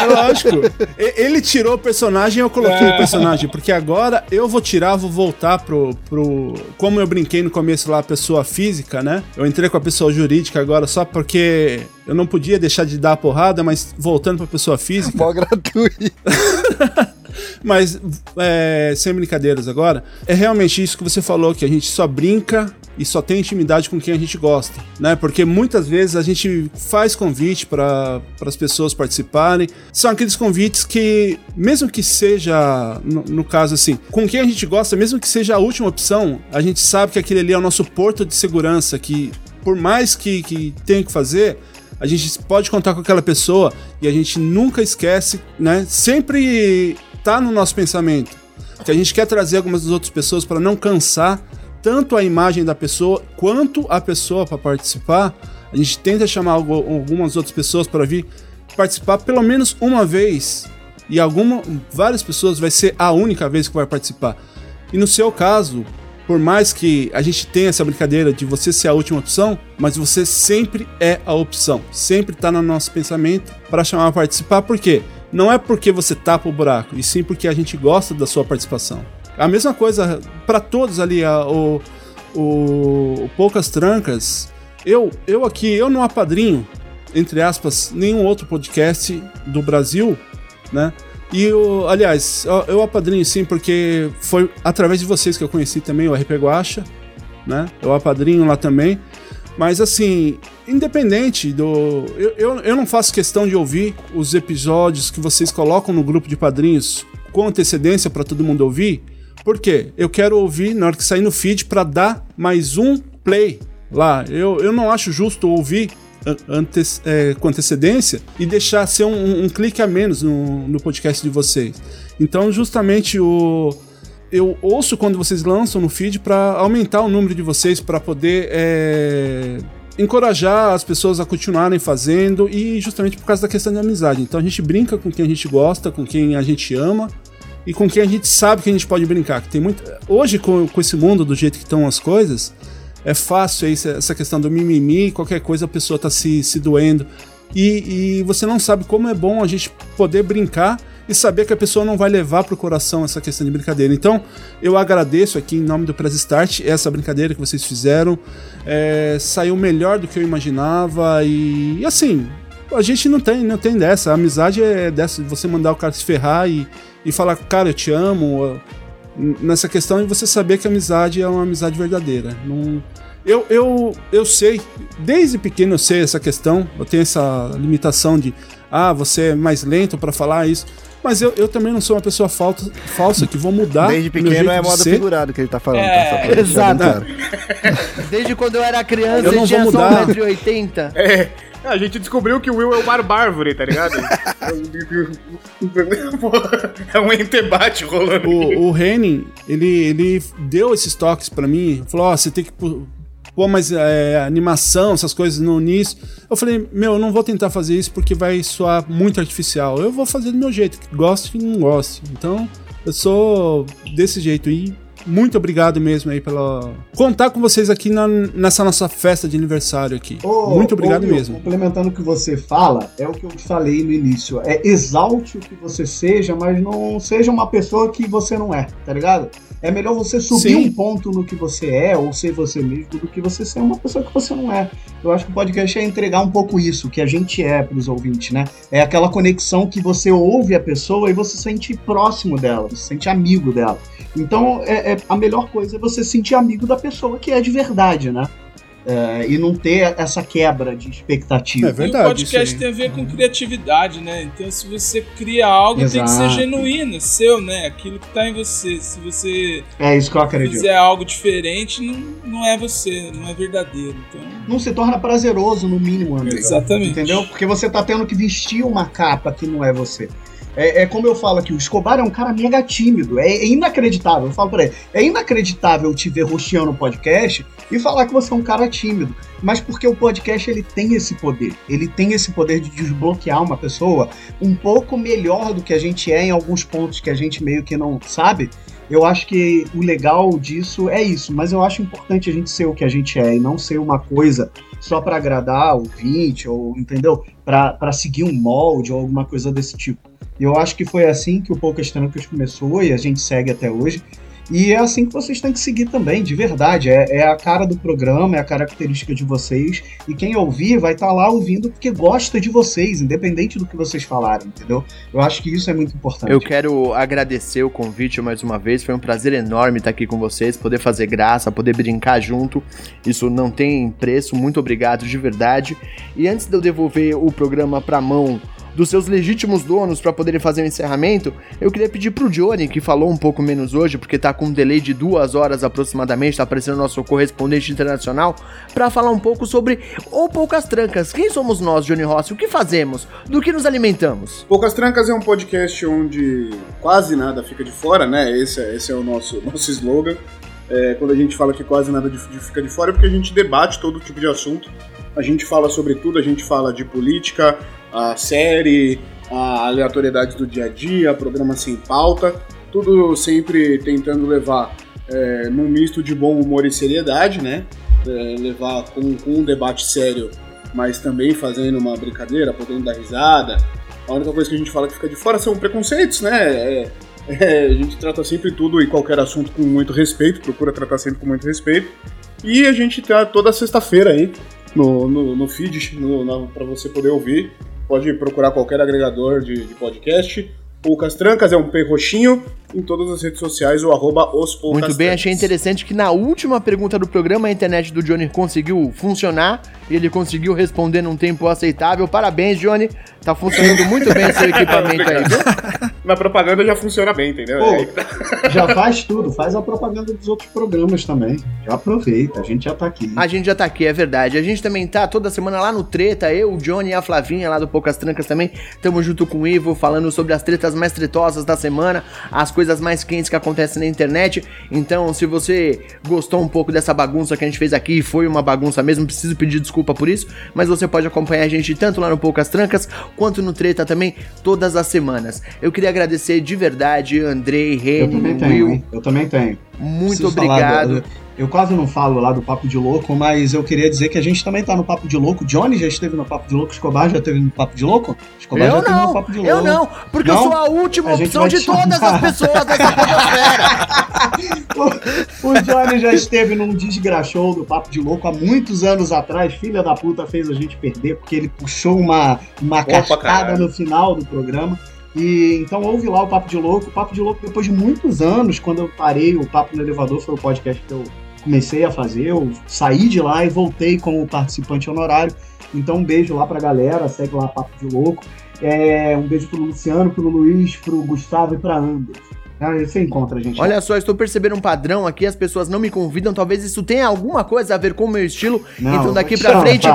é lógico. Ele tirou o personagem eu coloquei o personagem, porque agora eu vou tirar, vou voltar pro, pro. Como eu brinquei no começo lá, a pessoa física, né? Eu entrei com a pessoa jurídica agora só porque eu não podia deixar de dar a porrada, mas voltando pra pessoa física. Mó gratuito. Mas, é, sem brincadeiras agora, é realmente isso que você falou, que a gente só brinca e só tem intimidade com quem a gente gosta, né? Porque muitas vezes a gente faz convite para as pessoas participarem, são aqueles convites que, mesmo que seja, no, no caso assim, com quem a gente gosta, mesmo que seja a última opção, a gente sabe que aquele ali é o nosso porto de segurança, que por mais que, que tenha que fazer, a gente pode contar com aquela pessoa e a gente nunca esquece, né? Sempre tá no nosso pensamento que a gente quer trazer algumas das outras pessoas para não cansar tanto a imagem da pessoa quanto a pessoa para participar. A gente tenta chamar algu- algumas outras pessoas para vir participar pelo menos uma vez e alguma várias pessoas vai ser a única vez que vai participar. E no seu caso, por mais que a gente tenha essa brincadeira de você ser a última opção, mas você sempre é a opção, sempre tá no nosso pensamento para chamar a participar, por quê? Não é porque você tapa o buraco, e sim porque a gente gosta da sua participação. A mesma coisa para todos ali, a- o, o, Poucas Trancas. Eu, eu aqui, eu não apadrinho, entre aspas, nenhum outro podcast do Brasil, né? E o, aliás, eu, eu apadrinho sim, porque foi através de vocês que eu conheci também o RP Guacha, né? Eu apadrinho lá também. Mas assim, independente do. Eu, eu, eu não faço questão de ouvir os episódios que vocês colocam no grupo de padrinhos com antecedência para todo mundo ouvir. Por quê? Eu quero ouvir na hora que sair no feed para dar mais um play lá. Eu, eu não acho justo ouvir an- antes, é, com antecedência e deixar ser um, um clique a menos no, no podcast de vocês. Então, justamente o eu ouço quando vocês lançam no feed para aumentar o número de vocês para poder é, encorajar as pessoas a continuarem fazendo e justamente por causa da questão de amizade. Então a gente brinca com quem a gente gosta, com quem a gente ama e com quem a gente sabe que a gente pode brincar. Que tem muito hoje com, com esse mundo do jeito que estão as coisas é fácil aí essa questão do mimimi, qualquer coisa a pessoa tá se, se doendo. E, e você não sabe como é bom a gente poder brincar e saber que a pessoa não vai levar pro coração essa questão de brincadeira. Então, eu agradeço aqui em nome do Press Start essa brincadeira que vocês fizeram. É, saiu melhor do que eu imaginava e, e assim, a gente não tem, não tem dessa. A amizade é dessa, de você mandar o cara se ferrar e, e falar, cara, eu te amo. Nessa questão de você saber que a amizade é uma amizade verdadeira. Não, eu, eu, eu sei, desde pequeno eu sei essa questão, eu tenho essa limitação de, ah, você é mais lento para falar isso. Mas eu, eu também não sou uma pessoa falta, falsa que vou mudar. Desde meu pequeno jeito é ser. figurado que ele tá falando. É, tá? Só exato. claro. Desde quando eu era criança, Eu ele não tinha vou só mudar. É, 1,80m. a gente descobriu que o Will é o barbárvore, tá ligado? é um entebate rolando. o, o Henning, ele, ele deu esses toques pra mim, falou, ó, você tem que pôr mais é, animação, essas coisas no início. Eu falei, meu, eu não vou tentar fazer isso porque vai soar muito artificial. Eu vou fazer do meu jeito, que goste e não goste. Então, eu sou desse jeito aí. Muito obrigado mesmo aí pela contar com vocês aqui na- nessa nossa festa de aniversário aqui. Ô, Muito obrigado ô, Will, mesmo. Complementando o que você fala, é o que eu falei no início. É exalte o que você seja, mas não seja uma pessoa que você não é, tá ligado? É melhor você subir Sim. um ponto no que você é, ou ser você mesmo, do que você ser uma pessoa que você não é. Eu acho que o podcast é entregar um pouco isso, que a gente é pros ouvintes, né? É aquela conexão que você ouve a pessoa e você se sente próximo dela, você se sente amigo dela. Então, é, é- a melhor coisa é você se sentir amigo da pessoa que é de verdade, né? É, e não ter essa quebra de expectativa. É E o verdade. podcast tem a ver com criatividade, né? Então, se você cria algo, tem que ser Exato. genuíno, seu, né? Aquilo que tá em você. Se você É isso que eu acredito. fizer algo diferente, não, não é você, não é verdadeiro. Então, Não se torna prazeroso, no mínimo, André. exatamente. Entendeu? Porque você tá tendo que vestir uma capa que não é você. É, é como eu falo aqui, o Escobar é um cara mega tímido. É, é inacreditável. Eu falo pra ele, é inacreditável te ver rosteando um podcast e falar que você é um cara tímido. Mas porque o podcast ele tem esse poder. Ele tem esse poder de desbloquear uma pessoa um pouco melhor do que a gente é em alguns pontos que a gente meio que não sabe. Eu acho que o legal disso é isso, mas eu acho importante a gente ser o que a gente é e não ser uma coisa só para agradar o ouvinte ou entendeu? Para seguir um molde ou alguma coisa desse tipo. E eu acho que foi assim que o Poucas Trancas começou e a gente segue até hoje. E é assim que vocês têm que seguir também, de verdade. É, é a cara do programa, é a característica de vocês. E quem ouvir vai estar lá ouvindo porque gosta de vocês, independente do que vocês falarem, entendeu? Eu acho que isso é muito importante. Eu quero agradecer o convite mais uma vez. Foi um prazer enorme estar aqui com vocês, poder fazer graça, poder brincar junto. Isso não tem preço. Muito obrigado de verdade. E antes de eu devolver o programa para mão dos seus legítimos donos para poderem fazer o encerramento, eu queria pedir pro Johnny, que falou um pouco menos hoje, porque tá com um delay de duas horas aproximadamente, tá aparecendo nosso correspondente internacional, para falar um pouco sobre ou poucas trancas. Quem somos nós, Johnny Rossi? O que fazemos? Do que nos alimentamos? Poucas Trancas é um podcast onde quase nada fica de fora, né? Esse é, esse é o nosso, nosso slogan. É, quando a gente fala que quase nada de, de fica de fora, é porque a gente debate todo tipo de assunto. A gente fala sobre tudo, a gente fala de política, a série, a aleatoriedade do dia a dia, programa sem pauta, tudo sempre tentando levar é, num misto de bom humor e seriedade, né? É, levar com, com um debate sério, mas também fazendo uma brincadeira, podendo dar risada. A única coisa que a gente fala que fica de fora são preconceitos, né? É, é, a gente trata sempre tudo e qualquer assunto com muito respeito, procura tratar sempre com muito respeito. E a gente tá toda sexta-feira aí no, no, no feed para você poder ouvir. Pode procurar qualquer agregador de, de podcast. Poucas Trancas é um P roxinho em todas as redes sociais, o arroba os Poucas Muito bem, Trancas. achei interessante que na última pergunta do programa a internet do Johnny conseguiu funcionar e ele conseguiu responder num tempo aceitável. Parabéns, Johnny. Tá funcionando muito bem seu equipamento aí, viu? Na propaganda já funciona bem, entendeu? Pô, É, já faz tudo, faz a propaganda dos outros programas também. Já aproveita, a gente já tá aqui. A gente já tá aqui, é verdade. A gente também tá toda semana lá no Treta, eu, o Johnny e a Flavinha lá do Poucas Trancas também. Tamo junto com o Ivo, falando sobre as tretas mais tretosas da semana, as coisas mais quentes que acontecem na internet. Então, se você gostou um pouco dessa bagunça que a gente fez aqui, e foi uma bagunça mesmo, preciso pedir desculpa por isso, mas você pode acompanhar a gente tanto lá no Poucas Trancas, quanto no Treta também, todas as semanas. Eu queria agradecer de verdade, Andrei, Eu Reni, também tenho, Will. Eu também tenho. Muito Preciso obrigado. do- eu quase não falo lá do Papo de Louco, mas eu queria dizer que a gente também tá no Papo deLouco. Johnny já esteve no Papo de Louco, Escobar já esteve no Papo de Louco? Escobar já Eu esteve no Papo de Louco. eu não, porque eu Não? sou a última A opção de te todas chamar. as pessoas dessa podosfera. O Johnny já esteve num desgraçou do Papo de Louco há muitos anos atrás. Filha da puta fez a gente perder porque ele puxou uma, uma pra cascada caralho. no final do programa. E então ouve lá o Papo de Louco. O Papo de Louco, depois de muitos anos, quando eu parei, o Papo no Elevador foi o podcast que eu comecei a fazer. Eu saí de lá e voltei como participante honorário. Então um beijo lá pra galera, segue lá Papo de Louco. É, um beijo pro Luciano, pro Luiz, pro Gustavo e pra Anderson. Ah, você encontra, gente. Olha só, estou percebendo um padrão aqui, as pessoas não me convidam, talvez isso tenha alguma coisa a ver com o meu estilo. Não, então daqui te frente.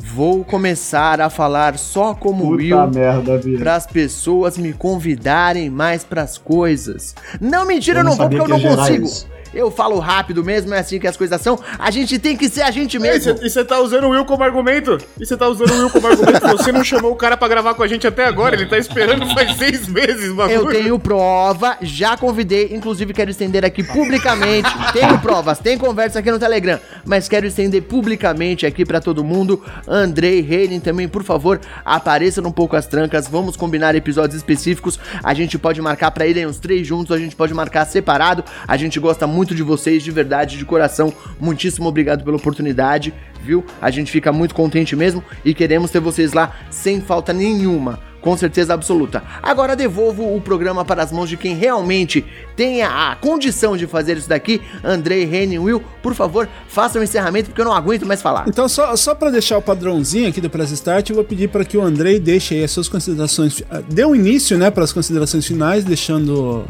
Vou começar a falar só como Puta Will. Para as pessoas me convidarem mais pras coisas. Não, mentira, eu não, não vou porque eu não consigo. isso. Eu falo rápido mesmo, é assim que as coisas são. A gente tem que ser a gente mesmo. E você tá usando o Will como argumento? E você tá usando o Will como argumento? Você não chamou o cara pra gravar com a gente até agora, ele tá esperando faz seis meses, mano. Eu tenho prova, já convidei, inclusive quero estender aqui publicamente. tenho provas, tem conversa aqui no Telegram, mas quero estender publicamente aqui pra todo mundo. Andrei, Reinen também, por favor, apareça no Pouco as Trancas. Vamos combinar episódios específicos. A gente pode marcar pra irem os três juntos, a gente pode marcar separado. A gente gosta muito de vocês, de verdade, de coração. Muitíssimo obrigado pela oportunidade, viu? A gente fica muito contente mesmo e queremos ter vocês lá sem falta nenhuma. Com certeza absoluta. Agora devolvo o programa para as mãos de quem realmente tenha a condição de fazer isso daqui. Andrei, Reni, Will, por favor, façam o encerramento porque eu não aguento mais falar. Então, só, só para deixar o padrãozinho aqui do Press Start, eu vou pedir para que o Andrei deixe aí as suas considerações. ah, Dê um início, né, para as considerações finais, deixando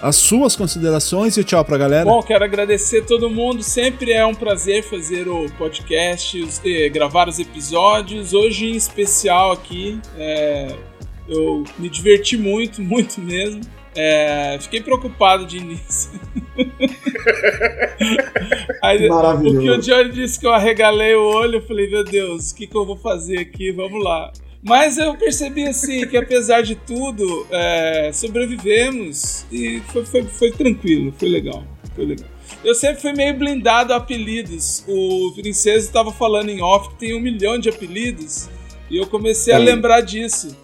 as suas considerações e tchau pra galera. Bom, quero agradecer todo mundo. Sempre é um prazer fazer o podcast, os- eh, gravar os episódios. Hoje, em especial, aqui, é, Eu me diverti muito, muito mesmo. É, fiquei preocupado de início. Aí, Maravilhoso. O que o Johnny disse que eu arregalei o olho, eu falei, meu Deus, o que, que eu vou fazer aqui? Vamos lá. Mas eu percebi assim que apesar de tudo, é, sobrevivemos e foi, foi, foi tranquilo, foi legal, foi legal. Eu sempre fui meio blindado a apelidos. O Princesa estava falando em off que tem um milhão de apelidos e eu comecei a Tem. lembrar disso.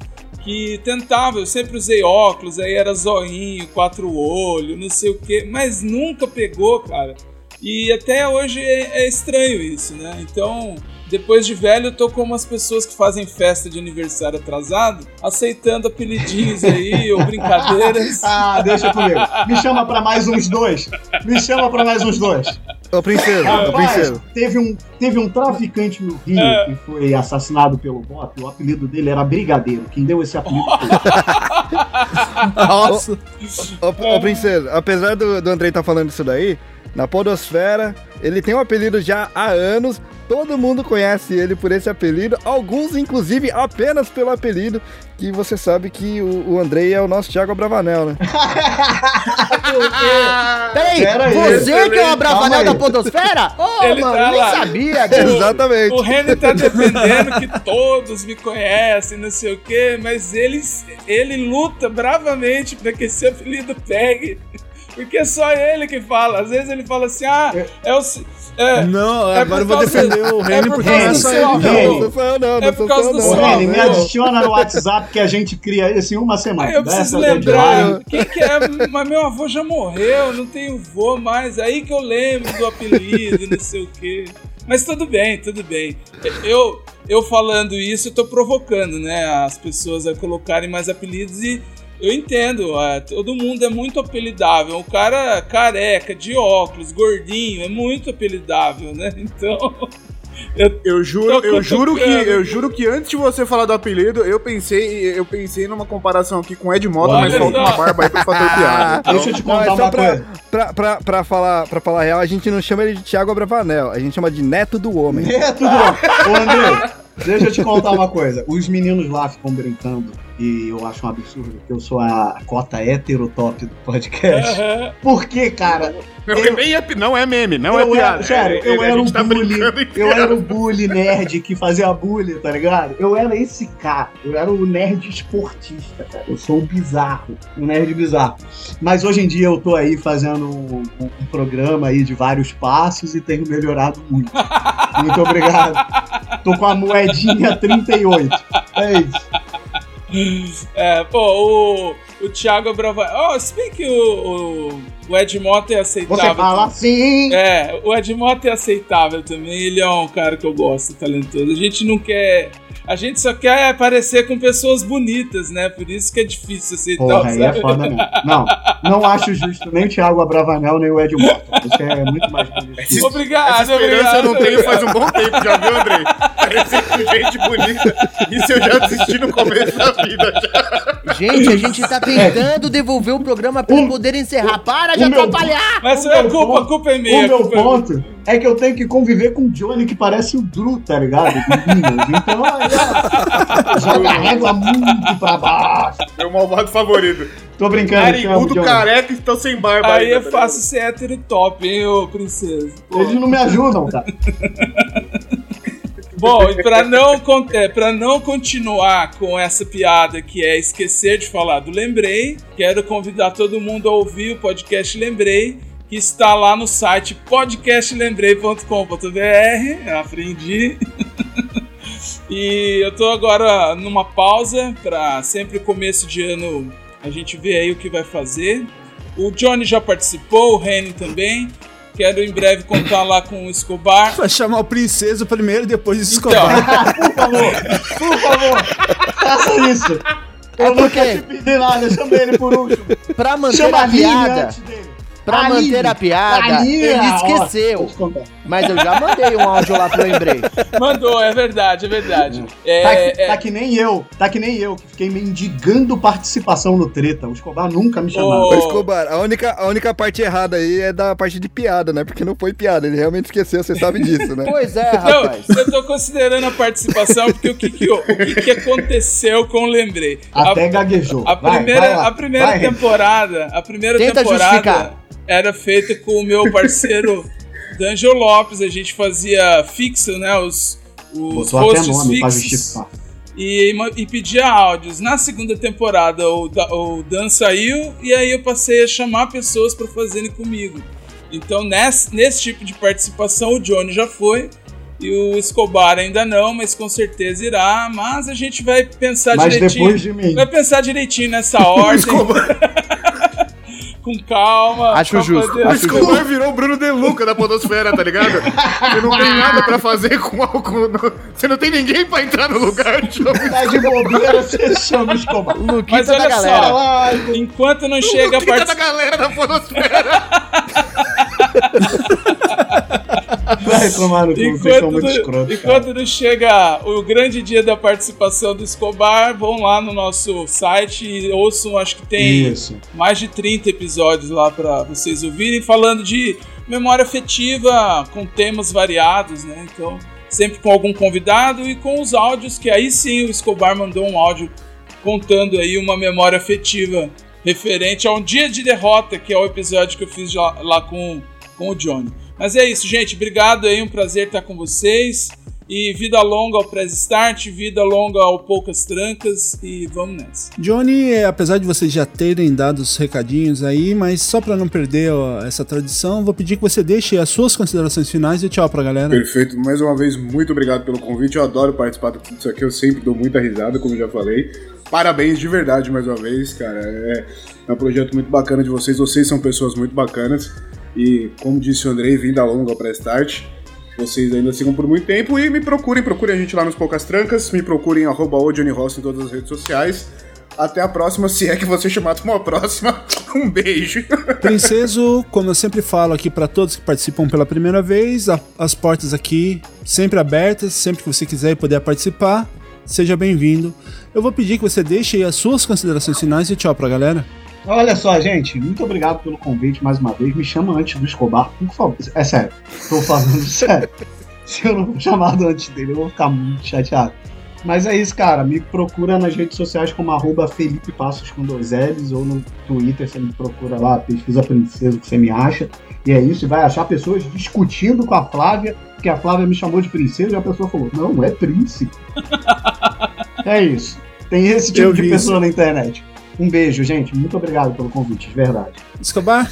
Que tentava, eu sempre usei óculos, aí era zoinho, quatro olhos, não sei o que, mas nunca pegou, cara. E até hoje é, é estranho isso, né? Então, depois de velho, eu tô como as pessoas que fazem festa de aniversário atrasado, aceitando apelidinhos aí ou brincadeiras. Ah, deixa comigo. Me chama pra mais uns dois. Me chama pra mais uns dois. Ô, princesa, ô, princesa. teve um, teve um traficante no Rio É. que foi assassinado pelo BOP. O apelido dele era Brigadeiro. Quem deu esse apelido foi Nossa. Ô, ô, princesa, apesar do, do Andrei estar falando isso daí, na Podosfera, ele tem um apelido já há anos. Todo mundo conhece ele por esse apelido. Alguns, inclusive, apenas pelo apelido. Que você sabe que o, o Andrei é o nosso Thiago Bravanel, né? Peraí, Pera aí, você que é o Abravanel aí. da Podosfera? Ô, Ele mano, tá nem lá. sabia disso. Exatamente. O Renan tá defendendo que todos me conhecem, não sei o quê, mas ele, ele luta bravamente pra que esse apelido pegue. Porque é só ele que fala. Às vezes ele fala assim: ah, é o. É, Não, é agora eu por vou defender o é Reni por porque causa não é do só seu ele, avô. não. É por causa do seu Reni, me avô. adiciona no WhatsApp que a gente cria isso em uma semana. Aí eu preciso Dessa lembrar. Quem que é? Mas meu avô já morreu, não tenho vô mais. Aí que eu lembro do apelido, não sei o quê. Mas tudo bem, tudo bem. Eu, eu falando isso, eu tô provocando, né? As pessoas a colocarem mais apelidos e eu entendo. é, todo mundo é muito apelidável. O cara careca, de óculos, gordinho, é muito apelidável, né? Então. Eu, Eu juro, eu juro que eu juro que antes de você falar do apelido, eu pensei, eu pensei numa comparação aqui com Ed Mota, mas falta uma barba aí pra fazer piada. Então, Deixa eu te Não, contar é uma pra, coisa. pra, pra, pra falar, pra falar a real, a gente não chama ele de Thiago Bravanel, a gente chama de Neto do Homem. É, tudo bom. Ô, André, deixa eu te contar uma coisa. Os meninos lá ficam brincando e eu acho um absurdo que eu sou a cota heterotop do podcast. Aham. Por quê, cara? não, nem é- não é meme, não é eu piada. Era, sério, É- eu era gente tá bully. Eu era o bully nerd que fazia bully, tá ligado? Eu era esse cara. Eu era o nerd esportista, cara. Eu sou o bizarro. O nerd bizarro. Mas hoje em dia eu tô aí fazendo um, um- um programa aí de vários passos e tenho melhorado muito. Muito obrigado. Tô com a moedinha 38. É isso. É, pô, o, o Thiago Brava. Oh, se bem que o, o, o Ed Mota é aceitável. Você fala assim. É, o Ed Mota é aceitável também. Ele é um cara que eu gosto, talentoso. A gente não quer. A gente só quer aparecer com pessoas bonitas, né? Por isso que é difícil aceitar. Porra, aí é foda mesmo. Não, não acho justo nem o Thiago Abravanel, nem o Ed Mota. Você é muito mais bonito. isso. Obrigado, Essa esperança eu não obrigado. tenho faz um bom tempo, já viu, Andrei? Parecer com gente bonita. Isso eu já desisti no começo da vida. Já. Gente, a gente tá tentando devolver o programa pra Um- poder encerrar. Para de o meu- atrapalhar! Mas O é a meu culpa, a ponto- culpa é O minha. a meu culpa é ponto é que eu tenho que conviver com o Johnny que parece o Drew, tá ligado? Então, aí, ó, joga a régua muito pra baixo. Meu malvado favorito. Tô brincando, Narigudo, careca e estão sem barba Aí ainda, é tá fácil ser hétero top, hein, ô princesa. Eles não me ajudam, cara. Bom, e pra não, pra não continuar com essa piada que é esquecer de falar do Lembrei, quero convidar todo mundo a ouvir o podcast Lembrei, que está lá no site podcastlembrei.com.br. Aprendi. e eu tô agora numa pausa para sempre começo de ano a gente ver aí o que vai fazer. O Johnny já participou, o Reni também. Quero em breve contar lá com o Escobar. Vai chamar o Princeso primeiro e depois o Então, Escobar. Por favor, por favor, faça isso. Eu É não porque- quero te pedir nada, chama ele por último. Pra manter Chama a piada, antes dele. Pra Tá manter a piada, Tá ele Ó, esqueceu. Mas eu já mandei um áudio lá pro Lembrei. Mandou, é verdade, é verdade. É, Tá, que, é, tá que nem eu, tá que nem eu, que fiquei mendigando participação no treta. O Escobar nunca me chamava. Ô, Escobar, a única, a única parte errada aí é da parte de piada, né? Porque não foi piada, ele realmente esqueceu, você sabe disso, né? Pois é, Não, rapaz. eu tô considerando a participação porque o que, que, o que, que aconteceu com o Lembrei. Até a, gaguejou. a Vai, primeira, vai lá, a primeira vai. temporada, a primeira Tenta temporada justificar. Era feita com o meu parceiro D'Angelo Lopes, a gente fazia fixo, né, os, os Botou até nome fixos justificar. e, e pedia áudios. Na segunda temporada o, o Dan saiu e aí eu passei a chamar pessoas para fazerem comigo. Então nesse, nesse tipo de participação o Johnny já foi e o Escobar ainda não, mas com certeza irá. Mas a gente vai pensar Mas direitinho. depois de mim. Vai pensar direitinho nessa ordem. com calma. Acho justo, poder- O Escobar virou o Bruno De Luca da podosfera, tá ligado? Você não tem nada pra fazer com álcool. no- Você não tem ninguém pra entrar no lugar. Tá de bobeira, você chama o Escobar. Mas Luquita da olha galera. só, Ai, enquanto não chega a Luquita da parte... galera da podosfera. vai tomar no cu, vocês são muito não, escrotos. enquanto não chega o grande dia da participação do Escobar, vão lá no nosso site e ouçam, acho que tem Isso. mais de 30 episódios lá pra vocês ouvirem, falando de memória afetiva com temas variados, né? Então, sempre com algum convidado e com os áudios, que aí sim o Escobar mandou um áudio contando aí uma memória afetiva referente a um dia de derrota, que é o episódio que eu fiz lá, lá com, com o Johnny. Mas é isso, gente. Obrigado aí, um prazer estar com vocês. E vida longa ao Press Start, vida longa ao Poucas Trancas e vamos nessa. Johnny, apesar de vocês já terem dado os recadinhos aí, mas só pra não perder ó, essa tradição, vou pedir que você deixe as suas considerações finais e tchau pra galera. Perfeito, mais uma vez, muito obrigado pelo convite. Eu adoro participar de tudo isso aqui, eu sempre dou muita risada, como já falei. Parabéns de verdade mais uma vez, cara. É, é um projeto muito bacana de vocês, vocês são pessoas muito bacanas. E como disse o Andrei, vinda longa para Start. Vocês ainda sigam por muito tempo e me procurem, procurem a gente lá nos Poucas Trancas, me procurem arroba Ross em todas as redes sociais. Até a próxima, se é que você chamar uma próxima. Um beijo. Princeso, como eu sempre falo aqui pra todos que participam pela primeira vez, a- as portas aqui sempre abertas, sempre que você quiser e puder participar, seja bem-vindo. Eu vou pedir que você deixe aí as suas considerações finais e tchau pra galera. Olha só, gente, muito obrigado pelo convite mais uma vez. Me chama antes do Escobar, por favor. É sério, tô falando sério. Se eu não for chamado antes dele, eu vou ficar muito chateado. Mas é isso, cara. Me procura nas redes sociais como arroba Felipe Passos com dois L's ou no Twitter, você me procura lá, pesquisa princesa que você me acha. E é isso, e vai achar pessoas discutindo com a Flávia, porque a Flávia me chamou de princesa e a pessoa falou, não, é príncipe. é isso. Tem esse tipo Eu de pessoa na internet. Um beijo, gente. Muito obrigado pelo convite, de verdade. Escobar,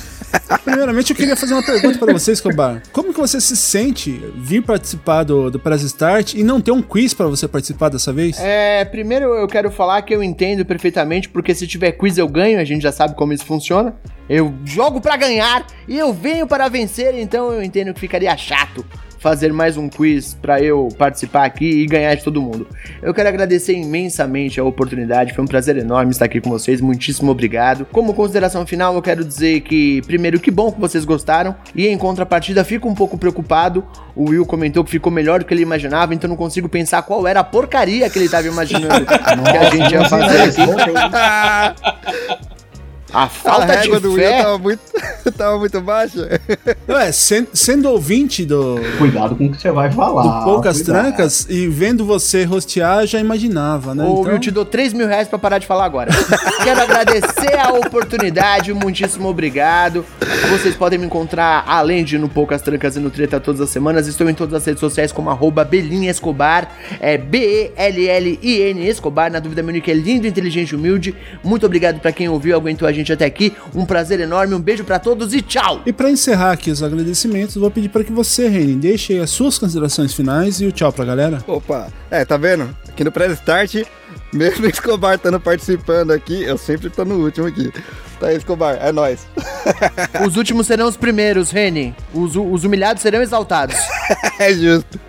primeiramente eu queria fazer uma pergunta pra você, Escobar. Como que você se sente vir participar do, do Press Start e não ter um quiz pra você participar dessa vez? É, primeiro eu quero falar que eu entendo perfeitamente, porque se tiver quiz eu ganho, a gente já sabe como isso funciona. Eu jogo pra ganhar e eu venho para vencer, então eu entendo que ficaria chato fazer mais um quiz pra eu participar aqui e ganhar de todo mundo. Eu quero agradecer imensamente a oportunidade, foi um prazer enorme estar aqui com vocês, muitíssimo obrigado. Como consideração final, eu quero dizer que, primeiro, que bom que vocês gostaram, e em contrapartida, fico um pouco preocupado. O Will comentou que ficou melhor do que ele imaginava, então não consigo pensar qual era a porcaria que ele estava imaginando que a gente ia fazer aqui. A A falta régua de do Will fé. tava muito, tava muito baixa. Ué, sen- sendo ouvinte do, Cuidado com o que você vai falar. do Poucas cuidado. Trancas e vendo você rostear, já imaginava, né? Ô, Então, Will, te dou 3 mil reais pra parar de falar agora. Quero agradecer a oportunidade, muitíssimo obrigado. Vocês podem me encontrar, além de no Poucas Trancas e no Treta todas as semanas, estou em todas as redes sociais como arroba Belinha Escobar, é B-E-L-L-I-N Escobar, na dúvida meu nick é lindo, inteligente e humilde. Muito obrigado pra quem ouviu, aguentou a gente até aqui. Um prazer enorme, um beijo pra todos e tchau! E pra encerrar aqui os agradecimentos, vou pedir para que você, Reni, deixe aí as suas considerações finais e o tchau pra galera. Opa, é, tá vendo? Aqui no Press Start, mesmo o Escobar estando participando aqui, eu sempre tô no último aqui. Tá aí, Escobar, é nóis. Os últimos serão os primeiros, Reni. Os, os humilhados serão exaltados. é justo.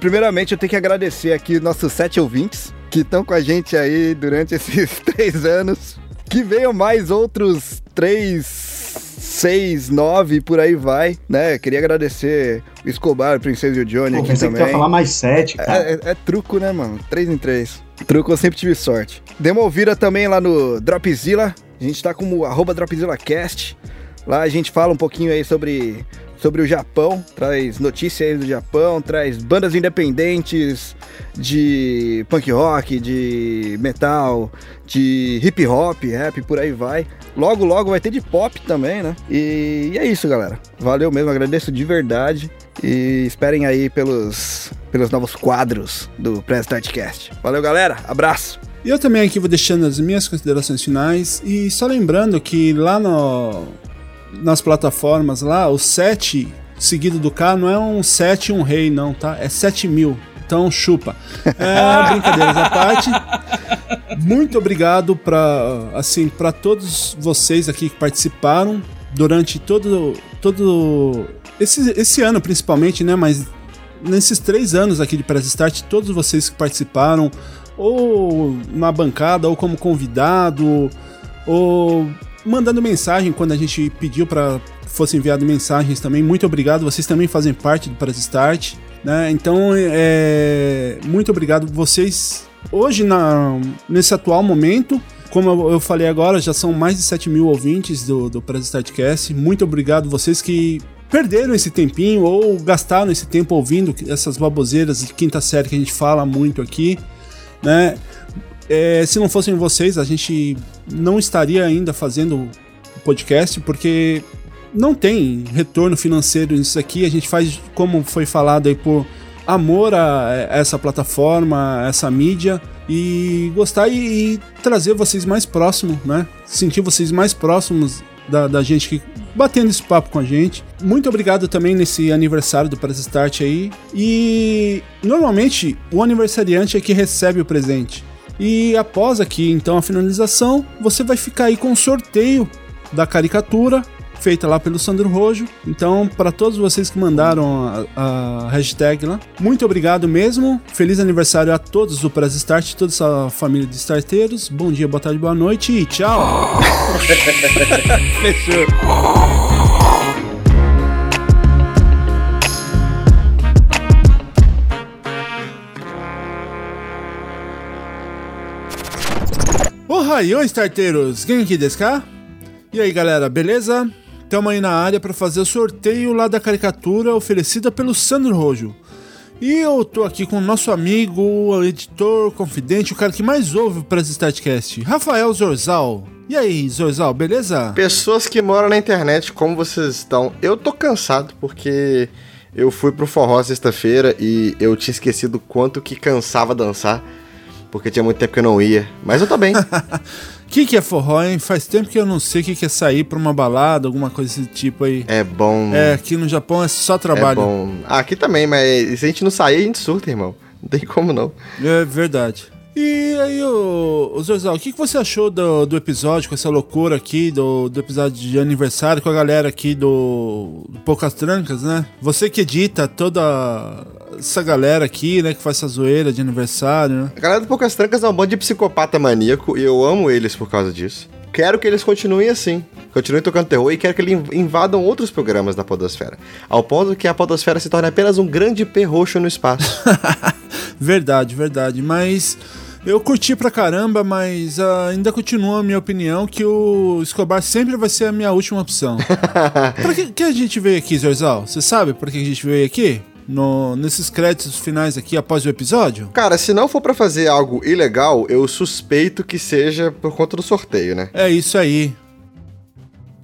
Primeiramente, eu tenho que agradecer aqui nossos sete ouvintes que estão com a gente aí durante esses três anos. Que venham mais outros três, 6, 9, por aí vai, né? Queria agradecer o Escobar, o Princesa e o Johnny Pô, aqui que também. ia falar mais sete, cara. É, é- é truco, né, mano? 3 em 3. Truco eu sempre tive sorte. Ouvida também lá no Dropzilla. A gente tá como arroba DropzillaCast. Lá a gente fala um pouquinho aí sobre, sobre o Japão. Traz notícias do Japão, traz bandas independentes de punk rock, de metal, de hip hop, rap, por aí vai. Logo, logo vai ter de pop também, né? E, e é isso, galera. Valeu mesmo, agradeço de verdade. E esperem aí pelos, pelos novos quadros do Press Startcast. Valeu, galera. Abraço. E eu também aqui vou deixando as minhas considerações finais. E só lembrando que lá no, nas plataformas, lá, o 7 seguido do K não é um 7 e um rei, não, tá? É 7 mil. Então chupa. É, brincadeiras à parte. Muito obrigado para assim para todos vocês aqui que participaram durante todo todo esse, esse ano principalmente, né? Mas nesses três anos aqui de Press Start, todos vocês que participaram, ou na bancada, ou como convidado, ou mandando mensagem quando a gente pediu para fosse enviado mensagens também. Muito obrigado, vocês também fazem parte do Press Start, né? Então, é, muito obrigado vocês. Hoje, na, nesse atual momento, como eu, falei agora, já são mais de 7 mil ouvintes do, do Press Startcast. Muito obrigado vocês que perderam esse tempinho ou gastaram esse tempo ouvindo essas baboseiras de quinta série que a gente fala muito aqui, né? É, se não fossem vocês, a gente não estaria ainda fazendo o podcast, porque não tem retorno financeiro nisso aqui. A gente faz, como foi falado aí, por amor a essa plataforma, a essa mídia e gostar e, e trazer vocês mais próximos, né? Sentir vocês mais próximos da, da gente que batendo esse papo com a gente. Muito obrigado também nesse aniversário do Press Start aí. E normalmente o aniversariante é que recebe o presente. E após aqui então a finalização, você vai ficar aí com o sorteio da caricatura feita lá pelo Sandro Rojo. Então, para todos vocês que mandaram a, a, hashtag lá, muito obrigado mesmo. Feliz aniversário a todos do Press Start, toda essa família de starteiros. Bom dia, boa tarde, boa noite e tchau. Fechou. Ohayô, starteiros! Genki desu ka? E aí, galera, beleza? Estamos aí na área para fazer o sorteio lá da caricatura oferecida pelo Sandro Rojo. E eu tô aqui com o nosso amigo, o editor, confidente, o cara que mais ouve o Press Startcast, Rafael Zorzal. E aí, Zorzal, beleza? Pessoas que moram na internet, como vocês estão? Eu tô cansado porque eu fui pro forró sexta-feira e eu tinha esquecido quanto que cansava dançar, porque tinha muito tempo que eu não ia. Mas eu tô bem. O que, que é forró, hein? Faz tempo que eu não sei o que, que é sair pra uma balada, alguma coisa desse tipo aí. É bom. É, aqui no Japão é só trabalho. É bom. Ah, aqui também, mas se a gente não sair, a gente surta, irmão. Não tem como não. É verdade. E aí, ô, ô Zorzal, o que, que você achou do, do episódio, com essa loucura aqui, do, do episódio de aniversário com a galera aqui do, do Poucas Trancas, né? Você que edita toda essa galera aqui, né, que faz essa zoeira de aniversário, né? A galera do Poucas Trancas é um bando de psicopata maníaco e eu amo eles por causa disso. Quero que eles continuem assim. Continuem tocando terror e quero que eles invadam outros programas da Podosfera. Ao ponto que a Podosfera se torne apenas um grande pé roxo no espaço. verdade, verdade. Mas eu curti pra caramba, mas uh, ainda continua a minha opinião que o Escobar sempre vai ser a minha última opção. pra que, que a gente veio aqui, Zorzal? Você sabe por que a gente veio aqui? No, nesses créditos finais aqui após o episódio? Cara, se não for para fazer algo ilegal, eu suspeito que seja por conta do sorteio, né? É isso aí.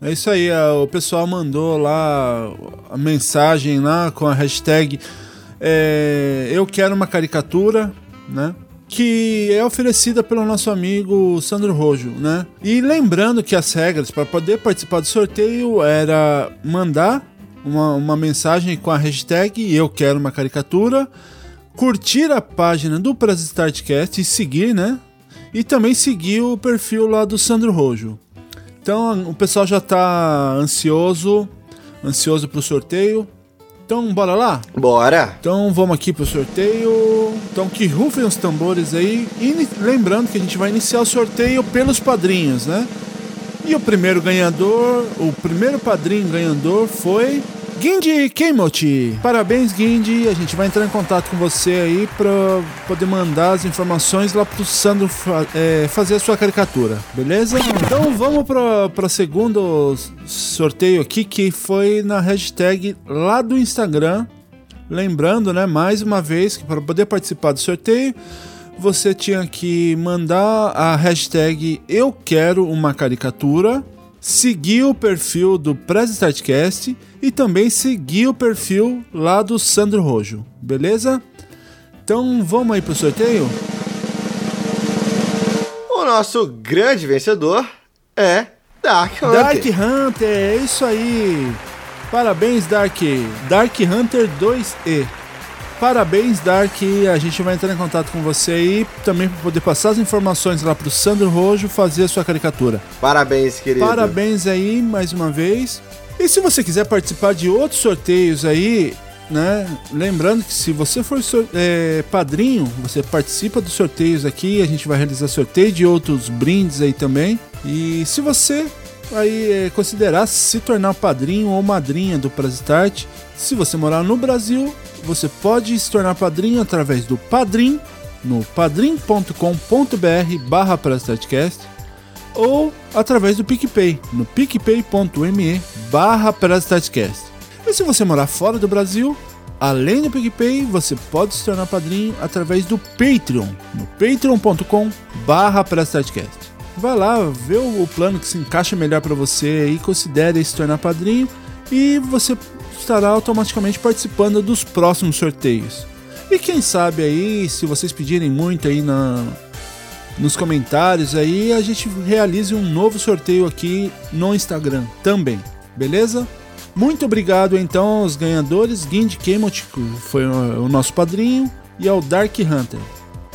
É isso aí, o pessoal mandou lá a mensagem lá com a hashtag é, Eu quero uma caricatura, né? Que é oferecida pelo nosso amigo Sandro Rojo, né? E lembrando que as regras para poder participar do sorteio era mandar uma, uma mensagem com a hashtag Eu quero uma caricatura, curtir a página do Press Startcast e seguir, né? E também seguir o perfil lá do Sandro Rojo. Então o pessoal já tá ansioso, ansioso pro sorteio. Então bora lá? Bora! Então vamos aqui pro sorteio. Então que rufem os tambores aí. E lembrando que a gente vai iniciar o sorteio pelos padrinhos, né? E o primeiro ganhador, o primeiro padrinho ganhador foi Guindy Keimoti. Parabéns, Guindy. A gente vai entrar em contato com você aí para poder mandar as informações lá pro Sandro fa- é, fazer a sua caricatura, beleza? Então vamos para segundo sorteio aqui que foi na hashtag lá do Instagram. Lembrando, né, mais uma vez que para poder participar do sorteio você tinha que mandar a hashtag Eu Quero uma Caricatura, seguir o perfil do Press Startcast e também seguir o perfil lá do Sandro Rojo, beleza? Então vamos aí pro sorteio? O nosso grande vencedor é Dark Hunter. Dark Hunter, é isso aí! Parabéns, Dark! Dark Hunter 2E. Parabéns, Dark. A gente vai entrar em contato com você aí também para poder passar as informações lá pro Sandro Rojo fazer a sua caricatura. Parabéns, querido. Parabéns aí mais uma vez. E se você quiser participar de outros sorteios aí, né? Lembrando que se você for é, padrinho, você participa dos sorteios aqui. A gente vai realizar sorteio de outros brindes aí também. E se você aí é, considerar se tornar padrinho ou madrinha do Press Start, se você morar no Brasil, você pode se tornar padrinho através do Padrim no padrim.com.br barra PressStartcast ou através do PicPay, no picpay.me barra. E se você morar fora do Brasil, além do PicPay, você pode se tornar padrinho através do Patreon, no patreon.com barra. Vai lá, vê o plano que se encaixa melhor para você e considere se tornar padrinho e você estará automaticamente participando dos próximos sorteios. E quem sabe aí, se vocês pedirem muito aí na, nos comentários aí, a gente realize um novo sorteio aqui no Instagram também, beleza? Muito obrigado então aos ganhadores, Guindy Kemot, foi o o nosso padrinho, e ao Dark Hunter.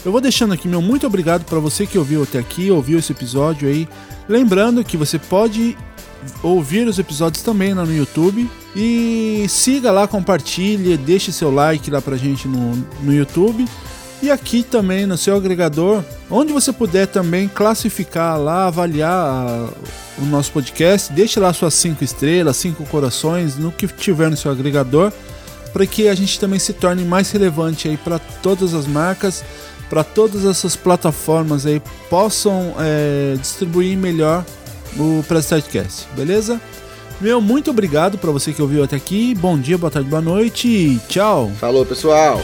Eu vou deixando aqui meu muito obrigado para você que ouviu até aqui, ouviu esse episódio aí. Lembrando que você pode ouvir os episódios também lá no YouTube. E siga lá, compartilhe, deixe seu like lá pra gente no, no YouTube. E aqui também no seu agregador, onde você puder também classificar lá, avaliar a- o nosso podcast, deixe lá suas cinco estrelas, cinco corações, no que tiver no seu agregador, para que a gente também se torne mais relevante aí para todas as marcas, para todas essas plataformas aí possam é, distribuir melhor o Prestartcast, beleza? Meu muito obrigado para você que ouviu até aqui. Bom dia, boa tarde, boa noite e tchau. Falou, pessoal.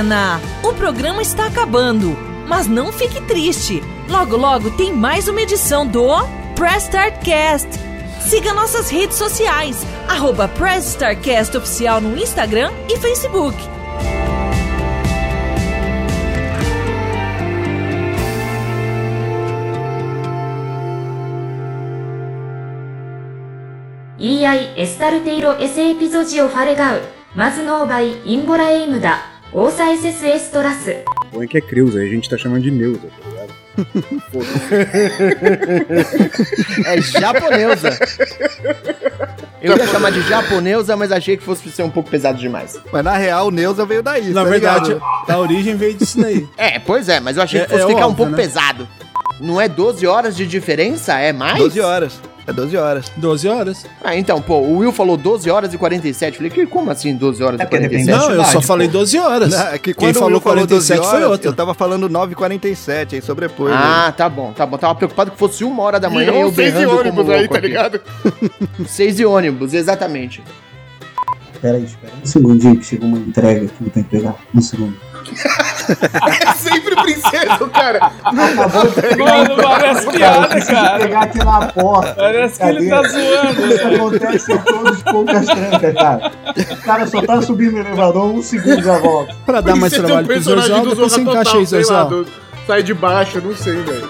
pena! O programa está acabando, mas não fique triste. Logo, logo tem mais uma edição do Press Start Cast. Siga nossas redes sociais, arroba Press Start Cast Oficial no Instagram e Facebook. EI エスタルテイロエセエピゾジオファレガウマズノーバイインボラエイムダ Ouça esses extras. O que é Creuza, a gente tá chamando de Neuza, tá ligado? é japonesa. Eu ia chamar de japonesa, mas achei que fosse ser um pouco pesado demais. Mas na real, Neuza veio daí. Na tá verdade, a origem veio disso daí. É, pois é, mas eu achei é, que fosse é ficar óbvio, um pouco né? pesado. Não é 12 horas de diferença? É mais? 12 horas. É 12 horas. 12 horas. Ah, então, pô, o Will falou 12 horas e 47. Falei, que, como assim 12 horas É e porque 47? depende da Não, eu só falei pô. 12 horas. Não, é que Quem falou Will falou 47 12 foi horas, outro. Eu tava falando 9h47, aí sobrepôs. né? Ah, tá bom, tá bom. Tava preocupado que fosse uma hora da manhã e eu seis de berrando ônibus aí, tá ligado? Seis de ônibus, exatamente. Espera aí, espera um segundinho que chegou uma entrega que eu tenho que pegar. Um segundo. É sempre princesa, cara. Mano, parece piada, cara. pegar aqui na porta. Parece que ele tá zoando, Isso velho. acontece em todos os poucas trancas, cara. O cara só tá subindo no elevador, um segundo já volta. Pra dar mais trabalho pro Zorzal, depois você encaixa aí, Zorzal. Sai de baixo, eu não sei, velho.